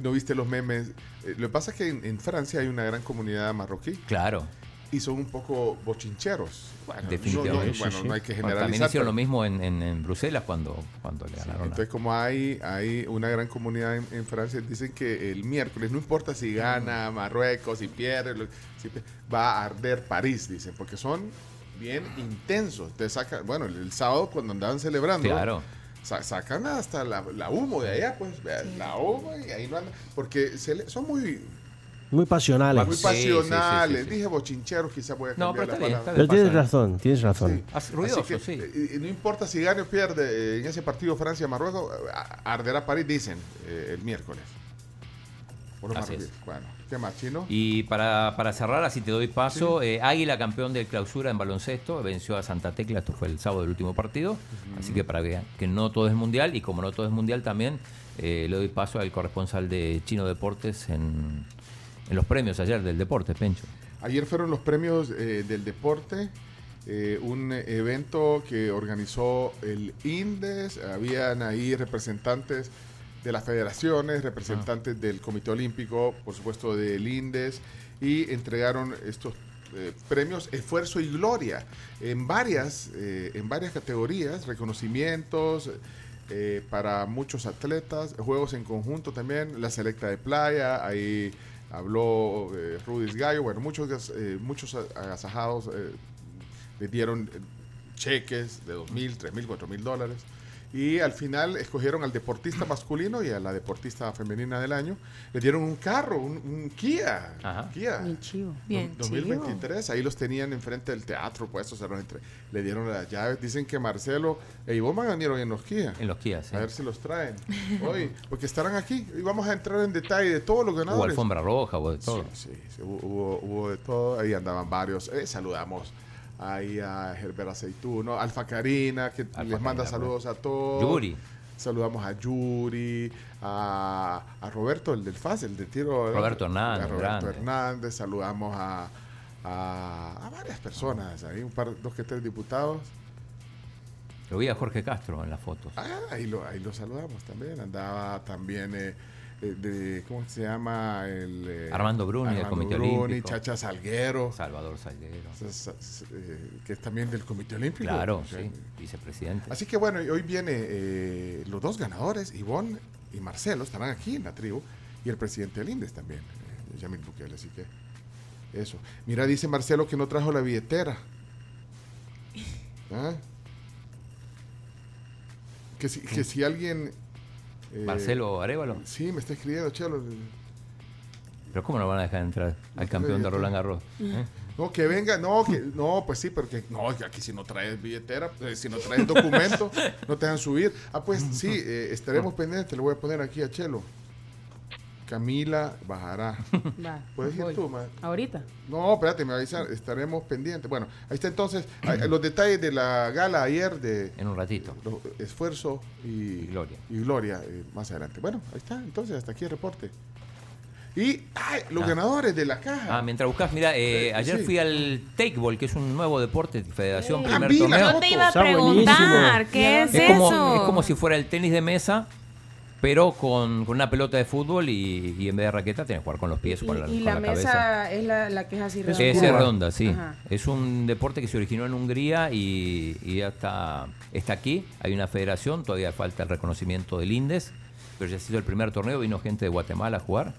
¿no viste los memes? Eh, lo que pasa es que en, en Francia hay una gran comunidad marroquí. Claro. Y son un poco bochincheros. Bueno, definitivamente. no- no- bueno, no hay que Bueno, también hicieron pero- lo mismo en, en- en Bruselas cuando, cuando le ganaron. Entonces, como hay, hay una gran comunidad en, en Francia, dicen que el miércoles, no importa si gana Marruecos, si pierde, lo- si pe- va a arder París, dicen, porque son bien intensos. Te sacan, bueno, el, el sábado cuando andaban celebrando, Claro. Sa- sacan hasta la, la humo de allá, pues, la humo y ahí no andan, porque se le- son muy, Muy pasionales. muy pasionales. Dije bochincheros, quizás voy a No, cambiar pero la bien, palabra. Pero tienes razón, tienes razón. Ruidoso, Así que, sí. eh, no importa si gane o pierde eh, en ese partido Francia-Marruecos, eh, arderá París, dicen, eh, el miércoles. Así marroquíes. Bueno, ¿qué más, chino? Y para, para cerrar, así te doy paso, eh, Águila campeón del clausura en baloncesto, venció a Santa Tecla, esto fue el sábado del último partido, así que para que que no todo es mundial, y como no todo es mundial también, eh, le doy paso al corresponsal de Chino Deportes en, en los premios ayer del deporte, Pencho. Ayer fueron los premios eh, del deporte, eh, un evento que organizó el INDES, habían ahí representantes de las federaciones, representantes del Comité Olímpico, por supuesto del INDES, y entregaron estos eh, premios Esfuerzo y Gloria en varias, eh, en varias categorías, reconocimientos eh, para muchos atletas, juegos en conjunto también, la selecta de playa, ahí habló Rudis Gallo, bueno, muchos, muchos agasajados le dieron cheques de dos mil, tres mil, cuatro mil dólares. Y al final escogieron al deportista masculino y a la deportista femenina del año. Le dieron un carro, un, un Kia. Kia. Bien chivo. Bien 2023, ahí los tenían enfrente del teatro puestos, se los entre- le dieron las llaves. Dicen que Marcelo e Ivonne hoy en los Kia. En los Kia, sí. A ver si los traen hoy, porque estarán aquí y vamos a entrar en detalle de todos los Hubo ganadores. alfombra roja, hubo de todo. Sí, sí, sí, hubo, hubo- hubo de todo, ahí andaban varios. Eh, saludamos ahí a Herbert Aceituno, Alfa Karina, que les manda Karina, saludos a todos. Yuri. Saludamos a Yuri, a, a Roberto, el del FAS, el de tiro. Roberto Hernández, A Roberto grande. Hernández, saludamos a, a, a varias personas, ahí un par, dos que tres diputados. Lo vi a Jorge Castro en las fotos. Ah, ahí lo, ahí lo saludamos también. Andaba también, eh, de, ¿cómo se llama? El, eh, Armando Bruni, del Armando Comité Bruni, Olímpico. Chacha Salguero. Salvador Salguero. Eh, que es también del Comité Olímpico. Claro, Sí. sí, vicepresidente. Así que bueno, hoy viene eh, los dos ganadores, Ivonne y Marcelo, estarán aquí en la tribu, y el presidente del INDES también, eh, Yamil Bukele, así que eso. Mira, dice Marcelo que no trajo la billetera. ¿Ah? Que si, que si alguien... eh, Marcelo Arevalo. Sí, me está escribiendo, Chelo. Pero ¿cómo no van a dejar entrar al campeón de Roland Garros? ¿Eh? No, que venga, no, que, no, pues sí, porque no, que aquí si no traes billetera, eh, si no traes documento, no te dejan subir. Ah, pues sí, eh, estaremos pendientes, le voy a poner aquí a Chelo. Camila bajará. Va, ¿Puedes ir voy. tú, ma? Ahorita. No, espérate, me avisar, estaremos pendientes. Bueno, ahí está entonces los detalles de la gala ayer de En un ratito. los- esfuerzo y, gloria. Y gloria eh, más adelante. Bueno, ahí está, entonces hasta aquí el reporte. Y ay, los Ah. ganadores de la caja. Ah, mientras buscas, mira, eh, Eh, ayer sí. fui al Takeball, que es un nuevo deporte de Federación Ah, Primer la Torneo. Yo te iba a preguntar. ¿qué es, Es como, eso? es como si fuera el tenis de mesa, pero con, con una pelota de fútbol y, y en vez de raqueta tienes que jugar con los pies o con la, Y, con la la mesa cabeza. es la, la que es así Es redonda. Es curva. redonda, sí. Ajá. Es un deporte que se originó en Hungría y, y ya está, está aquí. Hay una federación, todavía falta el reconocimiento del INDES, pero ya ha sido el primer torneo, vino gente de Guatemala a jugar.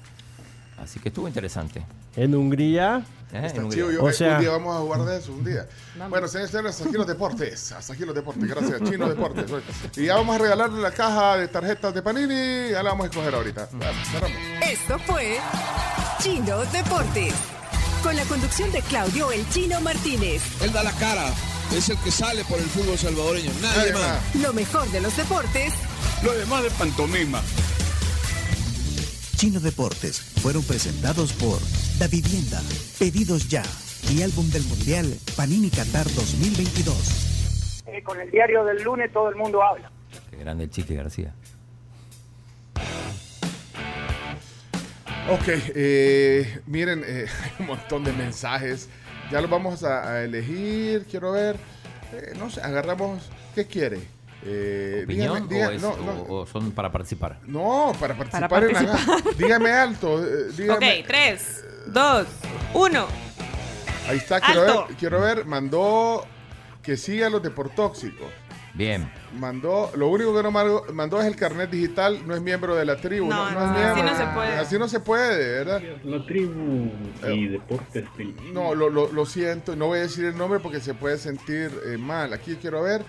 Así que estuvo interesante. En Hungría. ¿eh? Está En Hungría. yo- O sea- un día vamos a jugar de eso, un día. Bueno, señores, señores, hasta aquí los deportes. Hasta aquí los deportes, gracias, Chino Deportes. Y ya vamos a regalarle la caja de tarjetas de Panini. Ya la vamos a escoger ahorita. Vamos, cerramos. Esto fue Chino Deportes. Con la conducción de Claudio El Chino Martínez. Él da la cara, es el que sale por el fútbol salvadoreño, nadie Nadie más. más. Lo mejor de los deportes Lo demás de pantomima. Chino Deportes fueron presentados por Da Vivienda, Pedidos Ya y Álbum del Mundial Panini Qatar 2022. Eh, con el diario del lunes todo el mundo habla. Qué grande el Chique García. Ok, eh, miren, eh, hay un montón de mensajes. Ya los vamos a, a elegir. Quiero ver. Eh, no sé, agarramos. ¿Qué quiere? Eh, ¿Opinión dígame- o, es- no, o- no, o son para participar? no, para participar, Para en la. Dígame alto. eh, dígame. Ok, tres, dos, uno. Ahí está, quiero Alto. ver, quiero ver. Mandó que siga los deportóxicos. Bien. Mandó, lo único que no mandó, mandó es el carnet digital, no es miembro de la tribu. No, No, no, es así miembro. no se puede. Así no se puede, ¿verdad? La tribu y deportes. No, lo, lo- lo siento, no voy a decir el nombre porque se puede sentir eh, mal. Aquí quiero ver.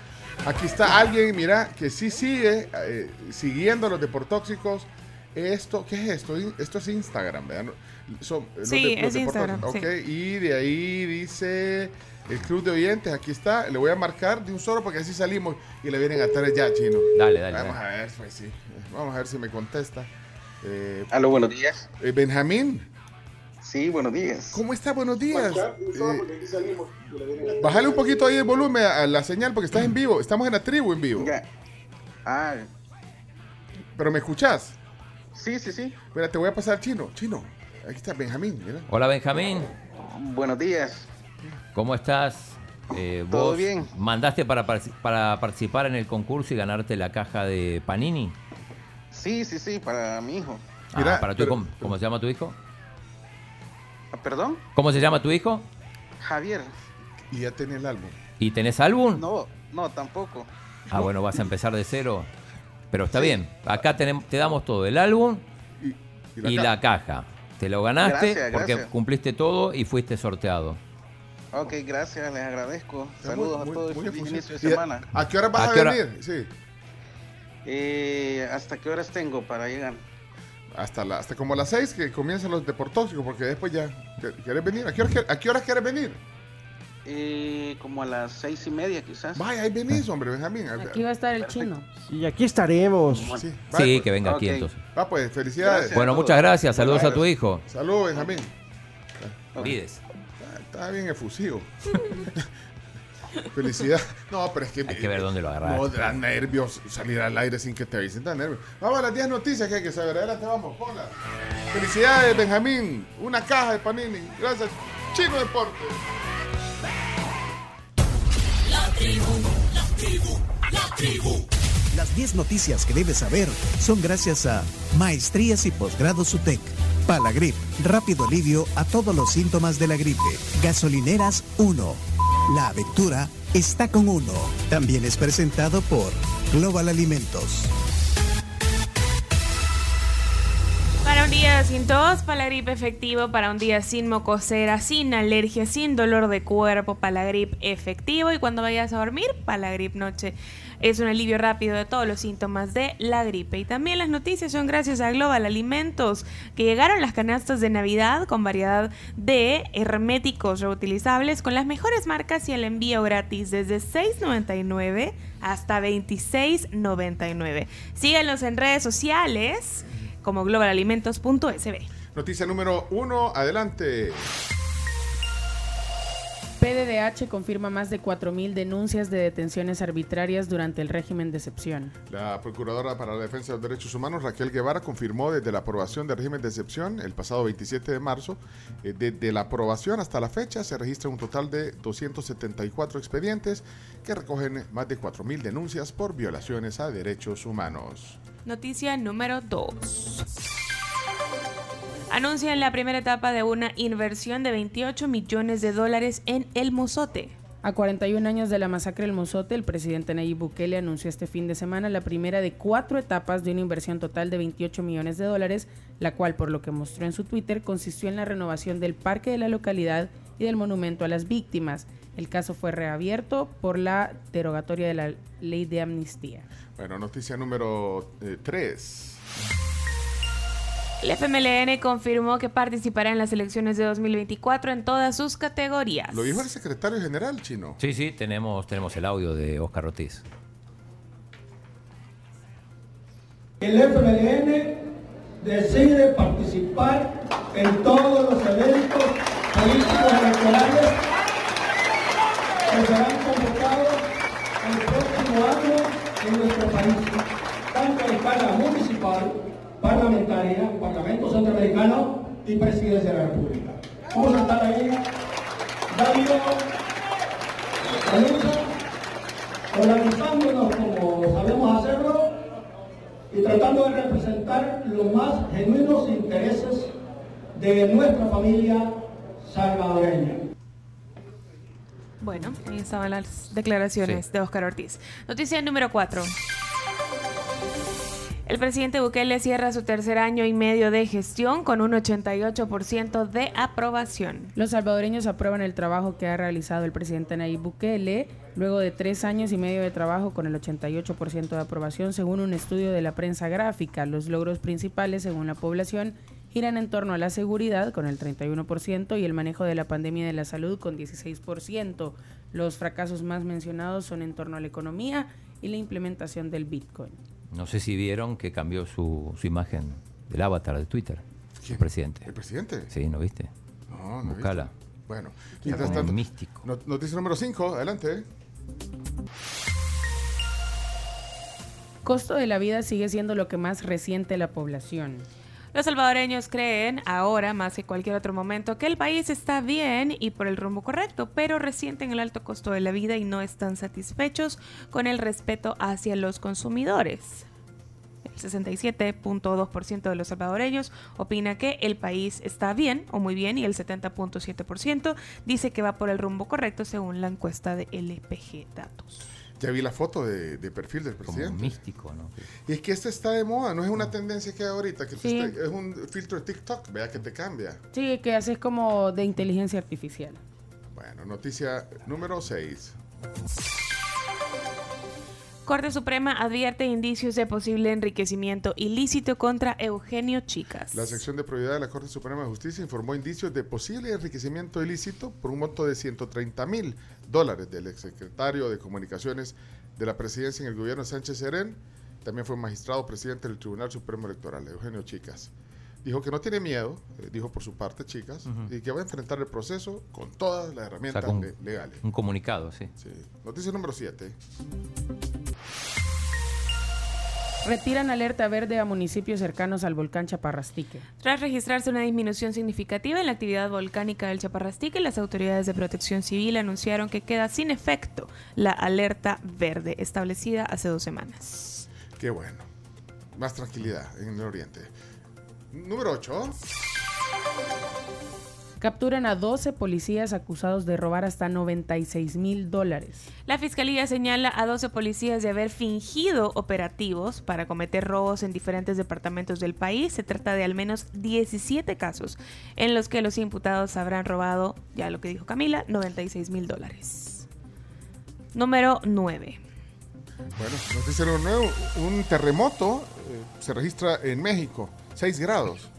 Aquí está alguien, mira, que sí sigue eh, siguiendo a los deportóxicos. Esto, ¿qué es esto? Esto es Instagram, ¿verdad? Los Sí, los es Instagram, deportóxicos. sí. Ok, y de ahí dice el club de oyentes. Aquí está. Le voy a marcar de un solo porque así salimos y le vienen a traer ya, chino. Dale, dale, Vamos dale. a ver, pues sí. Vamos a ver si me contesta. Eh, Aló, buenos días. eh, Benjamín. Sí, buenos días. ¿Cómo está? Buenos días. Eh, bájale un poquito ahí el volumen a la señal porque estás en vivo. Estamos en la tribu en vivo. Ah, ¿Pero me escuchás? sí, sí, sí. Espera, te voy a pasar chino. Chino. Aquí está Benjamín. mira. Hola Benjamín, Buenos días. ¿cómo estás? Eh, Todo ¿Vos bien. mandaste para, para participar en el concurso y ganarte la caja de Panini? Sí, sí, sí, para mi hijo. Ah, Mira, para tu pero- ¿cómo, cómo se llama tu hijo? Ah, ¿Perdón? ¿Cómo se llama tu hijo? Javier. Y ya tenía el álbum. ¿Y tenés álbum? No, no, tampoco. Ah, bueno, vas a empezar de cero. Pero está bien. Acá tenemos, te damos todo, el álbum y y la la, caja. Te lo ganaste Gracias, porque gracias. cumpliste todo y fuiste sorteado. Ok, gracias, les agradezco. Saludos muy- a todos muy y feliz inicio de ¿Y a- semana. ¿A qué hora vas ¿A a, qué hora? venir? Sí. Eh, ¿Hasta qué horas tengo para llegar? Hasta, la, hasta como las seis que comienzan los deportóxicos porque después ya. ¿Quieres venir? ¿A qué hora, a qué hora quieres venir? Eh, como a las seis y media quizás. Vaya, ahí venís, hombre, Benjamín. Aquí va a estar el chino. Y aquí estaremos. Sí, Sí, que venga aquí Ok. entonces. Va, pues, felicidades. Gracias. Bueno, muchas gracias. Saludos a tu hijo. Saludos, Benjamín. Vides. Está bien efusivo. Felicidad. No, pero es que. Hay que ver dónde lo agarraste. No, da nervios salir al aire sin que te avisen, da nervios. Vamos a las 10 noticias que hay que saber. Adelante, vamos, ponla. Felicidades, Benjamín. Una caja de Panini. Gracias, Chino Deporte. La tribu, la tribu, la tribu. Las 10 noticias que debes saber son gracias a Maestrías y Posgrados UTEC, Palagrip, rápido alivio a todos los síntomas de la gripe, Gasolineras 1. La aventura está con uno. También es presentado por Global Alimentos. Para día sin tos, Palagrip efectivo para un día sin mocosera, sin alergia, sin dolor de cuerpo, Palagrip efectivo y cuando vayas a dormir, Palagrip noche. Es un alivio rápido de todos los síntomas de la gripe. Y también las noticias son gracias a Global Alimentos, que llegaron las canastas de Navidad con variedad de herméticos reutilizables con las mejores marcas y el envío gratis desde 6.99 hasta 26.99. Síguenos en redes sociales como globalalimentos.sb. Noticia número uno, adelante. PDDH confirma más de 4.000 denuncias de detenciones arbitrarias durante el régimen de excepción. La Procuradora para la Defensa de los Derechos Humanos, Raquel Guevara, confirmó desde la aprobación del régimen de excepción el pasado 27 de marzo, eh, desde la aprobación hasta la fecha se registra un total de 274 expedientes que recogen más de 4.000 denuncias por violaciones a derechos humanos. Noticia número 2. Anuncian la primera etapa de una inversión de 28 millones de dólares en El Mozote. A 41 años de la masacre del Mozote, el presidente Nayib Bukele anunció este fin de semana la primera de cuatro etapas de una inversión total de 28 millones de dólares, la cual, por lo que mostró en su Twitter, consistió en la renovación del parque de la localidad y del monumento a las víctimas. El caso fue reabierto por la derogatoria de la ley de amnistía. Bueno, noticia número 3. El FMLN confirmó que participará en las elecciones de 2024 en todas sus categorías. Lo dijo el secretario general chino. Sí, sí, tenemos, tenemos el audio de Oscar Ortiz. El FMLN decide participar en todos los eventos políticos electorales que serán convocados el próximo año en nuestro país, tanto en escala municipal, parlamentaria, Parlamento Centroamericano y Presidencia de la República. Vamos a estar ahí dando la lucha, organizándonos como sabemos hacerlo y tratando de representar los más genuinos intereses de nuestra familia salvadoreña. Bueno, ahí estaban las declaraciones de Oscar Ortiz. Noticia número 4. El presidente Bukele cierra su tercer año y medio de gestión con un 88% de aprobación. Los salvadoreños aprueban el trabajo que ha realizado el presidente Nayib Bukele luego de tres años y medio de trabajo con el 88% de aprobación según un estudio de la prensa gráfica. Los logros principales según la población giran en torno a la seguridad con el 31% y el manejo de la pandemia de la salud con 16%. Los fracasos más mencionados son en torno a la economía y la implementación del Bitcoin. No sé si vieron que cambió su, su imagen del avatar de Twitter. El presidente. ¿El presidente? Sí, ¿no viste? No, no Buscala. visto. Bueno, mientras tanto, místico. not- noticia número 5, adelante. Costo de la vida sigue siendo lo que más resiente la población. Los salvadoreños creen, ahora más que cualquier otro momento, que el país está bien y por el rumbo correcto, pero resienten el alto costo de la vida y no están satisfechos con el respeto hacia los consumidores. El 67.2% de los salvadoreños opina que el país está bien o muy bien y el 70.7% dice que va por el rumbo correcto según la encuesta de LPG Datos. Ya vi la foto de, de perfil del presidente. místico, ¿no? Y es que este está de moda, no es una tendencia que hay ahorita, que Sí. es un filtro de TikTok, vea que te cambia. Sí, que haces como de inteligencia artificial. Bueno, noticia número 6. Corte Suprema advierte indicios de posible enriquecimiento ilícito contra Eugenio Chicas. La sección de probidad de la Corte Suprema de Justicia informó indicios de posible enriquecimiento ilícito por un monto de 130 mil dólares del exsecretario de Comunicaciones de la presidencia en el gobierno de Sánchez Serén. También fue magistrado presidente del Tribunal Supremo Electoral, Eugenio Chicas. Dijo que no tiene miedo, eh, dijo por su parte Chicas, y que va a enfrentar el proceso con todas las herramientas le- legales. un comunicado, sí. Sí. Noticia número 7. Retiran alerta verde a municipios cercanos al volcán Chaparrastique. Tras registrarse una disminución significativa en la actividad volcánica del Chaparrastique, las autoridades de protección civil anunciaron que queda sin efecto la alerta verde establecida hace dos semanas. Qué bueno. Más tranquilidad en el oriente. Número 8. Capturan a 12 policías acusados de robar hasta 96 mil dólares. La fiscalía señala a 12 policías de haber fingido operativos para cometer robos en diferentes departamentos del país. Se trata de al menos 17 casos en los que los imputados habrán robado, ya lo que dijo Camila, 96 mil dólares. Número 9. Bueno, noticia número nuevo. Un terremoto eh, se registra en México, 6 grados.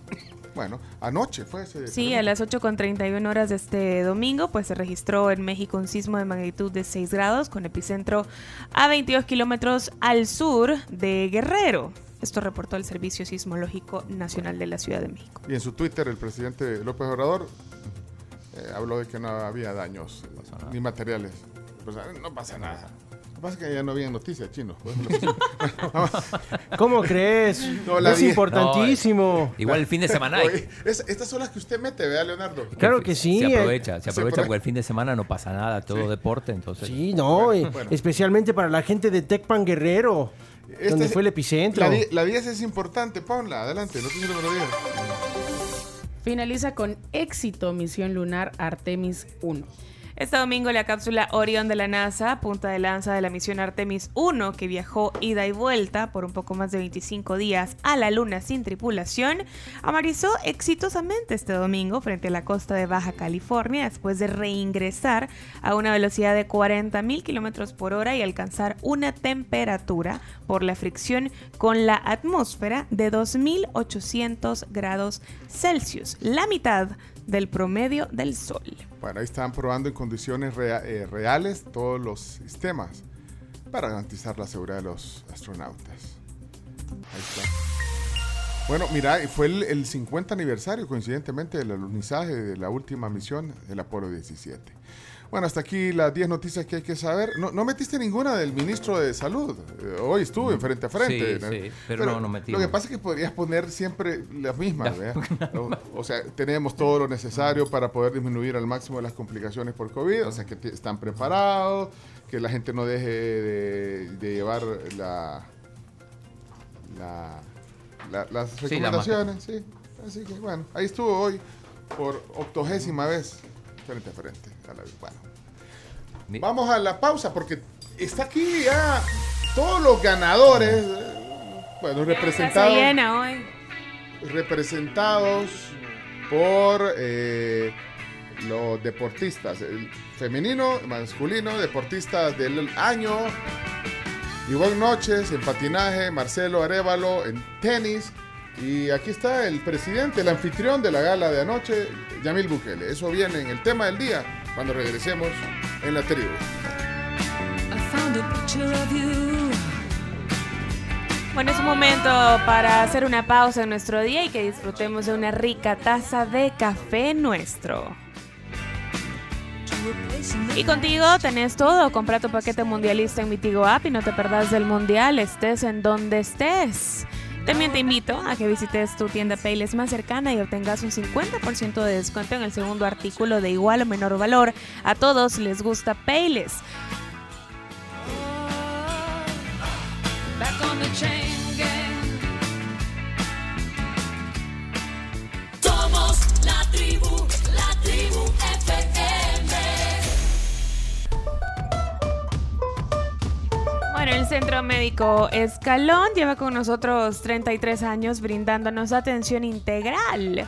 Bueno, anoche fue ese. Sí, a las 8.31 horas de este domingo, pues se registró en México un sismo de magnitud de 6 grados con epicentro a 22 kilómetros al sur de Guerrero. Esto reportó el Servicio Sismológico Nacional de la Ciudad de México. Y en su Twitter, el presidente López Obrador eh, habló de que no había daños ni materiales. Pues, no pasa nada. Pasa es que ya no había noticias, chino. ¿Cómo crees? No, es vi- importantísimo. Igual el fin de semana hay. Oye, es- estas son las que usted mete, ¿verdad, Leonardo? Claro que sí. Se eh. aprovecha, se aprovecha porque el fin de semana no pasa nada, todo deporte, entonces. Sí, no, y especialmente para la gente de Tecpan Guerrero, Este donde es- fue el epicentro. La, di- la 10 es importante, ponla, adelante, noticia número 10. Finaliza con éxito misión lunar Artemis 1. Este domingo la cápsula Orion de la NASA, punta de lanza de la misión Artemis 1, que viajó ida y vuelta por un poco más de 25 días a la Luna sin tripulación, amarizó exitosamente este domingo frente a la costa de Baja California después de reingresar a una velocidad de 40.000 kilómetros por hora y alcanzar una temperatura por la fricción con la atmósfera de 2.800 grados Celsius, la mitad del promedio del Sol. Bueno, ahí están probando en condiciones rea- eh, reales todos los sistemas para garantizar la seguridad de los astronautas. Ahí está. Bueno, mira, fue el, el 50 aniversario, coincidentemente, del alunizaje de la última misión del Apolo 17. Bueno, hasta aquí las 10 noticias que hay que saber. No, no metiste ninguna del ministro de Salud. Eh, hoy estuvo en frente a frente. Sí, sí, pero no, no metimos. Lo que pasa es que podrías poner siempre las mismas, La-. O, o sea, tenemos todo lo necesario para poder disminuir al máximo las complicaciones por COVID. O sea, que están preparados, que la gente no deje de, de llevar la, la- la- las recomendaciones. Sí, Así que, bueno, ahí estuvo hoy por octogésima vez frente a frente. a la- bueno. Vamos a la pausa porque está aquí ya todos los ganadores, eh, bueno, Se representados, llena hoy. representados por eh, los deportistas, el femenino, masculino, deportistas del año. Ivonne Noches en patinaje, Marcelo Arevalo en tenis. Y aquí está el presidente, el anfitrión de la gala de anoche, Yamil Bukele. Eso viene en el tema del día cuando regresemos en la tribu. Bueno, es un momento para hacer una pausa en nuestro día y que disfrutemos de una rica taza de café nuestro. Y contigo tenés todo. Compra tu paquete mundialista en mi Tigo App y no te perdás del mundial, estés en donde estés. También te invito a que visites tu tienda Payless más cercana y obtengas un 50% de descuento en el segundo artículo de igual o menor valor. A todos les gusta Payless. Bueno, el Centro Médico Escalón lleva con nosotros 33 años brindándonos atención integral.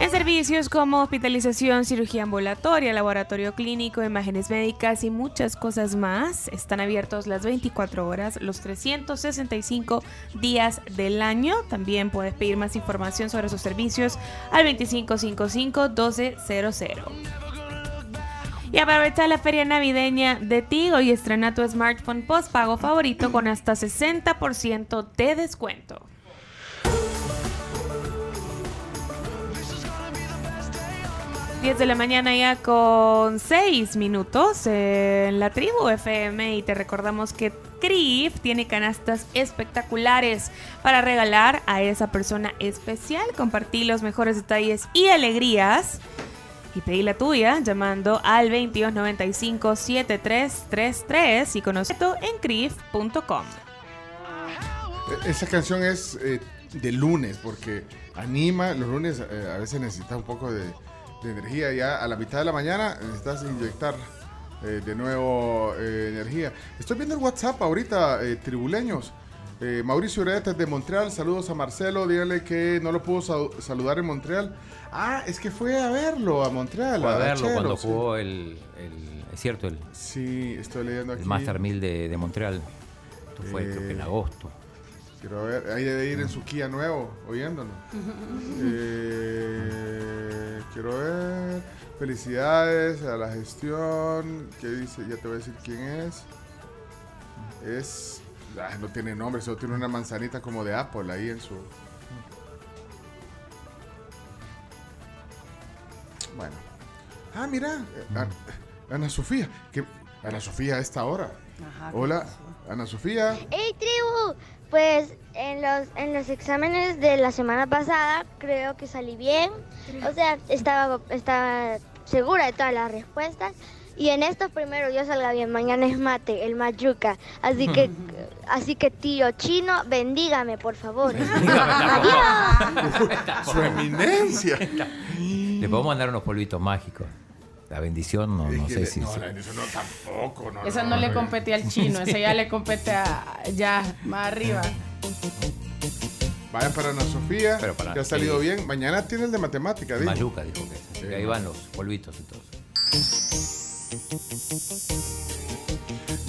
En servicios como hospitalización, cirugía ambulatoria, laboratorio clínico, imágenes médicas y muchas cosas más, están abiertos las 24 horas, los 365 días del año. También puedes pedir más información sobre sus servicios al 2555-1200. Y aprovecha la feria navideña de Tigo y estrena tu smartphone postpago favorito con hasta 60% de descuento. De la mañana ya con 6 minutos en la tribu FM y te recordamos que CRIF tiene canastas espectaculares para regalar a esa persona especial. Compartí los mejores detalles y alegrías y pedí la tuya llamando al 2295-7333 y conoce todo en crif.com. E- Esa canción es eh, de lunes, porque anima, los lunes eh, a veces necesitas un poco de, energía, ya a la mitad de la mañana necesitas inyectar eh, de nuevo eh, energía. Estoy viendo el WhatsApp ahorita, tribuleños. Eh, Mauricio Ureta de Montreal, saludos a Marcelo, dígale que no lo pudo sal- saludar en Montreal. Ah, es que fue a verlo a Montreal. Fue a verlo cuando sí. jugó el, el- es cierto, el, Sí, estoy leyendo aquí. el Master 1000 de, de Montreal. Esto fue creo que en Eh, agosto. Quiero ver, ahí debe ir en su Kia nuevo, oyéndonos. Eh, quiero ver. Felicidades a la gestión. ¿Qué dice? Ya te voy a decir quién es. Es. Ah, no tiene nombre, solo tiene una manzanita como de Apple ahí en su. Bueno. Ah, mira. eh, An- Ana Sofía. que Ana Sofía a esta hora. Ajá, ¿qué Hola, Ana Sofía. ¡Hey, tribu! Pues en los, en los exámenes de la semana pasada creo que salí bien. O sea, estaba, estaba segura de todas las respuestas. Y en estos primero yo salga bien. Mañana es mate, el mayuca. Así que, así que tío chino, bendígame, por favor. ¡Adiós! Su eminencia. Le podemos mandar unos polvitos mágicos. La bendición, no, no sé si. no, la bendición no, tampoco. No, Esa no, no, le compete al chino, esa ya le compete a ya más arriba. Vayan para Ana Sofía. Pero para- que ha salido sí. bien. Mañana tiene el de matemática, dijo. Mayuca dijo que. Sí. que ahí van los polvitos y todo.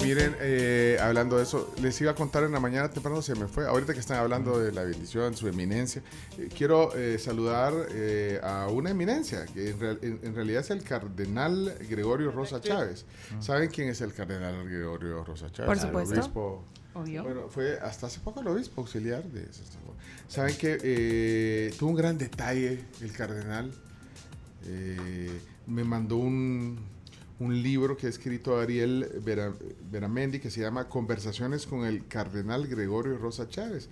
Miren, eh, hablando de eso, les iba a contar en la mañana temprano, se me fue. Ahorita que están hablando de la bendición, su eminencia, eh, quiero eh, saludar eh, a una eminencia, que en, real- en- en realidad es el cardenal Gregorio Rosa Chávez. ¿Saben quién es el cardenal Gregorio Rosa Chávez? Por El supuesto. obispo- Obvio. Bueno, fue hasta hace poco el obispo auxiliar de eso. Saben que eh, tuvo un gran detalle el cardenal. Eh, me mandó un, un libro que ha escrito Ariel Vera- Veramendi que se llama Conversaciones con el cardenal Gregorio Rosa Chávez,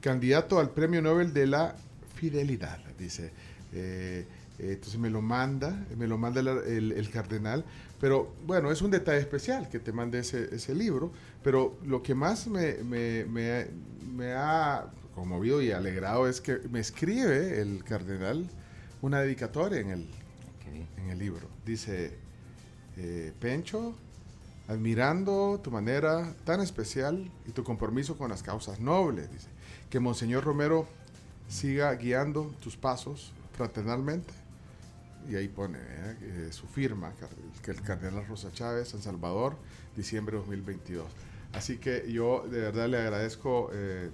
candidato al Premio Nobel de la Fidelidad, dice. Eh, eh, entonces me lo manda, me lo manda el, el- el cardenal, pero bueno, es un detalle especial que te mande ese, ese libro, pero lo que más me, me- me- me ha conmovido y alegrado es que me escribe el cardenal una dedicatoria en el, en el libro. Dice, eh, Pencho, admirando tu manera tan especial y tu compromiso con las causas nobles, dice, que Monseñor Romero siga guiando tus pasos fraternalmente. Y ahí pone ¿eh? Eh, su firma, que el cardenal Rosa Chávez, San Salvador, diciembre de 2022. Así que yo de verdad le agradezco, eh,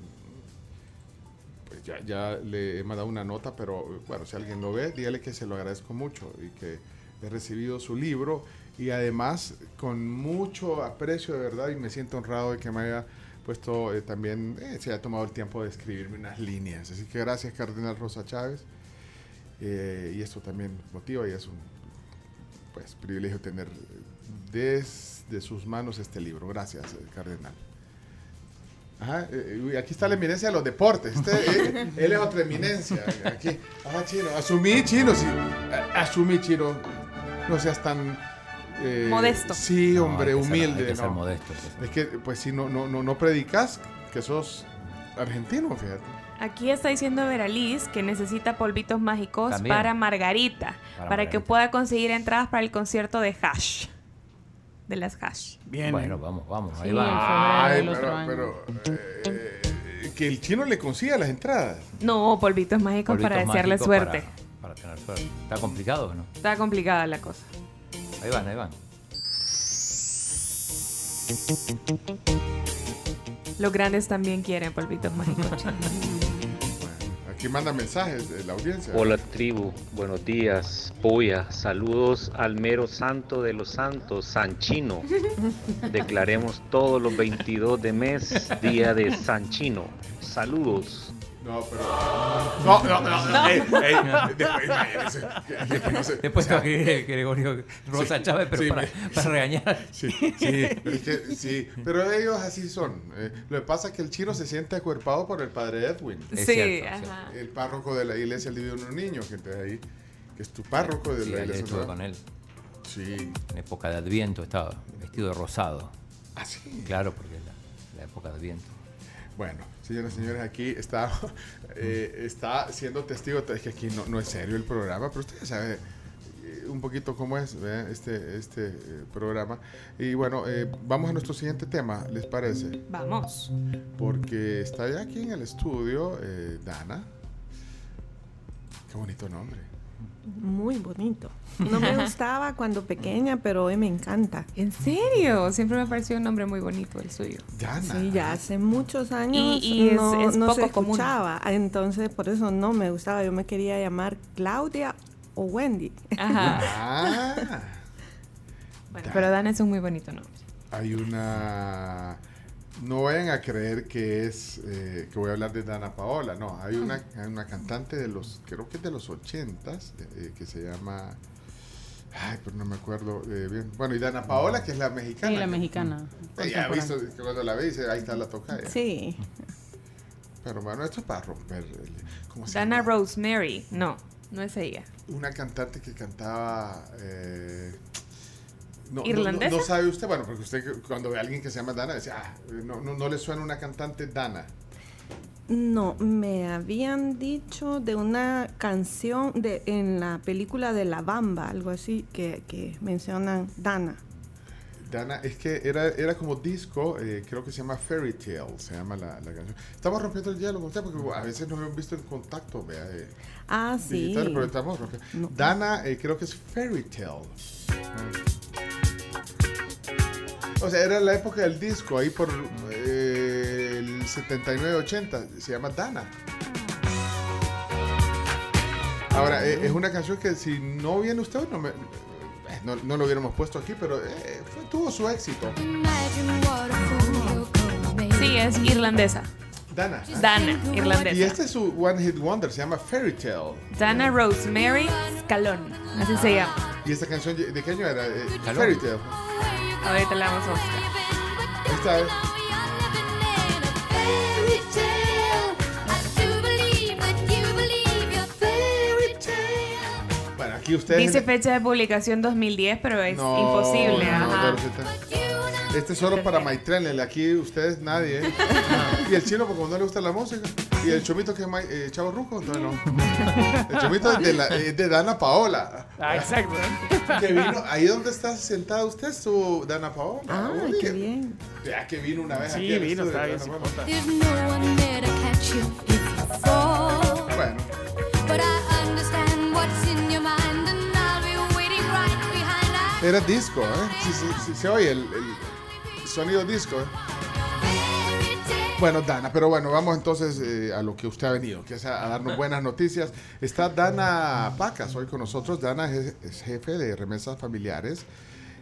pues ya, ya le he mandado una nota, pero eh, bueno, si alguien lo ve, dígale que se lo agradezco mucho y que he recibido su libro y además con mucho aprecio de verdad y me siento honrado de que me haya puesto eh, también, eh, se haya tomado el tiempo de escribirme unas líneas. Así que gracias, Cardenal Rosa Chávez. Eh, y esto también motiva y es un pues, privilegio tener desde sus manos este libro. Gracias, eh, Cardenal. Ajá, eh, aquí está la eminencia de los deportes. Este, eh, él es otra eminencia. Aquí, ah, chino, asumí, chino, sí. Asumí, chino. No seas tan. Eh, Modesto. Sí, No, hombre, que ser- humilde. hay que ser no. modesto, hay que ser- Es que, pues, si no, no, no, no predicas que sos argentino, fíjate. Aquí está diciendo Veraliz que necesita polvitos mágicos También. para Margarita, Para para, que Margarita. pueda conseguir entradas para el concierto de Hash. De las Hash. Bien. Bueno, vamos, vamos, ahí Sí, va. Ay, pero, pero, eh, eh, que el chino le consiga las entradas. No, polvitos mágicos Polvitos para desearle mágicos suerte. Para, para tener suerte. ¿Está complicado o no? Está complicada la cosa. Ahí van, ahí van. Los grandes también quieren polvitos mágicos. Aquí manda mensajes de la audiencia. Hola tribu, buenos días, Polla, saludos al mero santo de los santos, San Chino. Declaremos todos los 22 de mes día de San Chino. Saludos. No, pero. No, no, no. no. Ey, ey, después, imagínese, que- que no se- Después o sea, te va a escribir Gregorio Rosa sí, Chávez, pero sí, para, para regañar. Sí, sí, pero es que- sí, pero ellos así son. Eh, lo que pasa es que el chino se siente acuerpado por el padre Edwin. Es Sí, cierto, ajá. El párroco de la iglesia del Divino Niño, que está ahí, que es tu párroco de Sí, la iglesia. estuve ¿no? con él. Sí. En época de Adviento estaba vestido de rosado. ¿Ah, sí? Claro, porque es la, la época de Adviento. Bueno, señoras y señores, aquí está, eh, está siendo testigo, es que aquí no, no es serio el programa, pero usted ya sabe eh, un poquito cómo es ¿verdad? este, este eh, programa. Y bueno, eh, vamos a nuestro siguiente tema, ¿les parece? Vamos. Porque está ya aquí en el estudio eh, Dana. Qué bonito nombre. Muy bonito. No me gustaba cuando pequeña, pero hoy me encanta. ¿En serio? Siempre me pareció un nombre muy bonito el suyo. Sí, ya hace muchos años Y- no, es no poco se común. escuchaba. Entonces, por eso no me gustaba. Yo me quería llamar Claudia o Wendy. Ah, Bueno, pero Dan es un muy bonito nombre. hay una... No vayan a creer que es eh, que voy a hablar de Dana Paola, no, hay una, hay una cantante de los, creo que es de los ochentas, eh, que se llama, ay, pero no me acuerdo eh, bien. Bueno, y Dana Paola, que es la mexicana. Sí, la mexicana. Eh, ya ha visto que cuando la ve dice, ahí está la toca. Sí. Pero bueno, esto es para romper. el- ¿Cómo se Dana llama? Rosemary. No, no es ella. Una cantante que cantaba. No, no- ¿Irlandesa? No, no sabe usted, bueno, porque usted cuando ve a alguien que se llama Dana, dice, ah, no, no, no le suena una cantante Dana. No, me habían dicho de una canción de en la película de La Bamba, algo así, que, que mencionan Dana. Dana, es que era, era como disco, eh, creo que se llama Fairy Tale, se llama la, la canción. Estamos rompiendo el hielo con usted porque a veces nos hemos visto en contacto, vea. eh, Ah, sí. digital, pero estamos rompiendo. Dana, eh, creo que es Fairy Tale. O sea, era la época del disco, ahí por eh, el 79-80, se llama Dana. Ahora, eh, es una canción que si no viene usted, no, me- eh, no, no lo hubiéramos puesto aquí, pero eh, fue- tuvo su éxito. Sí, es irlandesa. Dana. Dana, irlandesa. Y este es su One Hit Wonder, se llama Fairy Tale. Dana Rosemary Scalón. Así se llama. ¿Y esta canción de qué año era? Eh. Fairy Tale. Ahorita la vamos a buscar. Está. eh. Bueno, aquí ustedes... Dice fecha de publicación 2010, pero es No, imposible. no, ajá. Este es solo para Maitrenes, aquí ustedes nadie. ¿eh? Y el chino, porque no le gusta la música. Y el chomito que es eh, Chavo Ruco, entonces no. El chomito es de, la- es de Dana Paola. Ah, exacto. Que vino, ahí donde está sentada usted, su Dana Paola. Ah, Uy, qué bien. Ya que vino una vez Sí, aquí. al vino, está bien, sí. Bueno, era disco, ¿eh? Sí, sí, sí, se oye el, el sonido disco, ¿eh? Bueno, Dana, pero bueno, vamos entonces eh, a lo que usted ha venido, que es a, a darnos buenas noticias. Está Dana Pacas hoy con nosotros. Dana es, es jefe de remesas familiares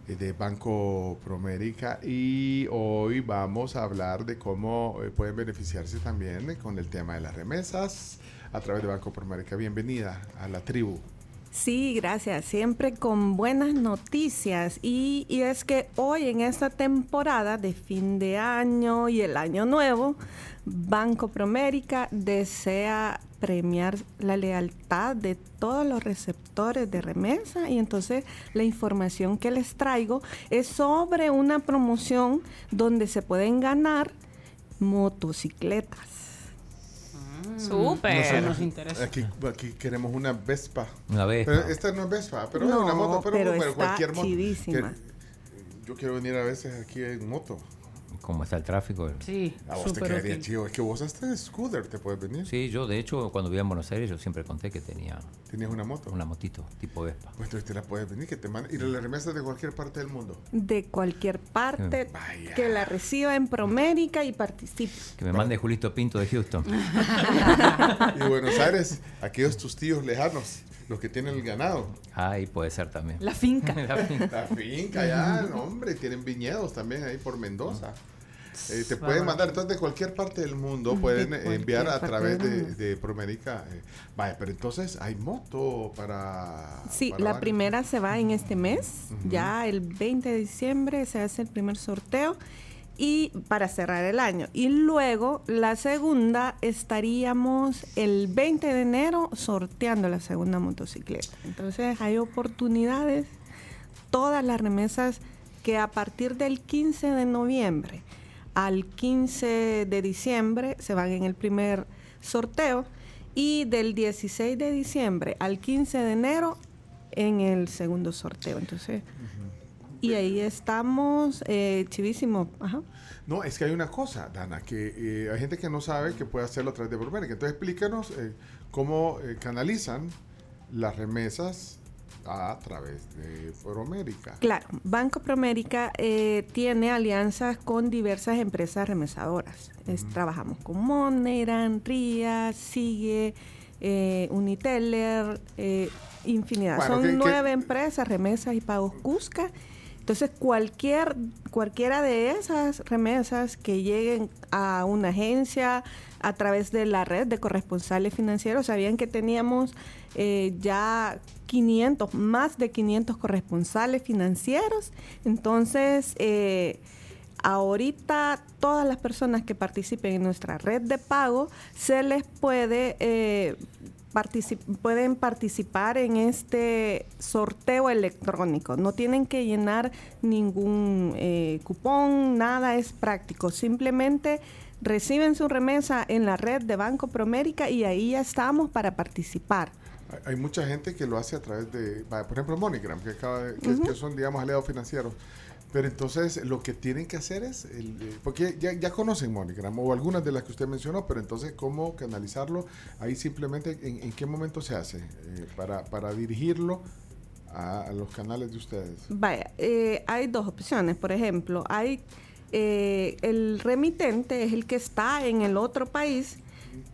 eh, de Banco Promérica y hoy vamos a hablar de cómo eh, pueden beneficiarse también con el tema de las remesas a través de Banco Promérica. Bienvenida a la tribu. Sí, gracias. Siempre con buenas noticias. Y, y es que hoy en esta temporada de fin de año y el año nuevo, Banco Promérica desea premiar la lealtad de todos los receptores de remesa y entonces la información que les traigo es sobre una promoción donde se pueden ganar motocicletas. Súper. Eso nos interesa. Aquí, aquí queremos una Vespa. Una Vespa. Pero esta no es Vespa, pero No, es una moto, pero, pero pero está cualquier moto. chidísima. Que- yo quiero venir a veces aquí en moto. ¿Cómo está el tráfico? Sí, A vos te súper quedaría útil. chido. Es que vos hasta en scooter te puedes venir. Sí, yo de hecho cuando vivía en Buenos Aires yo siempre conté que tenía ¿Tenías una moto? una motito tipo Vespa. Pues entonces te la puedes venir, que te manden. Y las remesas de cualquier parte del mundo. de cualquier parte Vaya. que la reciba en Promérica y participe. Que me mande Julito Pinto de Houston. Y Buenos Aires, aquellos tus tíos lejanos, los que tienen el ganado. Ahí puede ser también. La finca. La finca. La finca ya, no, hombre, tienen viñedos también ahí por Mendoza. Eh, te pueden mandar, entonces de cualquier parte del mundo pueden eh, enviar a través de, de Promérica. eh, vaya, pero entonces hay moto para... Sí, para la varios. primera se va en este mes, ya el 20 de diciembre se hace el primer sorteo y para cerrar el año. Y luego la segunda estaríamos el 20 de enero sorteando la segunda motocicleta. Entonces hay oportunidades, todas las remesas que a partir del 15 de noviembre al 15 de diciembre se van en el primer sorteo y del 16 de diciembre al 15 de enero en el segundo sorteo. Entonces, y ahí estamos eh, chivísimo. Ajá. No, es que hay una cosa, Dana, que eh, hay gente que no sabe que puede hacerlo a través de Promérica. Entonces explícanos eh, cómo canalizan las remesas a través de Promérica. Claro, Banco Promérica eh, tiene alianzas con diversas empresas remesadoras. Es- Trabajamos con Moneran, RIA, Sigue, eh, Uniteller, eh, infinidad. Bueno, Son que- que- nueve empresas, remesas y pagos Cusca. Entonces, cualquier, cualquiera de esas remesas que lleguen a una agencia a través de la red de corresponsales financieros, sabían que teníamos eh, ya 500, más de 500 corresponsales financieros. Entonces, eh, ahorita todas las personas que participen en nuestra red de pago se les puede eh, particip- pueden participar en este sorteo electrónico. No tienen que llenar ningún eh, cupón, nada es práctico. Simplemente reciben su remesa en la red de Banco Promérica y ahí ya estamos para participar. Hay- mucha gente que lo hace a través de, por ejemplo, MoneyGram, que, acaba de- que son, digamos, aliados financieros. Pero entonces lo que tienen que hacer es, el, eh, porque ya, conocen MoneyGram o algunas de las que usted mencionó, pero entonces cómo canalizarlo, ahí simplemente en, qué momento se hace eh, para, para dirigirlo a, los canales de ustedes. Vaya, eh, hay dos opciones. Por ejemplo, hay el remitente es el que está en el otro país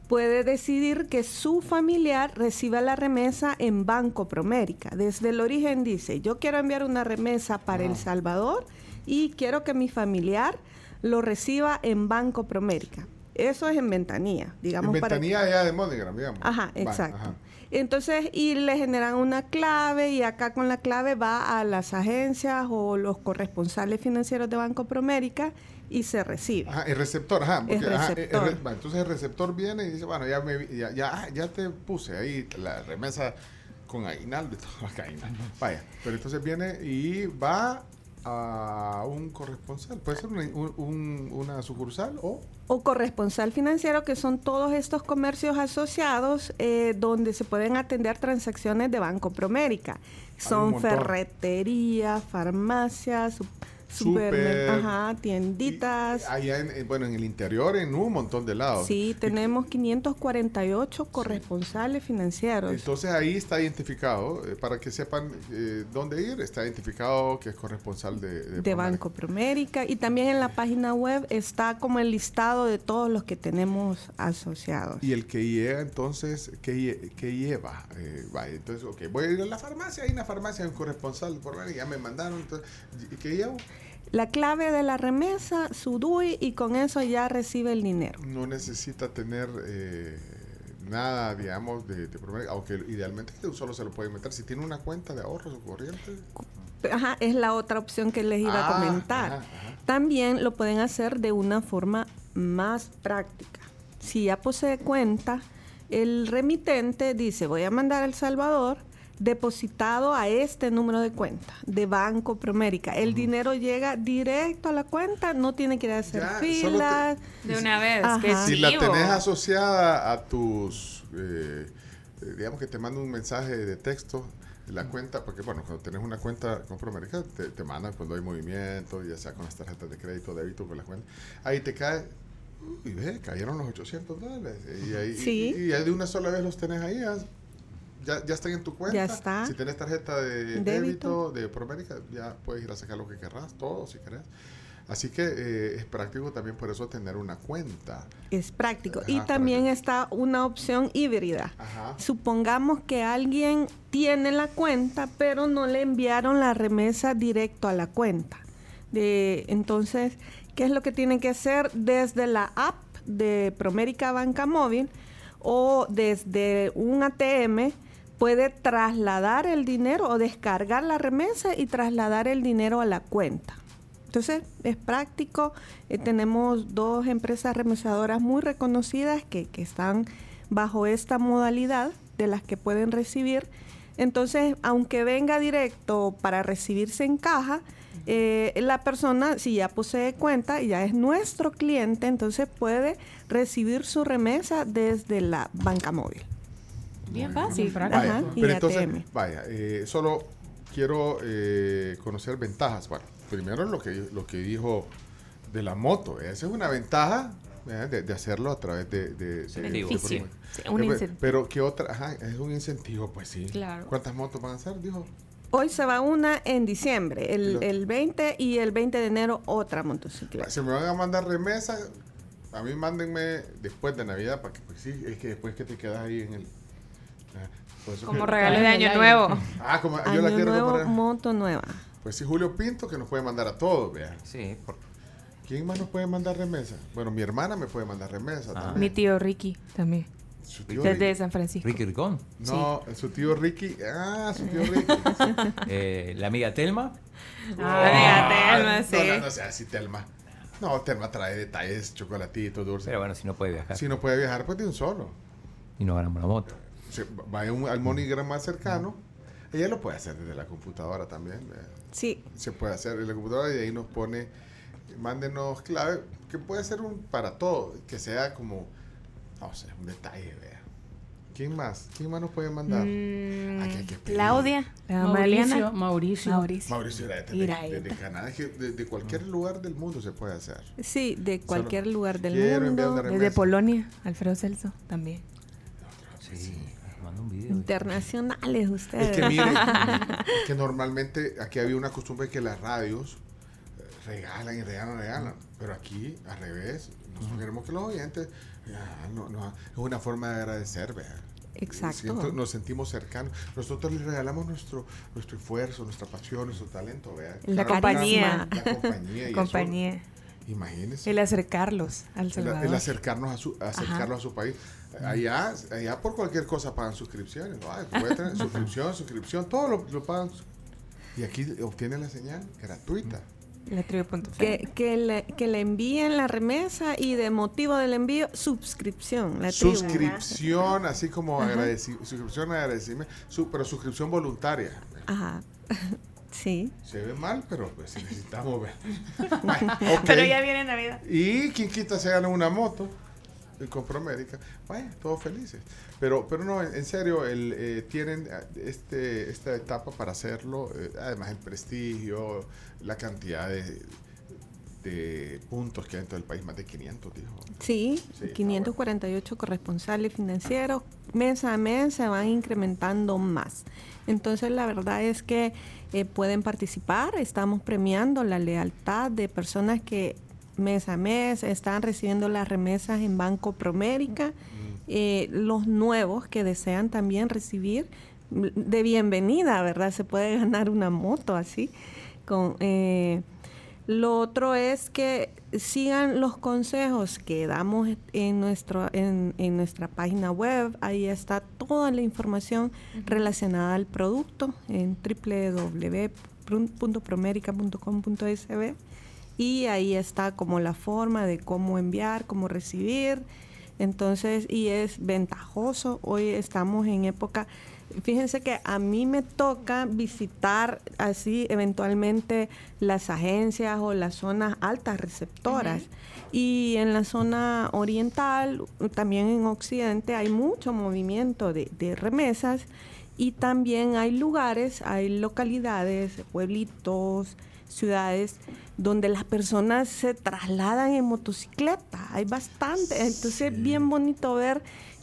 puede decidir que su familiar reciba la remesa en Banco Promérica. Desde el origen dice, yo quiero enviar una remesa para El Salvador y quiero que mi familiar lo reciba en Banco Promérica. Eso es en ventanilla, digamos. en para que- ventanilla ya de MoneyGram, digamos. Ajá, exacto. ajá. Entonces, y le generan una clave y acá con la clave va a las agencias o los corresponsales financieros de Banco Promérica y se recibe. Ajá, el receptor, ajá. El el entonces el receptor viene y dice, bueno, ya, me, ya, ya, ah, ya te puse ahí la remesa con aguinaldo y todo aguinaldo. Vaya, pero entonces viene y va a un corresponsal. Puede ser una, un- un- una sucursal o... O corresponsal financiero, que son todos estos comercios asociados eh, donde se pueden atender transacciones de Banco Promérica. Son ferreterías, farmacias, su- Súper. supermer- ajá, tienditas. Allá, en, en- bueno, en el interior, en un montón de lados. Sí, tenemos 548 corresponsales financieros. Entonces ahí está identificado, eh, para que sepan eh, dónde ir, está identificado que es corresponsal de, de. Banco Promérica y también en la página web está como el listado de todos los que tenemos asociados. Y el que llega entonces, ¿qué, qué lleva? Eh, vaya, entonces, ok, voy a ir a la farmacia, hay una farmacia, hay un corresponsal, por ahí, ya me mandaron, entonces, ¿y qué llevo? La clave de la remesa, su DUI y con eso ya recibe el dinero. No necesita tener eh, nada, digamos, de, de aunque idealmente solo se lo puede meter. Si tiene una cuenta de ahorros o corriente, Ajá, es la otra opción que les iba Ah, a comentar. ajá, También lo pueden hacer de una forma más práctica. Si ya posee cuenta, el remitente dice, voy a mandar a El Salvador depositado a este número de cuenta de Banco Promérica. El dinero llega directo a la cuenta, no tiene que ir a hacer Ya, filas. De una vez, que si la tenés asociada a tus, eh, eh, digamos que te manda un mensaje de texto, la cuenta, porque bueno, cuando tenés una cuenta con Promérica, te, te mandan cuando hay movimiento, ya sea con las tarjetas de crédito, débito, con la cuenta, ahí te cae, y ve, cayeron los 800 dólares, y ahí, Sí. y, y ahí de una sola vez los tenés ahí, ya, ya, están en tu cuenta. Ya está. Si tenés tarjeta de Débito. débito, de Promérica, ya puedes ir a sacar lo que querrás, todo si querés. Así que eh, es práctico también por eso tener una cuenta. Es práctico. Ajá, y también está una opción híbrida. Ajá. Supongamos que alguien tiene la cuenta, pero no le enviaron la remesa directo a la cuenta. De, entonces, ¿qué es lo que tiene que hacer desde la app de Promérica Banca Móvil o desde un ATM? Puede trasladar el dinero o descargar la remesa y trasladar el dinero a la cuenta. Entonces es práctico. Eh, tenemos dos empresas remesadoras muy reconocidas que, que están bajo esta modalidad de las que pueden recibir. Entonces, aunque venga directo para recibirse en caja, eh, la persona, si ya posee cuenta y ya es nuestro cliente, entonces puede recibir su remesa desde la banca móvil. Bien fácil. Ajá, y Pero entonces, ATM. vaya, eh, solo quiero eh, conocer ventajas. Bueno, primero lo que, lo que dijo de la moto. Esa es una ventaja de, de hacerlo a través de... de, de- Beneficio. de- Sí, un Eh, incentivo. Pero ¿qué otra? Ajá, es un incentivo, pues sí. Claro. ¿Cuántas motos van a hacer? Dijo. Hoy se va una en diciembre, el, el 20 y el 20 de enero otra motocicleta. Si me van a mandar remesa, a mí mándenme después de Navidad, para que, pues sí, es que después que te quedas ahí en el... ah, por Como regalo de Año Nuevo. Ah, como yo Año la quiero nuevo, comprar. moto nueva. Pues sí, Julio Pinto, que nos puede mandar a todos, vea. Sí. ¿Quién más nos puede mandar remesa? Bueno, mi hermana me puede mandar remesa Ah. también. Mi tío Ricky también. Su tío Desde Ricky. San Francisco. Ricky Ricón. No, su tío Ricky. Ah, su tío Ricky. Eh, la amiga Telma. Ah, Telma, no, sí. No, no, sea así, Telma. No, Telma trae detalles, chocolatitos, dulces. Pero bueno, si no puede viajar. Si no puede viajar, pues de un solo. Y no ganamos la moto. Se vaya un- al MoneyGram más cercano. Ella lo puede hacer desde la computadora también. ¿verdad? Sí. Se puede hacer desde la computadora y ahí nos pone, mándenos clave, que puede ser un para todo, que sea como, no sé, un detalle, vea. ¿Quién más? ¿Quién más nos puede mandar? Mm, Aquí hay que pedir. Claudia, la Mauricio. Mauricio. Mauricio. Mauricio era de, Mira, de- de Canadá, de, de cualquier lugar del mundo se puede hacer. Sí, de cualquier lugar del mundo. Desde Polonia, Alfredo Celso también. Sí, un video. Internacionales ustedes. Es que miren, que normalmente aquí había una costumbre que las radios eh, regalan y regalan, regalan. Pero aquí, al revés, nosotros queremos que los oyentes, no, no, es una forma de agradecer, vea. Exacto. Siento- nos sentimos cercanos. Nosotros les regalamos nuestro, nuestro esfuerzo, nuestra pasión, nuestro talento, vea. La Claro, compañía. La compañía. y eso, Compañía. imagínense. El acercarlos al El, Salvador. el acercarnos a su, acercarlo a su país. Allá, allá por cualquier cosa pagan suscripciones. ¿no? Ay, puede tener suscripción, suscripción, todo lo, lo pagan. Y aquí obtiene la señal gratuita. La tribu.com. Que, que, le, que le envíen la remesa y de motivo del envío, suscripción. La tribu. Suscripción, así como Ajá. agradeci- suscripción, agradecimiento, su- pero suscripción voluntaria. Ajá. Sí. Se ve mal, pero pues necesitamos ver. Ay. Pero ya viene Navidad. Y quien quita se gana una moto en Compromérica. Vaya, todos felices. Pero, pero no, en en serio, el, eh, tienen eh, este, esta etapa para hacerlo. eh, además, el prestigio, la cantidad de, de puntos que hay en todo el país, más de 500, dijo. Sí, Sí, 548 corresponsales financieros, mes a mes se van incrementando más. Entonces la verdad es que eh, pueden participar, estamos premiando la lealtad de personas que mes a mes están recibiendo las remesas en Banco Promérica, eh, los nuevos que desean también recibir mm, de bienvenida, ¿verdad? Se puede ganar una moto así. Con, eh, lo otro es que sigan los consejos que damos en, nuestro, en, en nuestra página web. Ahí está toda la información relacionada al producto en www.promerica.com.sb y ahí está como la forma de cómo enviar, cómo recibir. Entonces, y es ventajoso. Hoy estamos en época, fíjense que a mí me toca visitar así eventualmente las agencias o las zonas altas receptoras. Y en la zona oriental, también en occidente, hay mucho movimiento de, de remesas y también hay lugares, hay localidades, pueblitos, ciudades donde las personas se trasladan en motocicleta. Hay bastante. Entonces es bien bonito ver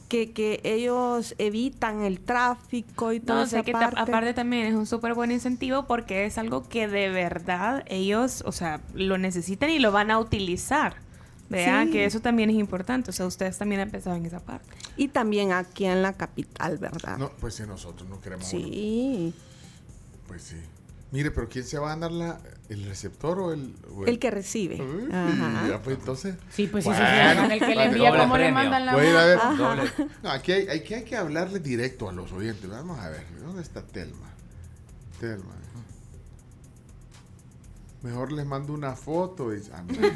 que, que ellos evitan el tráfico y todo No, sé que parte. aparte también es un súper buen incentivo porque es algo que de verdad ellos, o sea, lo necesitan y lo van a utilizar. Vean Sí. que eso también es importante. O sea, ustedes también han pensado en esa parte. Y también aquí en la capital, ¿verdad? No, pues si nosotros no queremos. Sí. Pues sí. Mire, pero ¿quién se va a dar la, el receptor o el...? o El que recibe. Uy, Ajá. ya, pues entonces... Sí, pues sí, sí, sí, el que le envía, ¿cómo le mandan la Voy a ver. Doble. No, aquí hay, aquí hay que hablarle directo a los oyentes. Vamos a ver, ¿dónde está Telma? Telma. Mejor les mando una foto. Y, ah, mira.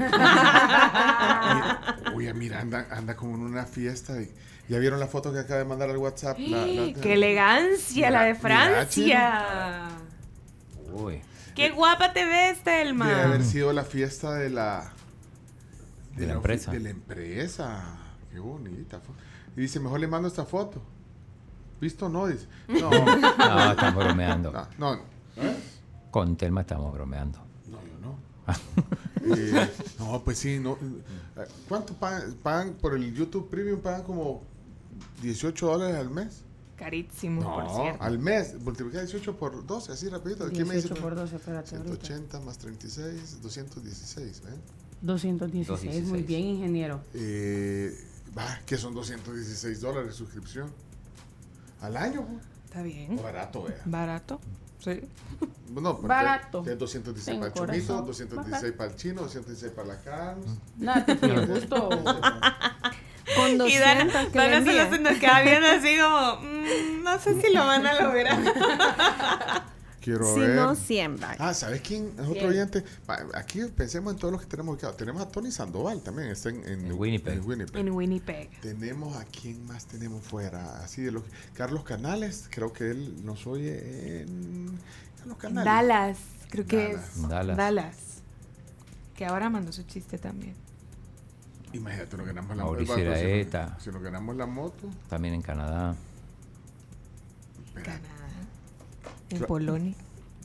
Oye, mira, anda, anda como en una fiesta. y- ¿Ya vieron la foto que acaba de mandar al WhatsApp? La- la- ¡Qué elegancia la de mira, Francia! Uy. ¡Qué guapa te ves, Telma! Debe haber sido la fiesta de la... De la empresa. De la empresa. Qué bonita. Y dice, mejor le mando esta foto. ¿Visto o no? Dice. No. No, estamos bromeando. No, no. ¿Eh? Con Telma estamos bromeando. No, yo no. Eh, no, pues sí, no. eh, ¿Cuánto pagan, pagan por el YouTube Premium? Pagan como 18 dólares al mes. Carísimo, por No, cierto. al mes. Multiplica 18 por 12, así rapidito. ¿Qué me dice? 18 por 12, espérate, ahorita. 180 más 36, 216, ¿ven? 216, muy bien, ingeniero. Eh, va, que son 216 dólares de suscripción. Al año. Está bien. Barato, vea. Barato. Sí. No, Barato. es 216 Tengo para el corazón. 216 para el chino, 216 para la carne. Nada, gusto. Con Y 200 Dana, que Dana le solo envíe. se nos queda viendo así como, "Mm, no sé si lo van a lograr. Quiero Si ver. no, siembra. Ah, ¿sabes quién es otro oyente? Aquí pensemos en todos los que tenemos ubicados. Tenemos a Tony Sandoval también, está en, en, Winnipeg. en Winnipeg. En Winnipeg. Tenemos a quién más tenemos fuera, así de los Carlos Canales, creo que él nos oye en Carlos Canales. Dallas, creo que Dallas. es Dallas. Dallas. Que ahora mandó su chiste también. Imagínate, nos ganamos la Mauricio moto. Si Iraeta. nos, si nos ganamos la moto, También en Canadá. En Cla- Polonia.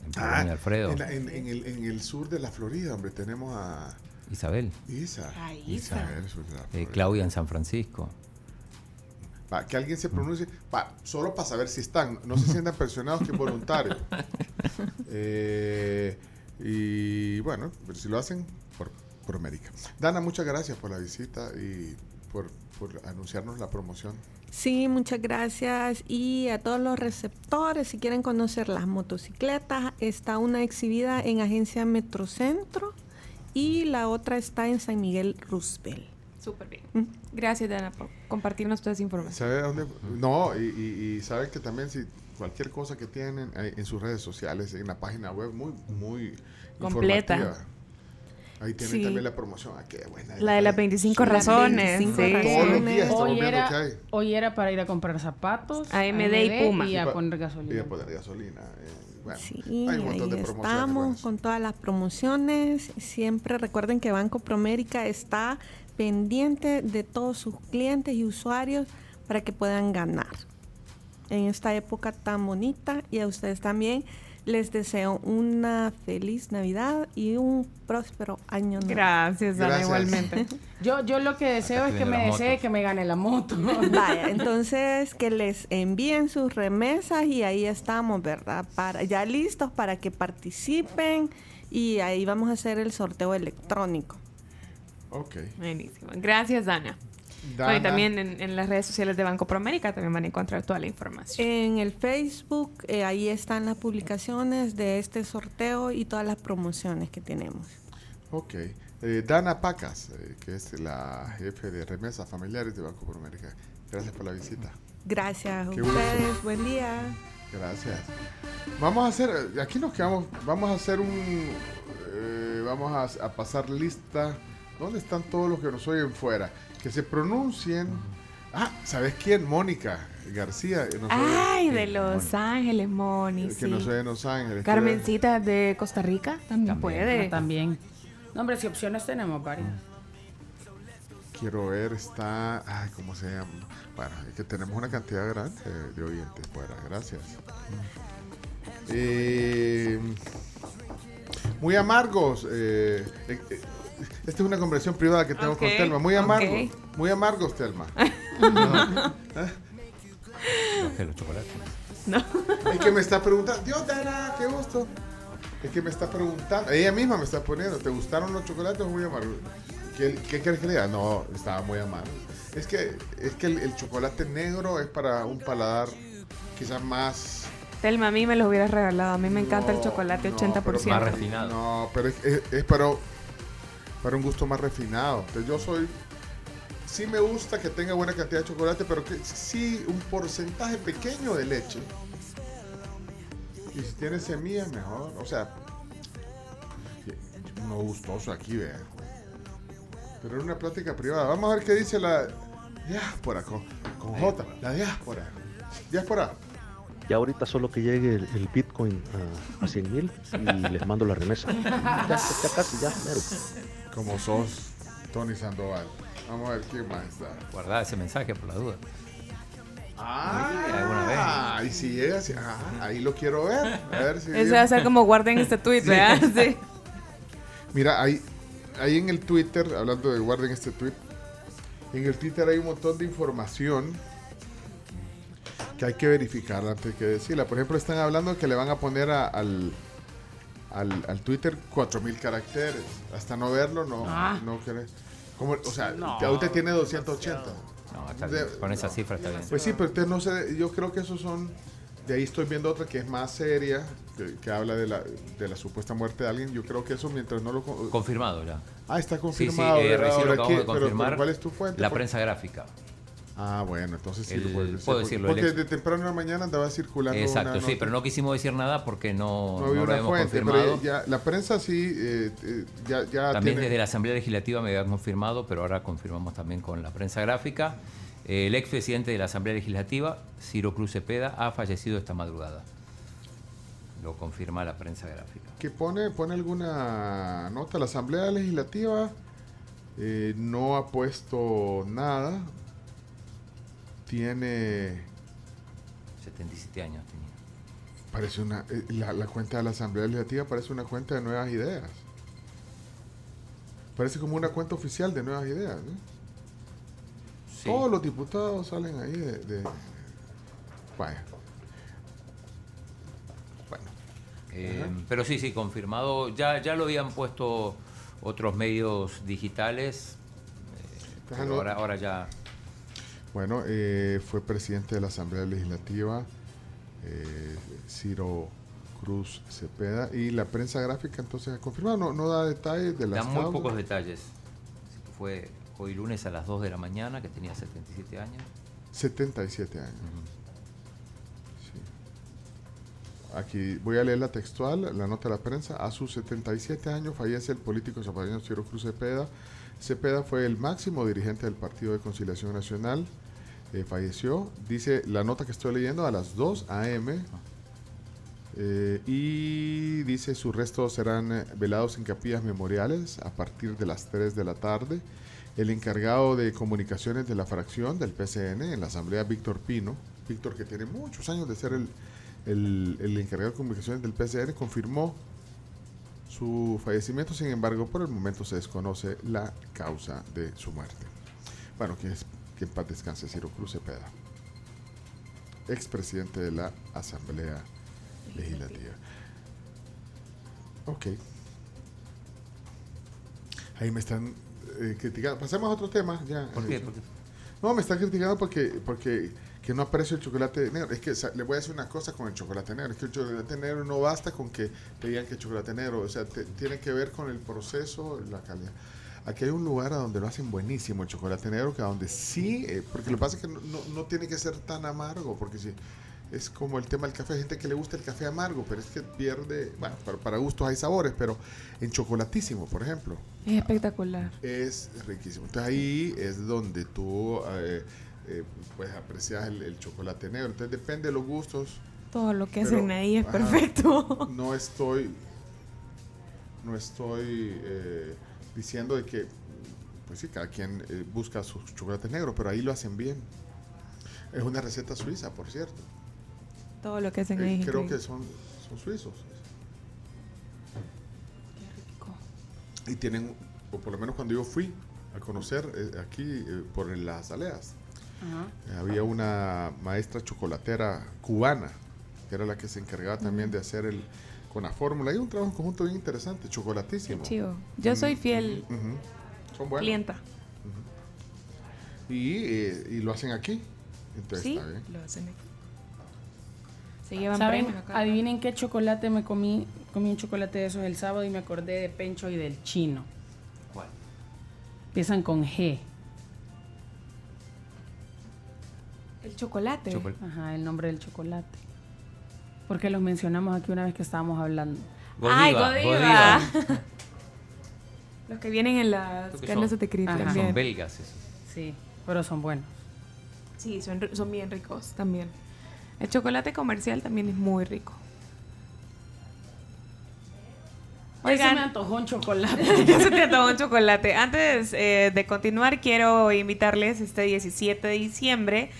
En Polonia, Alfredo. Ah, En, la- en- en el, en el sur de la Florida, hombre, tenemos a Isabel. Isa. Isabel, sur de la Eh. Claudia en San Francisco. Va, que alguien se pronuncie, solo para saber si están, no se sientan presionados que es voluntario. Eh, y bueno, pero si lo hacen, América. Dana, muchas gracias por la visita y por, por anunciarnos la promoción. Sí, muchas gracias. Y a todos los receptores, si quieren conocer las motocicletas, está una exhibida en Agencia Metrocentro y la otra está en San Miguel Roosevelt. Súper bien. Mm. Gracias, Dana, por compartirnos toda esa información. ¿Sabe dónde? No, y, y, y saben que también si cualquier cosa que tienen eh, en sus redes sociales, en la página web, muy, muy Completa. informativa. Ahí tienen Sí. también la promoción. Ah, qué buena. La de las 25 razones. 25 sí. Todos los días estamos Hoy era, que hay. hoy era para ir a comprar zapatos. AMD y Puma. Y a poner Y gasolina. a poner gasolina. eh, bueno, Sí, hay un montón ahí de promociones. estamos buenas. con todas las promociones. Siempre recuerden que Banco Promérica está pendiente de todos sus clientes y usuarios para que puedan ganar en esta época tan bonita y a ustedes también les deseo una feliz Navidad y un próspero año nuevo. Gracias, Dana, Gracias. igualmente. Yo, yo lo que deseo es que me desee que me gane la moto. Vaya, entonces que les envíen sus remesas y ahí estamos, ¿verdad? Para, ya listos para que participen y ahí vamos a hacer el sorteo electrónico. Ok. Buenísimo. Gracias, Dana. Y también en, en las redes sociales de Banco Promérica también van a encontrar toda la información. En el Facebook, eh, ahí están las publicaciones de este sorteo y todas las promociones que tenemos. Ok. Eh, Dana Pacas, eh, que es la jefe de remesas familiares de Banco Promérica. Gracias por la visita. Gracias a Qué gusto. ustedes, buen día. Gracias. Vamos a hacer, aquí nos quedamos, vamos a hacer un, eh, vamos a, a pasar lista. ¿Dónde están todos los que nos oyen fuera? Que se pronuncien. Ah, ¿sabes quién? Mónica García. Ay, de Los Ángeles, Moni. que sí. nos oye en Los Ángeles. Carmencita de Costa Rica también, puede. Ah, también. No, hombre, si opciones tenemos varias. Quiero ver, está. Ay, ¿cómo se llama? Bueno, es que tenemos una cantidad grande de, de oyentes fuera. Gracias. Eh, muy amargos. eh, eh, esta es una conversación privada que tengo Ok, con Telma. Muy ok. amargos. Muy amargos, Telma. No. Bajé los chocolates. Es que me está preguntando. Dios, Dana, qué gusto. Es que me está preguntando. Ella misma me está poniendo. ¿Te gustaron los chocolates o muy amargos? ¿Qué, qué quieres que le diga? No, estaba muy amargo. Es que, es que el, el chocolate negro es para un paladar quizás más. Telma, a mí me lo hubieras regalado. A mí me encanta el No, chocolate no, 80%. pero- Más refinado. No, pero es, es- es para, para un gusto más refinado. Entonces yo soy. Sí me gusta que tenga buena cantidad de chocolate, pero que sí un porcentaje pequeño de leche. Y si tiene semillas, mejor. O sea, uno gustoso aquí, vea. Pero era una plática privada. Vamos a ver qué dice la diáspora con, con J. La diáspora. Diáspora. Ya ahorita solo que llegue el, el Bitcoin a, a 100 mil y les mando la remesa. Ya, ya casi, ya, mero. Como sos, Tony Sandoval. Vamos a ver quién más está. Guardá ese mensaje por la duda. Ah, alguna y si llega así, ah, ahí lo quiero ver. A ver si Ese va a ser como guarden este tweet, ¿verdad? Sí. Mira, ahí, ahí en el Twitter, hablando de guarden este tweet, en el Twitter hay un montón de información que hay que verificar antes que decirla. Por ejemplo, están hablando que le van a poner a- al, al, al Twitter 4000 caracteres. Hasta no verlo, no, Ah. no querés. Como, o sea, No. ahorita tiene 280. No, está bien. Con esa cifra está bien. Pues sí, pero usted no sé, yo creo que esos son, de ahí estoy viendo otra que es más seria, que, que habla de la, de la supuesta muerte de alguien. Yo creo que eso mientras no lo... con- Confirmado ya. Ah, está Sí, confirmado. Sí, eh, ¿verdad? recién. ¿Cuál es tu fuente? La prensa gráfica. Ah, bueno, entonces sí El- lo puedes decir. puedo decirlo, Porque de temprano en la mañana andaba circulando Exacto, una sí, pero no quisimos decir nada porque no, No lo fuente, confirmado. pero ya, la prensa sí, eh, eh, ya, ya También tiene- desde la Asamblea Legislativa me habían confirmado, pero ahora confirmamos también con la prensa gráfica. Eh, el expresidente de la Asamblea Legislativa, Ciro Cruz Cepeda, ha fallecido esta madrugada. Lo confirma la prensa gráfica. que pone, pone alguna nota. La Asamblea Legislativa eh, no ha puesto nada. Tiene, 77 años tenía. parece una, eh, la, la cuenta de la Asamblea Legislativa parece una cuenta de nuevas ideas. Parece como una cuenta oficial de nuevas ideas. ¿no? Todos los diputados salen ahí de... de- vaya. Eh, Ajá. pero sí, sí, confirmado. Ya, ya lo habían puesto otros medios digitales. eh, pero ahora, ahora ya. Bueno, eh, fue presidente de la Asamblea Legislativa, eh, Ciro Cruz Cepeda, y la prensa gráfica entonces ha confirmado, no, no da detalles de las Dan muy pocos detalles. Fue hoy lunes a las 2 de la mañana, que tenía 77 años. 77 años. Sí. Aquí voy a leer la textual, la nota de la prensa. A sus 77 años fallece el político zapateño Ciro Cruz Cepeda. Cepeda fue el máximo dirigente del Partido de Conciliación Nacional. Eh, falleció, dice la nota que estoy leyendo, a las 2 a.m. Eh, y dice sus restos serán eh, velados en capillas memoriales a partir de las 3 de la tarde. El encargado de comunicaciones de la fracción del PCN en la Asamblea, Víctor Pino, Víctor que tiene muchos años de ser el, el- encargado de comunicaciones del PCN, confirmó su fallecimiento, sin embargo, por el momento se desconoce la causa de su muerte. Bueno, que, es, que en paz descanse Ciro Cruz Cepeda, expresidente de la Asamblea Legislativa. Ok. Ahí me están eh, criticando. Pasemos a otro tema ya. ¿Por qué? ¿Por qué? No, me están criticando porque, porque que no aprecio el chocolate negro. Es que le voy a decir una cosa con el chocolate negro. Es que el chocolate negro no basta con que te digan que es chocolate negro. O sea, te- tiene que ver con el proceso, la calidad. Aquí hay un lugar a donde lo hacen buenísimo el chocolate negro, que a donde sí, eh, porque lo que pasa es que no, no- no tiene que ser tan amargo, porque si es como el tema del café, hay gente que le gusta el café amargo, pero es que pierde, bueno, para, para gustos hay sabores, pero en chocolatísimo, por ejemplo, Es espectacular. es riquísimo. Entonces ahí es donde tú eh, eh, pues aprecias el, el chocolate negro. Entonces depende de los gustos. Todo lo que pero, hacen ahí es ajá, perfecto. No estoy, no estoy eh, diciendo de que, pues sí, cada quien eh, busca sus chocolates negros, pero ahí lo hacen bien. Es una receta suiza, por cierto. Todo lo que hacen Eh, ahí es creo increíble. que son, son suizos. Y tienen, o por lo menos cuando yo fui a conocer eh, aquí eh, por las aleas, eh, había una maestra chocolatera cubana, que era la que se encargaba también de hacer el con la fórmula. Hay un trabajo en conjunto bien interesante, chocolatísimo. Chivo. Yo soy fiel. Son clienta. Y, eh, y lo hacen aquí. Entonces Sí, está bien. lo hacen aquí. Se llevan ¿Saben? acá. Adivinen qué chocolate me comí. Comí un chocolate de esos el sábado y me acordé de Pencho y del chino. ¿Cuál? Empiezan con G. El chocolate. Ajá, el nombre del chocolate. Porque los mencionamos aquí una vez que estábamos hablando. Ay, Godiva, Godiva. Los que vienen en las carnes son- de Cris Ajá. también. Son belgas esos. Sí, pero son buenos. Sí, son, son bien ricos también. El chocolate comercial también es muy rico. Hoy se Oigan. me antojó un chocolate. Se te antojó un chocolate. Antes eh, de continuar, quiero invitarles este 17 de diciembre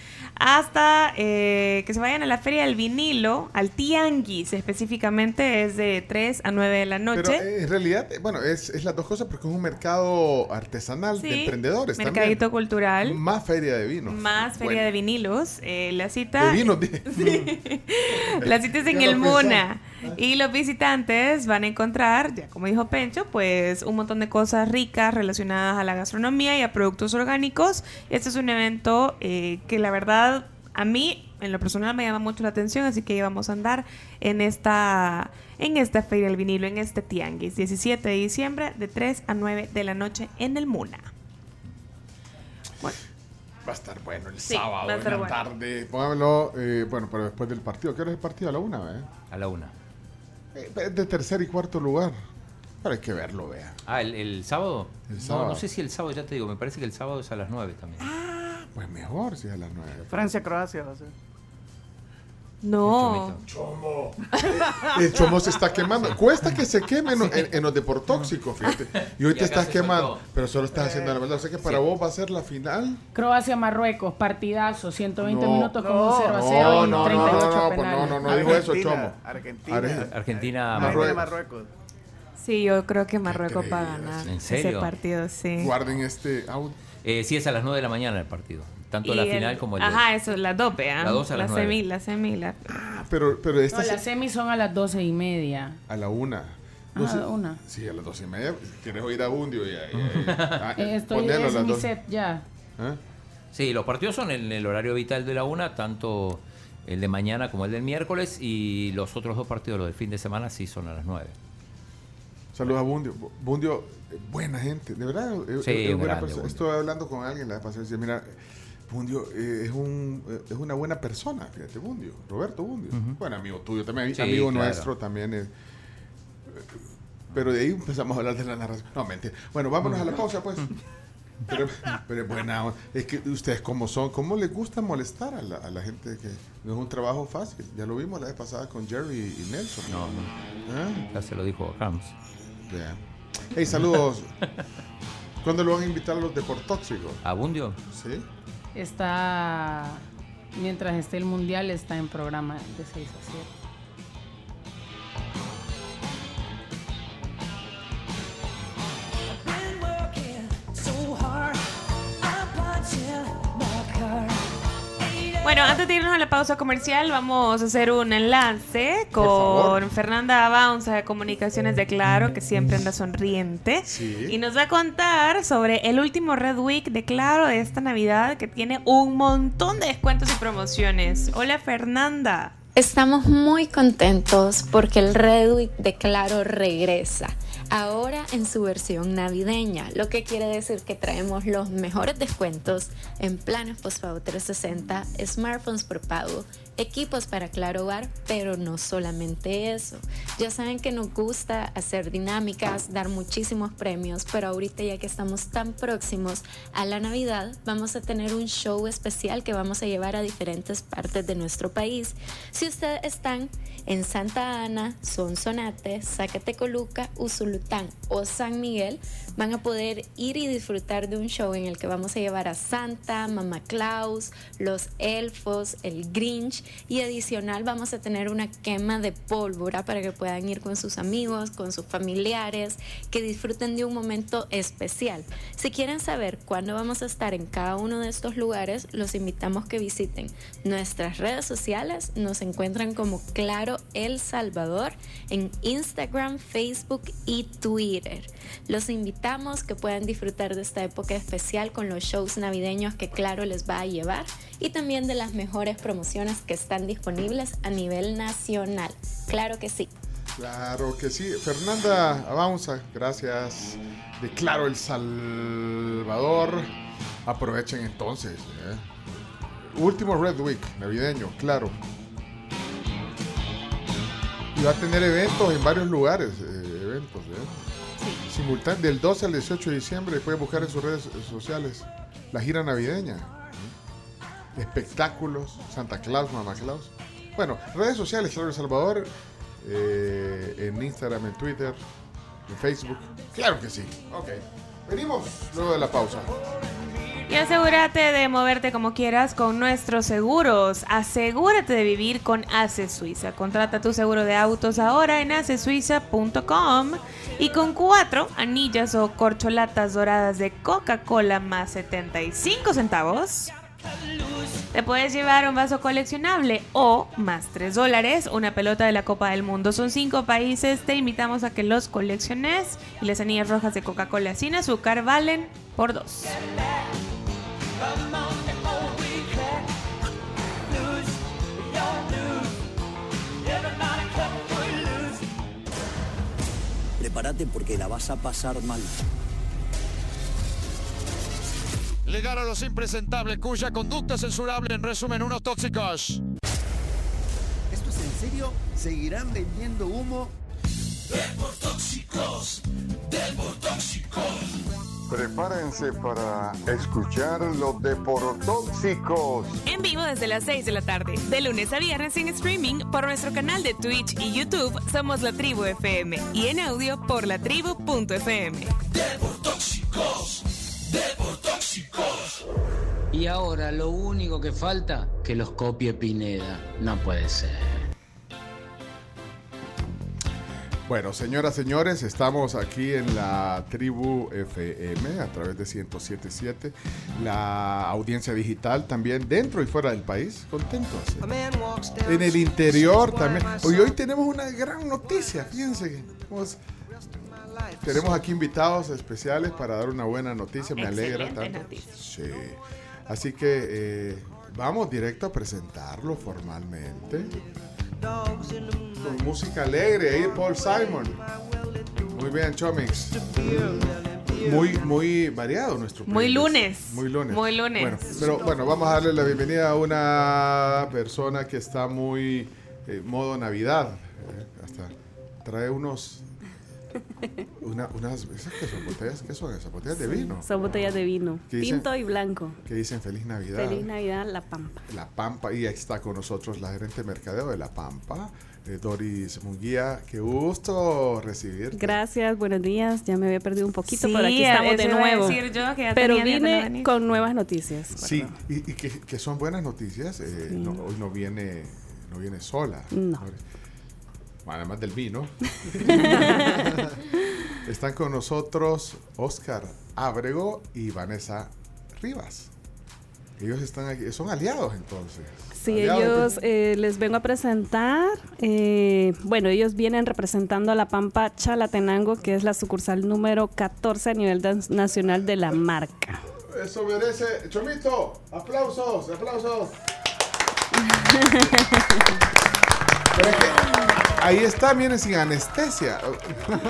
hasta eh, que se vayan a la Feria del Vinilo, al Tianguis específicamente, es de 3 a 9 de la noche. Pero eh, en realidad, eh, bueno, es, es las dos cosas porque es un mercado artesanal de Sí, emprendedores mercadito también. cultural. Más feria de vino. Más feria Bueno, de vinilos. eh, la cita. De vinos, dije. La cita es en el. Muna. Y los visitantes van a encontrar, ya como dijo Pencho, pues un montón de cosas ricas relacionadas a la gastronomía y a productos orgánicos. Este es un evento eh, que la verdad a mí, en lo personal, me llama mucho la atención, así que vamos a andar en esta, en esta feria del vinilo, en este tianguis, 17 de diciembre, de 3 a 9 de la noche en el Muna. Va a estar bueno el Sí, sábado en la bueno. tarde. Póngamelo, eh, bueno, pero después del partido. ¿Qué hora es el partido? A la una, ¿eh? A la una. Es de tercer y cuarto lugar. Pero hay que verlo, vea. Ah, ¿el, el sábado? El No, sábado. No, sé si el sábado, ya te digo, me parece que el sábado es a las 9 también. Pues mejor si es a las nueve. Francia-Croacia va a ser. No. Chomo. El chomo se está quemando. Cuesta que se queme en, en- en los deportóxicos, fíjate. Y hoy Y te estás quemando. Pero solo estás haciendo la verdad. O sea que para Sí. vos va a ser la final. Croacia-Marruecos, partidazo, 120 No, minutos con no, un 0 a no, 0 y no, no, 38 no, no, pues penales. no, no, no dijo eso, Chomo. Argentina. Arge- Argentina, Marruecos. Sí, yo creo que Marruecos va a ganar ¿En ese serio? partido, sí. Guarden este audio. Eh, sí, es a las 9 de la mañana el partido. Tanto Y la el- final como el Ajá, eso, las dos, vean. La dos a las la nueve. semi, la semi, la... Pero, pero esta No, las semis son a las 12 y media. a la una. Ah, Doce- una. Sí, a las doce y media. ¿Quieres oír a Bundio? Ya, ya, ya. Ah, Eh, estoy ponelo a es las mi doce. set ya. ¿Eh? Sí, los partidos son en el horario vital de la una, tanto el de mañana como el del miércoles, y los otros dos partidos, los del fin de semana, sí son a las 9. Saludos a Bundio. Bu- Bundio, eh, buena gente, de verdad. Sí, buena grande, persona. Bundio. Estuve hablando con alguien la vez pasada y decía, mira, Bundio eh, es, un, eh, es una buena persona, fíjate, Bundio, Roberto Bundio. Bueno, amigo tuyo también, Sí, amigo claro. nuestro también. es- pero de ahí empezamos a hablar de la narración. No, mentira. Bueno, vámonos a la pausa, pues. Pero, pero es que ustedes, como son, ¿cómo les gusta molestar a la, a la gente que no es un trabajo fácil? Ya lo vimos la vez pasada con Jerry y Nelson. No, ¿Ah? Ya se lo dijo Hams. Vean. Hey, saludos. ¿Cuándo lo van a invitar a los deportóxicos? ¿A Bundio? Sí. Está, mientras esté el mundial, está en programa de 6 a 7. Bueno, antes de irnos a la pausa comercial, vamos a hacer un enlace con Fernanda Abaunza de Comunicaciones de Claro, que siempre anda sonriente. Sí. Y nos va a contar sobre el último Red Week de Claro de esta Navidad, que tiene un montón de descuentos y promociones. Hola, Fernanda. Estamos muy contentos porque el Red Week de Claro regresa. Ahora en su versión navideña, lo que quiere decir que traemos los mejores descuentos en planes postpago 360, smartphones por pago, equipos para Claro pero no solamente eso. Ya saben que nos gusta hacer dinámicas, dar muchísimos premios, pero ahorita ya que estamos tan próximos a la Navidad, vamos a tener un show especial que vamos a llevar a diferentes partes de nuestro país. Si ustedes están en Santa Ana, Sonsonate, Zacatecoluca, Usulután o San Miguel, van a poder ir y disfrutar de un show en el que vamos a llevar a Santa, Mamá Claus, los elfos, el Grinch y adicional vamos a tener una quema de pólvora para que puedan ir con sus amigos, con sus familiares, que disfruten de un momento especial. Si quieren saber cuándo vamos a estar en cada uno de estos lugares, los invitamos que visiten nuestras redes sociales. Nos encuentran como Claro El Salvador en Instagram, Facebook y Twitter. Los invitamos que puedan disfrutar de esta época especial con los shows navideños que Claro les va a llevar y también de las mejores promociones que están disponibles a nivel nacional. Claro que sí. Claro que sí. Fernanda Avanza, gracias. De Claro El Salvador. Aprovechen entonces. ¿eh? Último Red Week navideño, claro. Y va a tener eventos en varios lugares. eh, eventos, ¿eh? Simultán- del 12 al 18 de diciembre. Pueden buscar en sus redes sociales la gira navideña. Espectáculos, Santa Claus, Mamá Claus. Bueno, redes sociales, Claro El Salvador, eh, en Instagram, en Twitter, en Facebook. Claro que sí. Ok. Venimos luego de la pausa. Y asegúrate de moverte como quieras con nuestros seguros. Asegúrate de vivir con ACE Suiza. Contrata tu seguro de autos ahora en acesuiza.com y con cuatro anillas o corcholatas doradas de Coca-Cola más 75 centavos. Te puedes llevar un vaso coleccionable o más 3 dólares, una pelota de la Copa del Mundo. Son 5 países, te invitamos a que los colecciones y las anillas rojas de Coca-Cola sin azúcar valen por 2. Prepárate porque la vas a pasar mal. Llegaron los impresentables cuya conducta censurable en resumen unos tóxicos. ¿Esto es en serio? ¿Seguirán vendiendo humo? Deportóxicos, deportóxicos. Prepárense para escuchar los deportóxicos. En vivo desde las 6 de la tarde, de lunes a viernes en streaming por nuestro canal de Twitch y YouTube Somos La Tribu FM y en audio por latribu.fm. Deportóxicos, deportóxicos. Y ahora lo único que falta, que los copie Pineda. No puede ser. Bueno, señoras, señores, estamos aquí en la tribu FM a través de 1077, la audiencia digital también dentro y fuera del país, contentos. En el interior también. Hoy, hoy tenemos una gran noticia, fíjense. que hemos- tenemos aquí invitados especiales para dar una buena noticia, me alegra Excelente tanto. noticia. Sí. Así que eh, vamos directo a presentarlo formalmente. Con música alegre, ahí Paul Simon. Muy bien, Chomix. Muy, muy variado nuestro Muy playlist. lunes. Muy lunes. Muy lunes. Bueno, pero bueno, vamos a darle la bienvenida a una persona que está muy eh, modo Navidad. eh, hasta trae unos. Una, unas. ¿Esas qué son? ¿Botellas? ¿Qué son esas? ¿Botellas de vino? Son botellas de vino, tinto y blanco. Que dicen Feliz Navidad. Feliz Navidad, La Pampa. La Pampa, y ahí está con nosotros la gerente de mercadeo de La Pampa, eh, Doris Munguía. Qué gusto recibirte. Gracias, buenos días. Ya me había perdido un poquito, Sí, pero aquí estamos de nuevo. decir yo, que ya pero tenía vine con nuevas noticias. Sí, y, y que, que son buenas noticias. eh, no- hoy no viene, no viene sola. No. Además del vino. Están con nosotros Oscar Ábrego y Vanessa Rivas. Ellos están aquí, son aliados entonces. Sí, Aliados. ellos eh, les vengo a presentar. eh, bueno, ellos vienen representando a la Pampa Chalatenango, que es la sucursal número 14 a nivel nacional de la marca. Eso merece. Chomito, aplausos, aplausos. Pero es que ahí está, miren, sin anestesia.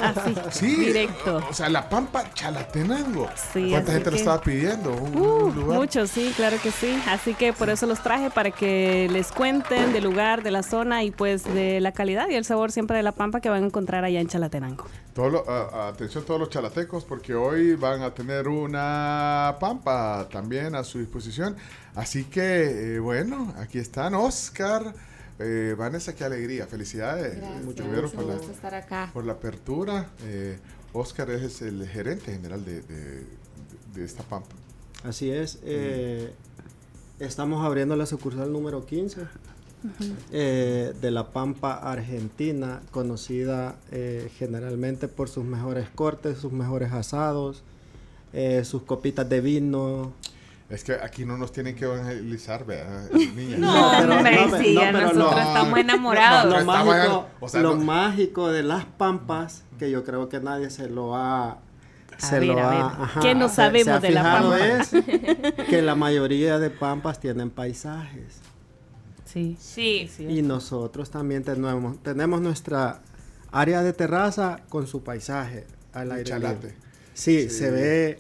Así, sí, directo. O sea, la pampa Chalatenango. Sí, ¿Cuánta gente lo estaba pidiendo? Uh, muchos, sí, claro que sí. Así que por eso los traje para que les cuenten del lugar, de la zona y pues de la calidad y el sabor siempre de la pampa que van a encontrar allá en Chalatenango. Todo lo- atención todos los chalatecos porque hoy van a tener una pampa también a su disposición. Así que, eh, bueno, aquí están Oscar, eh, Vanessa, qué alegría, felicidades. Gracias, Primero mucho por la, estar acá. por la apertura. Eh, Oscar es el gerente general de, de- de esta pampa. Así es. eh, estamos abriendo la sucursal número 15 eh, de La Pampa, Argentina, conocida eh, generalmente por sus mejores cortes, sus mejores asados, eh, sus copitas de vino. Es que aquí no nos tienen que evangelizar, ¿verdad, niñas? No, pero- hombre, no, sí, no, ya pero nosotros lo- estamos enamorados. Lo, mágico, o sea, lo no- mágico de las pampas, que yo creo que nadie se lo ha... Se ver, lo a ha, ver, ajá, ¿qué no se- sabemos se ha de la pampa? es que la mayoría de pampas tienen paisajes. Sí. Sí. Y nosotros también tenemos, tenemos nuestra área de terraza con su paisaje al aire libre. Sí, Sí. se ve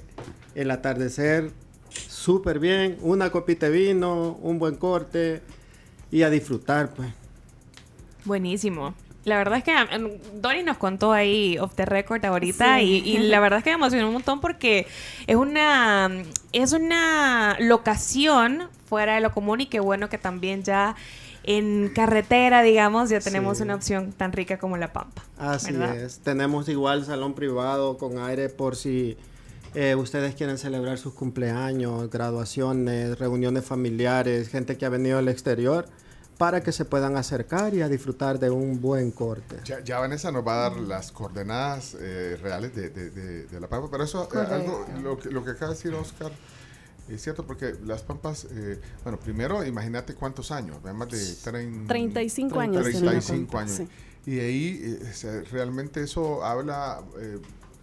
el atardecer súper bien, una copita de vino, un buen corte y a disfrutar, pues. Buenísimo. La verdad es que Dori nos contó ahí off the record ahorita Sí. y, y la verdad es que me emocionó un montón porque es una es una locación fuera de lo común y qué bueno que también ya en carretera, digamos, ya tenemos Sí. una opción tan rica como la pampa. Así ¿verdad? es. Tenemos igual salón privado con aire por si eh, ustedes quieren celebrar sus cumpleaños, graduaciones, reuniones familiares, gente que ha venido del exterior, para que se puedan acercar y a disfrutar de un buen corte. Ya, ya Vanessa nos va a dar las coordenadas eh, reales de, de- de- de la pampa, pero eso, eh, algo, lo, que, lo que acaba de decir Oscar, es cierto porque las pampas, eh, bueno, primero imagínate cuántos años, más de trein- 35 años tiene la 35 pampa, años. sí. Y ahí eh, realmente eso habla...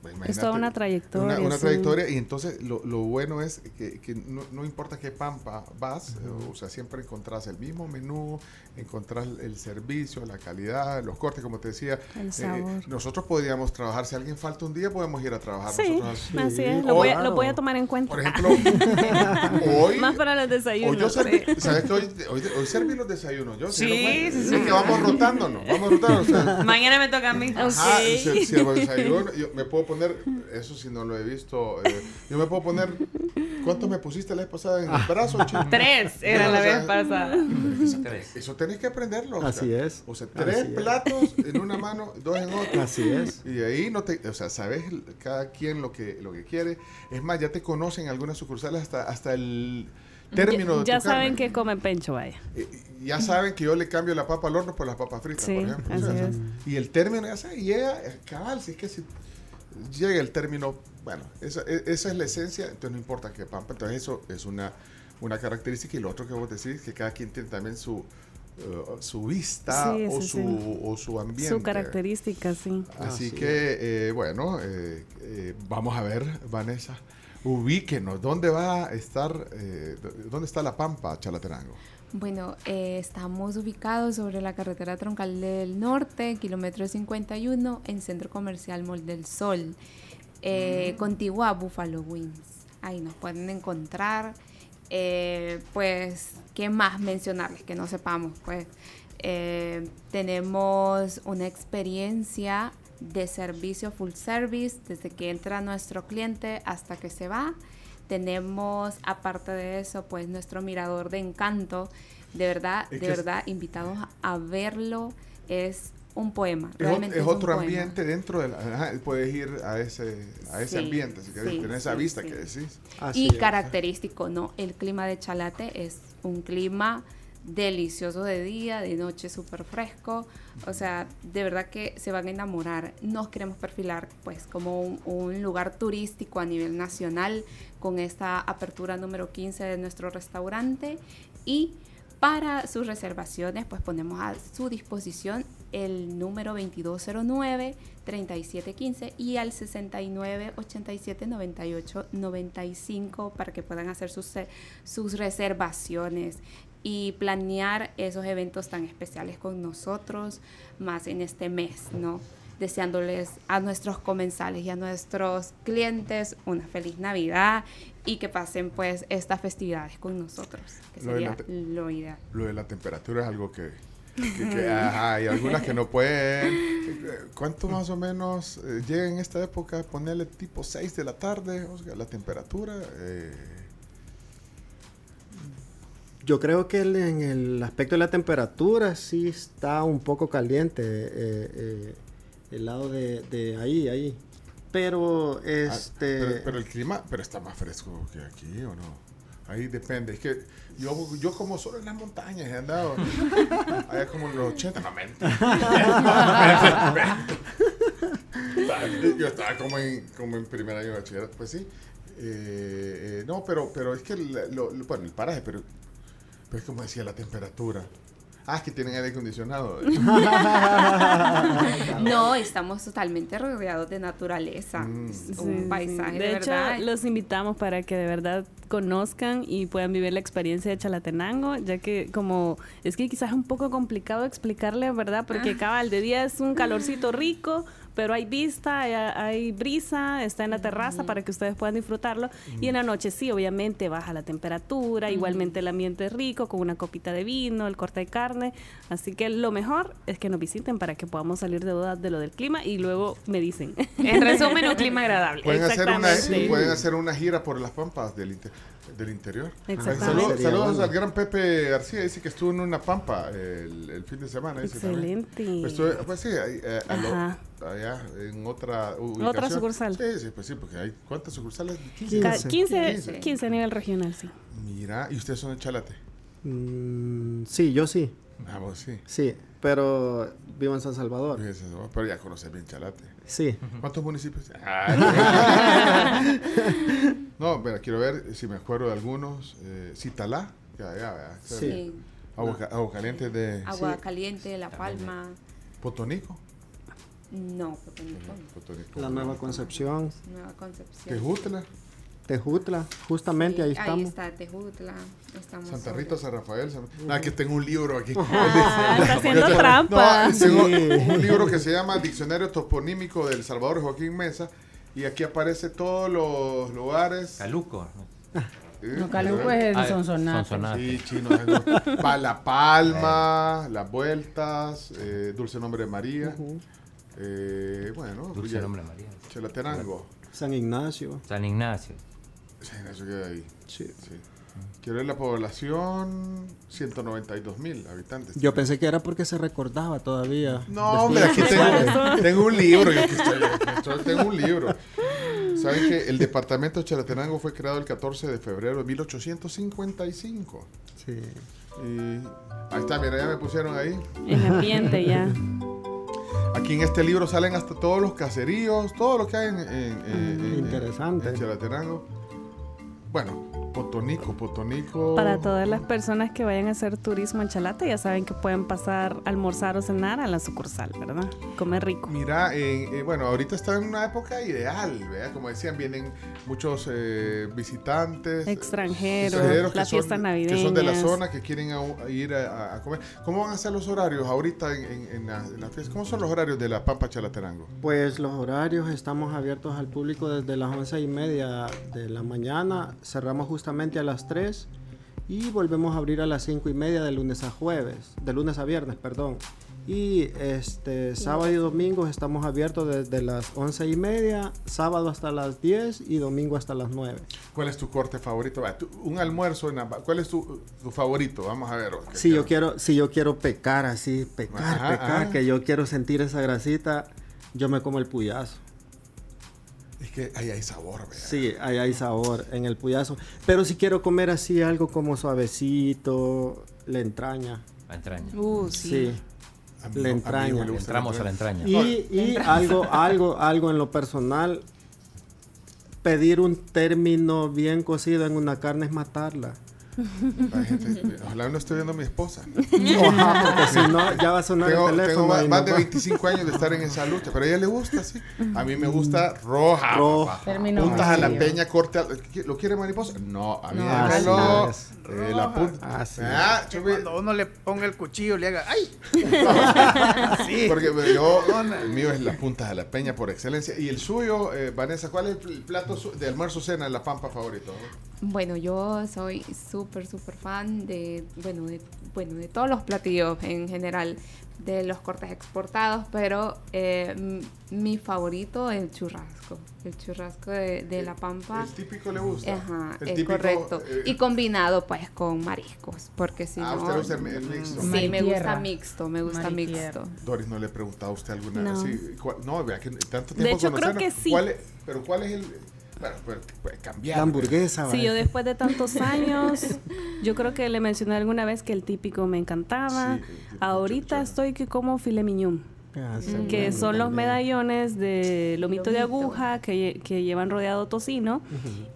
eh, Es toda una trayectoria. una, una sí. trayectoria y entonces lo, lo bueno es que, que no, no importa qué pampa vas, eh, o sea, siempre encontrás el mismo menú, encontrás el servicio, la calidad, los cortes, como te decía. El eh, sabor. nosotros podríamos trabajar, si alguien falta un día, podemos ir a trabajar Sí, nosotros. así es. Lo O- voy, a, lo voy a tomar en cuenta. Por ejemplo, hoy... Más para los Hoy desayunos. yo serví, sí. ¿sabes que hoy, hoy, hoy serví los desayunos? Yo, ¿se Sí, cuenta? sí, sí. Es que vamos rotándonos, vamos rotándonos. o sea, Mañana me toca a mí. Ajá, si, si el desayuno, yo me puedo poner, eso si no lo he visto, eh, yo me puedo poner, ¿cuántos me pusiste la vez pasada en el brazo, chino? Tres era O la sea, vez pasada. Eso, eso tenés que aprenderlo. Oscar. Así es. O sea, tres Así es. platos en una mano, dos en otra. Así es. Y ahí no te, o sea, sabes cada quien lo que, lo que quiere. Es más, ya te conocen algunas sucursales hasta, hasta el término ya de ya carne. saben que comen pencho, vaya. Ya saben que yo le cambio la papa al horno por las papas fritas, Sí, por ejemplo. así O sea, es. Y el término ya sabe, llega, eh, cabal, si es que si llega el término, bueno, esa, e- esa es la esencia, entonces no importa qué pampa, entonces eso es una, una característica y lo otro que vos decís, que cada quien tiene también su, eh, su vista Sí, o, sí, su, sí. o su ambiente. Su característica, sí. Así que, eh, bueno, eh, eh, vamos a ver, Vanessa, ubíquenos, ¿dónde va a estar, eh, dónde está la Pampa, Chalatenango? Bueno, eh, estamos ubicados sobre la carretera troncal del norte, kilómetro 51, en Centro Comercial Mall del Sol, eh, contiguo a Buffalo Wings. Ahí nos pueden encontrar. Eh, pues, ¿qué más mencionarles que no sepamos? Pues, eh, tenemos una experiencia de servicio full service desde que entra nuestro cliente hasta que se va. Tenemos, aparte de eso, pues nuestro mirador de encanto. De verdad, Es de verdad, invitados a verlo. Es un poema. Es, otro poema. ambiente dentro de la... ajá, puedes ir a ese, a ese Sí, ambiente, si querés sí, tener esa sí, vista sí. que decís. y característico, ¿no? El clima de Chalate es un clima delicioso de día, de noche súper fresco. O sea, de verdad que se van a enamorar. Nos queremos perfilar pues como un, un lugar turístico a nivel nacional con esta apertura número 15 de nuestro restaurante y para sus reservaciones, pues ponemos a su disposición el número 2209-3715 y al 6987-9895 para que puedan hacer sus, eh, sus reservaciones y planear esos eventos tan especiales con nosotros, más en este mes, ¿no? Deseándoles a nuestros comensales y a nuestros clientes una feliz Navidad y que pasen pues estas festividades con nosotros, que Lo de la sería lo ideal. Lo de la temperatura es algo que... que- que- ajá, hay algunas que no pueden. ¿Cuánto más o menos eh, llega en esta época? Ponerle tipo 6 de la tarde, Oscar, la temperatura. eh, Yo creo que el- en el aspecto de la temperatura sí está un poco caliente eh, eh, el lado de, de ahí, ahí. Pero ah, este... pero, pero el clima, pero está más fresco que aquí, ¿o no? Ahí depende. Es que yo, yo como solo en las montañas he andado. Allá como en los 80, no. Yo estaba como en, como en primer año de bachillerato, pues sí. Eh, eh, no, pero, pero es que, lo, lo- bueno, el paraje, pero, pero es como decía, la temperatura. Ah, es que tienen aire acondicionado. No, estamos totalmente rodeados de naturaleza. Mm. Es un sí. paisaje de, De hecho, verdad. los invitamos para que de verdad conozcan y puedan vivir la experiencia de Chalatenango, ya que como es que quizás es un poco complicado explicarle, ¿verdad? Porque Ah. cabal de día es un calorcito rico, pero hay vista, hay, hay brisa, está en la terraza para que ustedes puedan disfrutarlo. Y en la noche sí, obviamente baja la temperatura, igualmente el ambiente es rico, con una copita de vino, el corte de carne. Así que lo mejor es que nos visiten para que podamos salir de dudas de lo del clima y luego me dicen. En resumen, un clima agradable. Pueden hacer, una, Exactamente. pueden hacer una gira por las pampas del, inte- del interior. Exactamente. Saludos, al gran Pepe García, dice que estuvo en una pampa el, el fin de semana. dice. Excelente. Pues, estuve- pues sí, ahí, eh, lo- allá en otra ubicación. sucursal. Sí, sí, pues sí, porque hay ¿cuántas sucursales? Ca- 15, 15 a nivel regional, sí. Mira, ¿y ustedes son de Chalate? Mm, sí, yo sí. Ah, vos sí. Sí, pero vivo en San Salvador. Pero ya conoces bien Chalate. Sí. ¿Cuántos municipios? Ah, no, pero quiero ver si me acuerdo de algunos. Eh, Citalá, ya, ya, ya. Sí. Agua, ca- agua caliente de Agua caliente, La Palma. Potonico. No, Potonico. Potonico. La Nueva Concepción. Nueva Concepción. Tejutla, Tejutla, justamente ahí Ahí estamos. está Tejutla. Estamos Santa Rita, San Rafael. San... Ah, que tengo un libro aquí. Ah, está haciendo trampa. No, tengo Sí. un libro que se llama Diccionario Toponímico del Salvador Joaquín Mesa. Y aquí aparece todos los lugares. Caluco. No, Caluco es Ah, el Sonsonate. Sonsonate. Sí, chino. es- Pa- La Palma, Las Vueltas, eh, Dulce Nombre de María. eh, bueno, Dulce ya- Nombre de María. Chalatenango. San Ignacio. San Ignacio. Sí, eso queda ahí. Sí. Sí. La población, 192 mil habitantes. Yo pensé que era porque se recordaba todavía. No, hombre, aquí tengo, tengo un libro. Yo aquí estoy, tengo un libro. ¿Saben que el departamento de Chalatenango fue creado el 14 de febrero de 1855? Sí. Y ahí está, mira, ya me pusieron ahí. En ambiente ya. Aquí en este libro salen hasta todos los caseríos, todo lo que hay en, en- en- en- Interesante. en Chalatenango. Bueno, Potonico, Potonico. Para todas las personas que vayan a hacer turismo en Chalate, ya saben que pueden pasar, almorzar o cenar a la sucursal, ¿verdad? Comer rico. Mira, en- eh, bueno, ahorita está en una época ideal, ¿verdad? Como decían, vienen muchos eh, visitantes. Extranjeros, extranjeros que las son- fiestas navideñas. Que son de la zona, que quieren a- a ir a, a comer. ¿Cómo van a ser los horarios ahorita en, en- en la, en la fiesta? ¿Cómo son los horarios de la Pampa Chalatenango? Pues los horarios estamos abiertos al público desde las once y media de la mañana, cerramos justamente a las 3 y volvemos a abrir a las cinco y media de lunes a jueves, de lunes a viernes, perdón. Y este sábado y domingo estamos abiertos desde las once y media, sábado hasta las 10 y domingo hasta las 9. ¿Cuál es tu corte favorito? Tú- un almuerzo, en la- ¿cuál es tu, tu favorito? Vamos a ver. ok. Si yo quiero, si yo quiero pecar así, pecar, Ajá, pecar, ajá. que yo quiero sentir esa grasita, yo me como el puyazo. Es que ahí hay sabor, ¿verdad? Sí, ahí hay sabor en el puyazo. Pero si quiero comer así algo como suavecito, la entraña. La entraña. Uh, Sí. sí. A mí La no- a mí entraña. Entramos a la entraña. Y, y algo, algo, algo en lo personal, pedir un término bien cocido en una carne es matarla. La gente- ojalá no esté viendo a mi esposa. Ajá, porque si no, ya va a sonar Tengo, el teléfono. tengo más, de va- 25 años de estar en esa lucha, pero a ella le gusta, sí. A mí me gusta roja. Roja. Puntas a la peña, corte. ¿Lo quiere mariposa? No, a mí No, eh, la punta. Así Ah, chupi- cuando uno le ponga el cuchillo le haga ¡ay! Sí. Porque pues, yo, el mío es las puntas de la peña por excelencia. Y el suyo, eh, Vanessa, ¿cuál es el plato de almuerzo cena en la Pampa favorito? Bueno, yo soy súper, súper fan de, bueno, de, bueno, de todos los platillos en general, de los cortes exportados, pero eh, mi favorito es el churrasco, el churrasco de, de La Pampa. El típico le gusta. Ajá, El es típico, correcto. eh, y combinado pues con mariscos, porque si Ah, no... usted usa el- el mixto. Sí, me gusta mixto, me gusta Maritierra. mixto. Doris, ¿no le he preguntado a usted alguna No. cuál- no, vea que tanto tiempo De hecho, creo que sí. ¿Cuál es- pero ¿cuál es el...? Bueno, puede cambiar. La hamburguesa. Sí, ¿vale? yo después de tantos años, yo creo que le mencioné alguna vez que el típico me encantaba. Sí, Ahorita estoy que como filet mignon, Ah, sí, que son los también. medallones de lomito de aguja que, que llevan rodeado tocino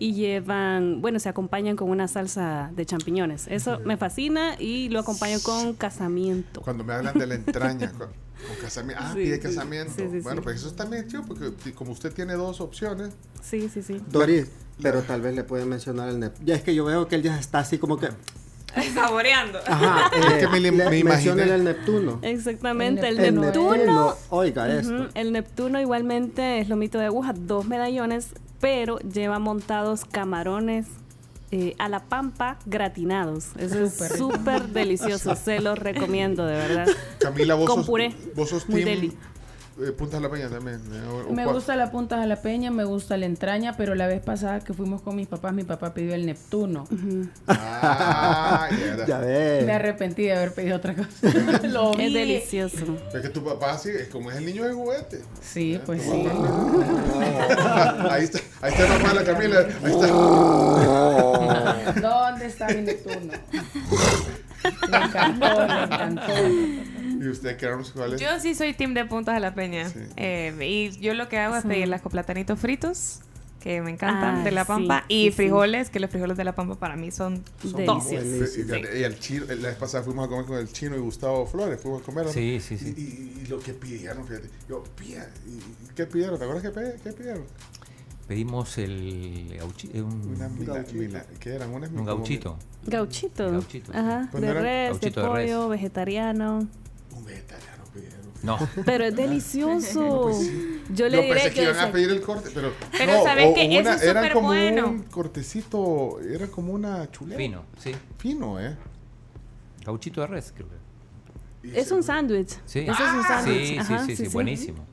y llevan, bueno, se acompañan con una salsa de champiñones. Eso me fascina y lo acompaño con casamiento. Cuando me hablan de la entraña, casamiento. Ah, Sí, pide casamiento. sí, sí, bueno, sí. pues eso bien, tío, porque como usted tiene dos opciones. Sí, sí, sí. Doris, pero tal vez le pueden mencionar el NEP. Ya es que yo veo que él ya está así como que. Saboreando. Ajá, Es que me li- me imaginé- mencionen el Neptuno. Exactamente, el, El Neptuno. Neptuno, oiga esto. El Neptuno igualmente es lomito de aguja, dos medallones, pero lleva montados camarones eh, a la pampa gratinados. Eso es Súper delicioso, se los recomiendo de verdad. Camila, vos Con sos, puré. vos sos Muy team, deli. Eh, Punta de la Peña también. eh, o- Me gusta la punta jalapeña, me gusta la entraña, pero la vez pasada que fuimos con mis papás, mi papá pidió el Neptuno. Ah, ya era. Ya ves. Me arrepentí de haber pedido otra cosa. Lo vi. Es delicioso. Es que tu papá sí, es como es el niño de juguete. Sí, pues sí. papá- ahí está, ahí está la mala Camila. Ahí está. ¿Dónde está mi Neptuno? Le encantó, le encantó. ¿Y usted qué no sé cuál es? Yo sí soy team de puntas a la peña. Eh, y yo lo que hago es Sí. pedirlas con platanitos fritos, que me encantan, Ah, de la sí, pampa, sí, y sí. frijoles, que los frijoles de la pampa para mí son, son. Deliciosos. Y, y- el chino, la vez pasada fuimos a comer con el chino y Gustavo Flores, fuimos a comer. ¿no? Sí, sí, sí. Y, y- y lo que pidieron, fíjate. Yo, pía, ¿qué pidieron? ¿Te acuerdas qué, qué pidieron? Pedimos el gauchi- eh, un, Una mila, mila- ¿Qué eran? Un gauchito. Gauchito. Gauchito, sí. Ajá, Pues de no res, Gauchito de de res. pollo, vegetariano. Un vegetariano pidieron. No. Pero es delicioso. Pues sí. Yo le Yo diré pensé que que iban a pedir el corte, pero. Pero no, ¿sabes o- qué? o Eso es Era como bueno. un cortecito, era como una chuleta. Fino, sí. Fino, ¿eh? Gauchito de res, creo que. Es un sándwich. Sí. Eso es un Ah, sándwich. sí, sí, sí, sí, buenísimo.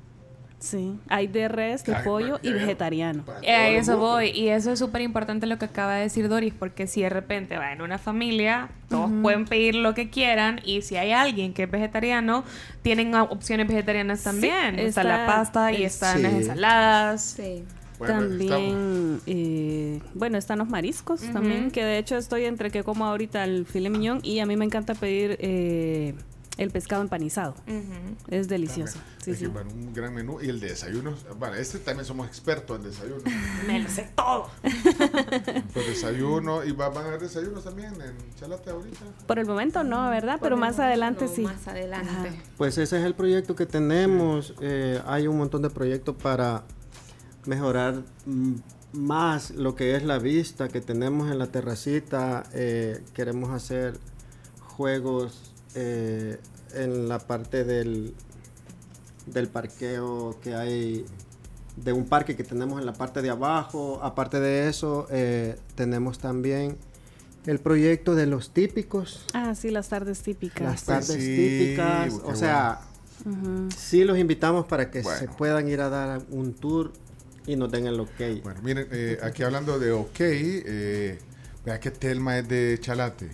Sí, hay de res, de pollo y vegetariano. Eh, A eso voy, y eso es súper importante lo que acaba de decir Doris, porque si de repente va en una familia, todos pueden pedir lo que quieran, y si hay alguien que es vegetariano, tienen opciones vegetarianas también. está, la pasta y están las ensaladas. Sí. Bueno, también, eh, bueno, están los mariscos también, que de hecho estoy entre que como ahorita el filet mignon y a mí me encanta pedir eh, el pescado empanizado. Es delicioso. Sí, Es que, sí. bueno, un gran menú. Y el de desayuno. Bueno, este también somos expertos en desayuno. Me lo sé todo. Pues desayuno. Y va- van a haber desayunos también en Chalate ahorita. Por el momento no, ¿verdad? Por Pero más momento adelante no, sí. Más adelante. Ajá. Pues ese es el proyecto que tenemos. Eh, hay un montón de proyectos para mejorar mm, más lo que es la vista que tenemos en la terracita. Eh, queremos hacer juegos eh, en la parte del, del parqueo que hay de un parque que tenemos en la parte de abajo. Aparte de eso, eh, tenemos también el proyecto de los típicos. Ah, sí, las tardes típicas. Las Pues tardes sí, típicas. O sea, Ujú. sí los invitamos para que se Bueno. puedan ir a dar un tour y nos den el ok. Bueno, miren, eh, aquí hablando de OK, eh, vea que Telma es de Chalate.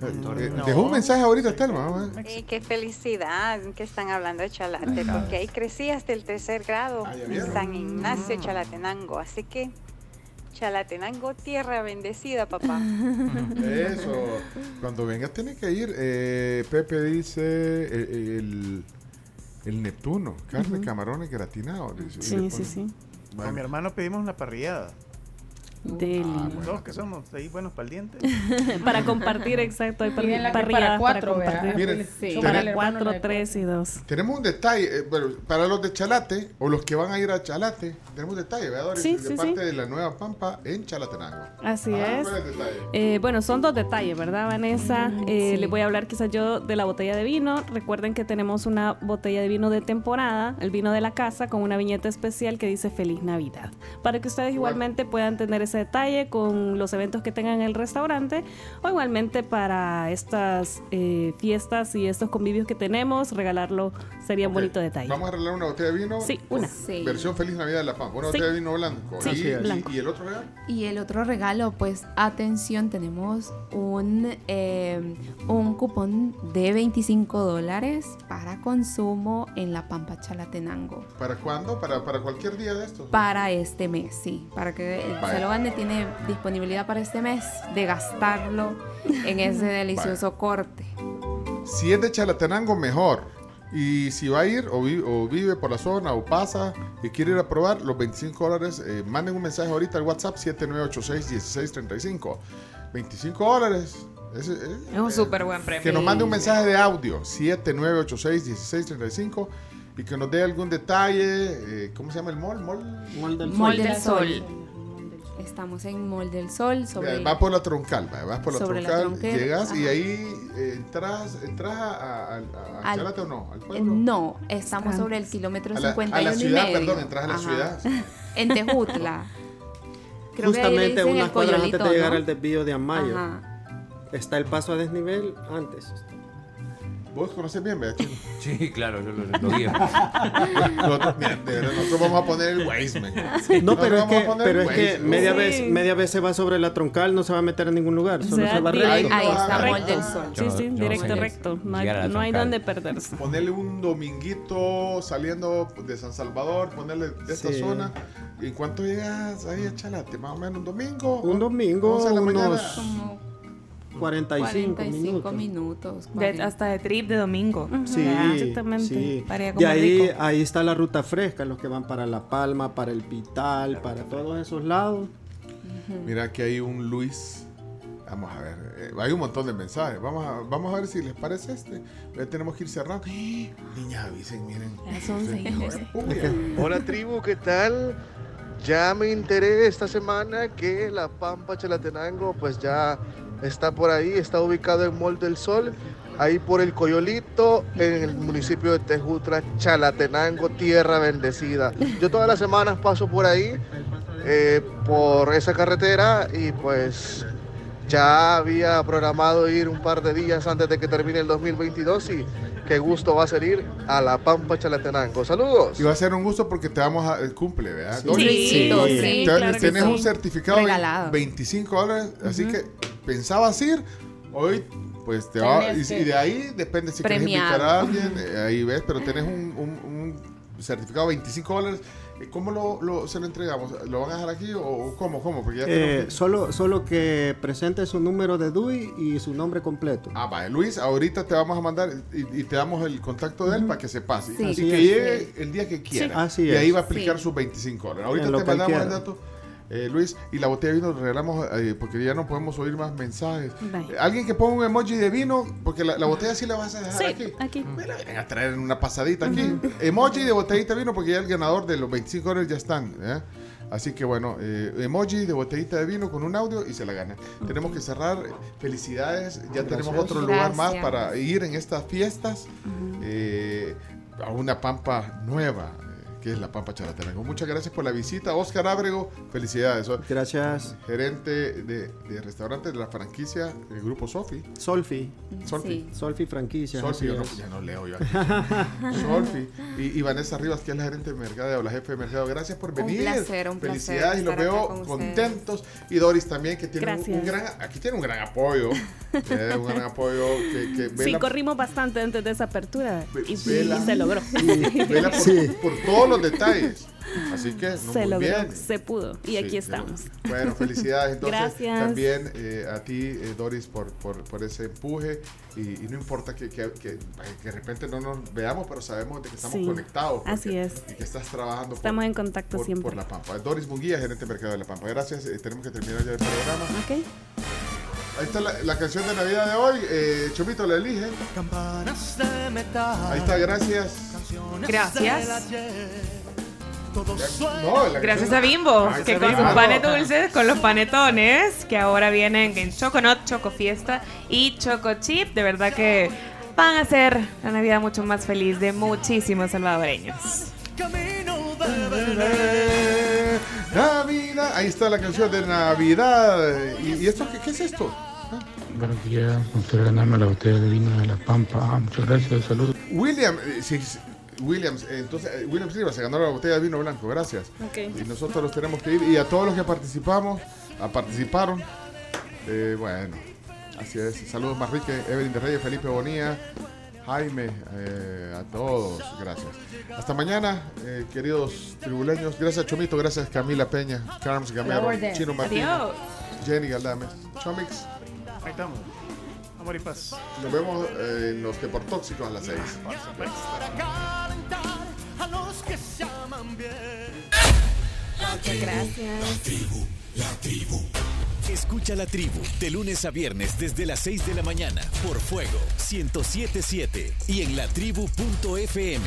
No. Dejó un mensaje ahorita, Telma. ver. Eh, qué felicidad que están hablando de Chalate, porque ahí crecí hasta el tercer grado Ah, en. San Ignacio, Chalatenango. Así que, Chalatenango, tierra bendecida, papá. Eso. Cuando vengas tiene que ir. Eh, Pepe dice eh, el, el Neptuno, carne, camarones gratinados. Sí, sí, sí. Con mi Bueno, hermano pedimos una parrillada. Deli. Ah, Dos que somos ahí buenos para el diente. para compartir, exacto. Hay parrilladas para cuatro, ¿verdad? compartir. Miren, Sí. Para tenemos- cuatro, tres y dos. tenemos un detalle. eh, bueno, para los de Chalate o los que van a ir a Chalate, tenemos un detalle, ¿verdad? Sí, de sí, parte sí. de la Nueva Pampa en Chalatenango. Así Ajá, es. Eh, bueno, son dos detalles, ¿verdad, Vanessa? Eh, Les voy a hablar quizás yo de la botella de vino. Recuerden que tenemos una botella de vino de temporada, el vino de la casa, con una viñeta especial que dice Feliz Navidad. Para que ustedes igualmente puedan tener ese detalle con los eventos que tengan en el restaurante o igualmente para estas eh, fiestas y estos convivios que tenemos, regalarlo sería un bonito detalle. Vamos a arreglar una botella de vino. Sí, una. Sí. Versión Feliz Navidad de la Pampa. Una Sí. botella de vino blanco. Sí, y, y- blanco. y el otro regalo. Y el otro regalo, pues atención, tenemos un, eh, un cupón de 25 dólares para consumo en la Pampa Chalatenango. ¿Para cuándo? ¿Para, para cualquier día de estos? Para este mes, sí. Para que Vaya. se lo tiene disponibilidad para este mes de gastarlo en ese delicioso corte. Si es de Chalatenango, mejor. Y si va a ir o, vi- o vive por la zona o pasa y quiere ir a probar, los 25 dólares, eh, manden un mensaje ahorita al WhatsApp 7986-1635. 25 dólares. Ese, eh, Es un eh, súper buen premio. Que nos mande un mensaje de audio 7986-1635 y que nos dé algún detalle. eh, ¿Cómo se llama el mall? Mall, Mall del Mall Sol. del Sol. Estamos en Mall del Sol, sobre... Va por la troncal, va, vas por la Sobre la troncal, tronquera, llegas y ajá. ahí eh, entras, entras a, a, a- a Al- o no, al Eh, pueblo. No, estamos sobre el kilómetro A la- a 51 la y ciudad, medio. perdón, entras a la ciudad. En Tejutla. Creo Justamente unas cuadras antes de llegar ¿no? al desvío de Amayo. Ajá. Está el paso a desnivel antes. ¿Vos conoces bien? Chino? Sí, claro, yo lo, lo guío. nosotros, mira, de verdad, nosotros vamos a poner el Waze, man. No, pero es que, pero es que media, Sí. vez, media vez se va sobre la troncal, no se va a meter en ningún lugar, solo sea, se va directo. recto. Ahí está Recto. Del Sol. Sí, Yo- sí, yo no directo, sé recto. No hay, no hay dónde perderse. Ponerle un dominguito saliendo de San Salvador, ponerle de esta Sí. zona. ¿Y en cuánto llegas ahí a Chalate? Más o menos un domingo. Un domingo, 11 de la mañana. unos 45, 45 minutos. minutos. De- 40. hasta de trip de domingo. Sí, exactamente. sí. Para ir a Y ahí, rico. ahí está la ruta fresca, los que van para La Palma, para el Pital, para todos esos lados. Mira que hay un Luis. Vamos a ver, eh, hay un montón de mensajes. Vamos a, vamos a ver si les parece este. Ya tenemos que ir cerrando. Niñas, avisen, miren. Ya son seis. Hola tribu, ¿qué tal? Ya me enteré esta semana que la Pampa Chalatenango pues ya está por ahí, está ubicado en Mall del Sol, ahí por el Coyolito, en el municipio de Tejutla, Chalatenango, tierra bendecida. Yo todas las semanas paso por ahí, eh, por esa carretera y pues ya había programado ir un par de días antes de que termine el 2022 y qué gusto va a ser ir a la Pampa Chalatenango. Saludos. Y va a ser un gusto porque te vamos a. El cumple, ¿verdad? Sí. Sí, sí, claro que Tienes sí. un certificado de 25 dólares. Así que pensabas ir. Hoy, pues te va. Y, y de ahí depende si quieres invitar a alguien. eh, ahí ves, pero tenés un, un- un certificado de 25 dólares. Eh, ¿Cómo lo, lo- se lo entregamos? ¿Lo van a dejar aquí o, cómo? ¿Cómo? Porque ya Eh, que- solo, solo que presente su número de DUI y su nombre completo. Ah, vale, Luis, ahorita te vamos a mandar y, y te damos el contacto de él para que se pase. Sí. y Así que es. llegue el día que quiera. Así y es. ahí va a aplicar Sí. sus 25 dólares. Ahorita En te mandamos el dato, eh, Luis, y la botella de vino regalamos eh, porque ya no podemos oír más mensajes. Bye. Eh, Alguien que ponga un emoji de vino, porque la, la botella sí la vas a dejar Sí, aquí. aquí. Me la vienen a traer en una pasadita aquí. Emoji de botellita de vino, porque ya el ganador de los 25 dólares ya están. ¿eh? Así que bueno, eh, emoji de botellita de vino con un audio y se la gana. Tenemos que cerrar. Felicidades. Ya tenemos otro lugar más para ir en estas fiestas eh, a una pampa nueva, que es la Pampa Chalatenango. Muchas gracias por la visita. Oscar Ábrego, felicidades. Gracias, gerente de, de restaurante de la franquicia del Grupo Sofi. Solfi. Solfi. Sí. Solfi Franquicia. Solfi, yo no, ya no leo yo. Solfi. Y, y Vanessa Rivas, que es la gerente de mercadeo, la jefe de mercadeo. Gracias por Un venir. placer, un placer Felicidades y los veo con contentos. Y Doris también, que tiene un, un gran, aquí tiene un gran apoyo. eh, un gran apoyo que, que Sí, corrimos bastante antes de esa apertura y, Vela. y se logró. vela por, por todos los detalles. Así que, no, se logró, bien. se pudo y Sí, aquí estamos. Bueno, felicidades. Entonces, Gracias. también eh, a ti, eh, Doris, por, por, por ese empuje. Y, y no importa que, que, que- que de repente no nos veamos, pero sabemos de que estamos Sí, conectados. porque- así es. Y que estás trabajando por- Estamos en contacto por, siempre. por La Pampa. Doris Munguía, gerente de mercado de La Pampa. Gracias. eh, tenemos que terminar ya el programa. Ok. Ahí está la, la canción de Navidad de hoy. Eh, Chomito la elige. Campanas de metal. Ahí está, gracias. Gracias. Todo No, la Gracias a Bimbo, Ay, que con sus panes dulces, con los panetones, que ahora vienen en Choconut, Choco Fiesta y Choco Chip, de verdad que van a hacer la Navidad mucho más feliz de muchísimos salvadoreños. Navidad. Ahí está la canción de Navidad. ¿Y, y esto qué, qué es esto? Buenos días, gustaría ganarme la botella de vino de La Pampa. Ah, muchas gracias, saludos. William, eh, sí, sí, Williams, eh, entonces eh, Williams Rivas se ganó la botella de vino blanco, gracias. Ok. Y nosotros los tenemos que ir. Y a todos los que participamos, a participaron, eh, bueno, así es. Saludos Marrique, Evelyn de Reyes, Felipe Bonía, Jaime, eh, a todos, gracias. Hasta mañana, eh, queridos tribuleños. Gracias Chomito, gracias Camila Peña, Carms Gamero. Chino Martín, Adiós. Jenny Galdames, Chomix. Ahí estamos. Amor y paz. Nos vemos eh, en los que por tóxicos a las 6. a los que se aman bien. Muchas gracias. La tribu, la tribu. Escucha la tribu de lunes a viernes desde las 6 de la mañana por Fuego 1077 y en latribu.fm.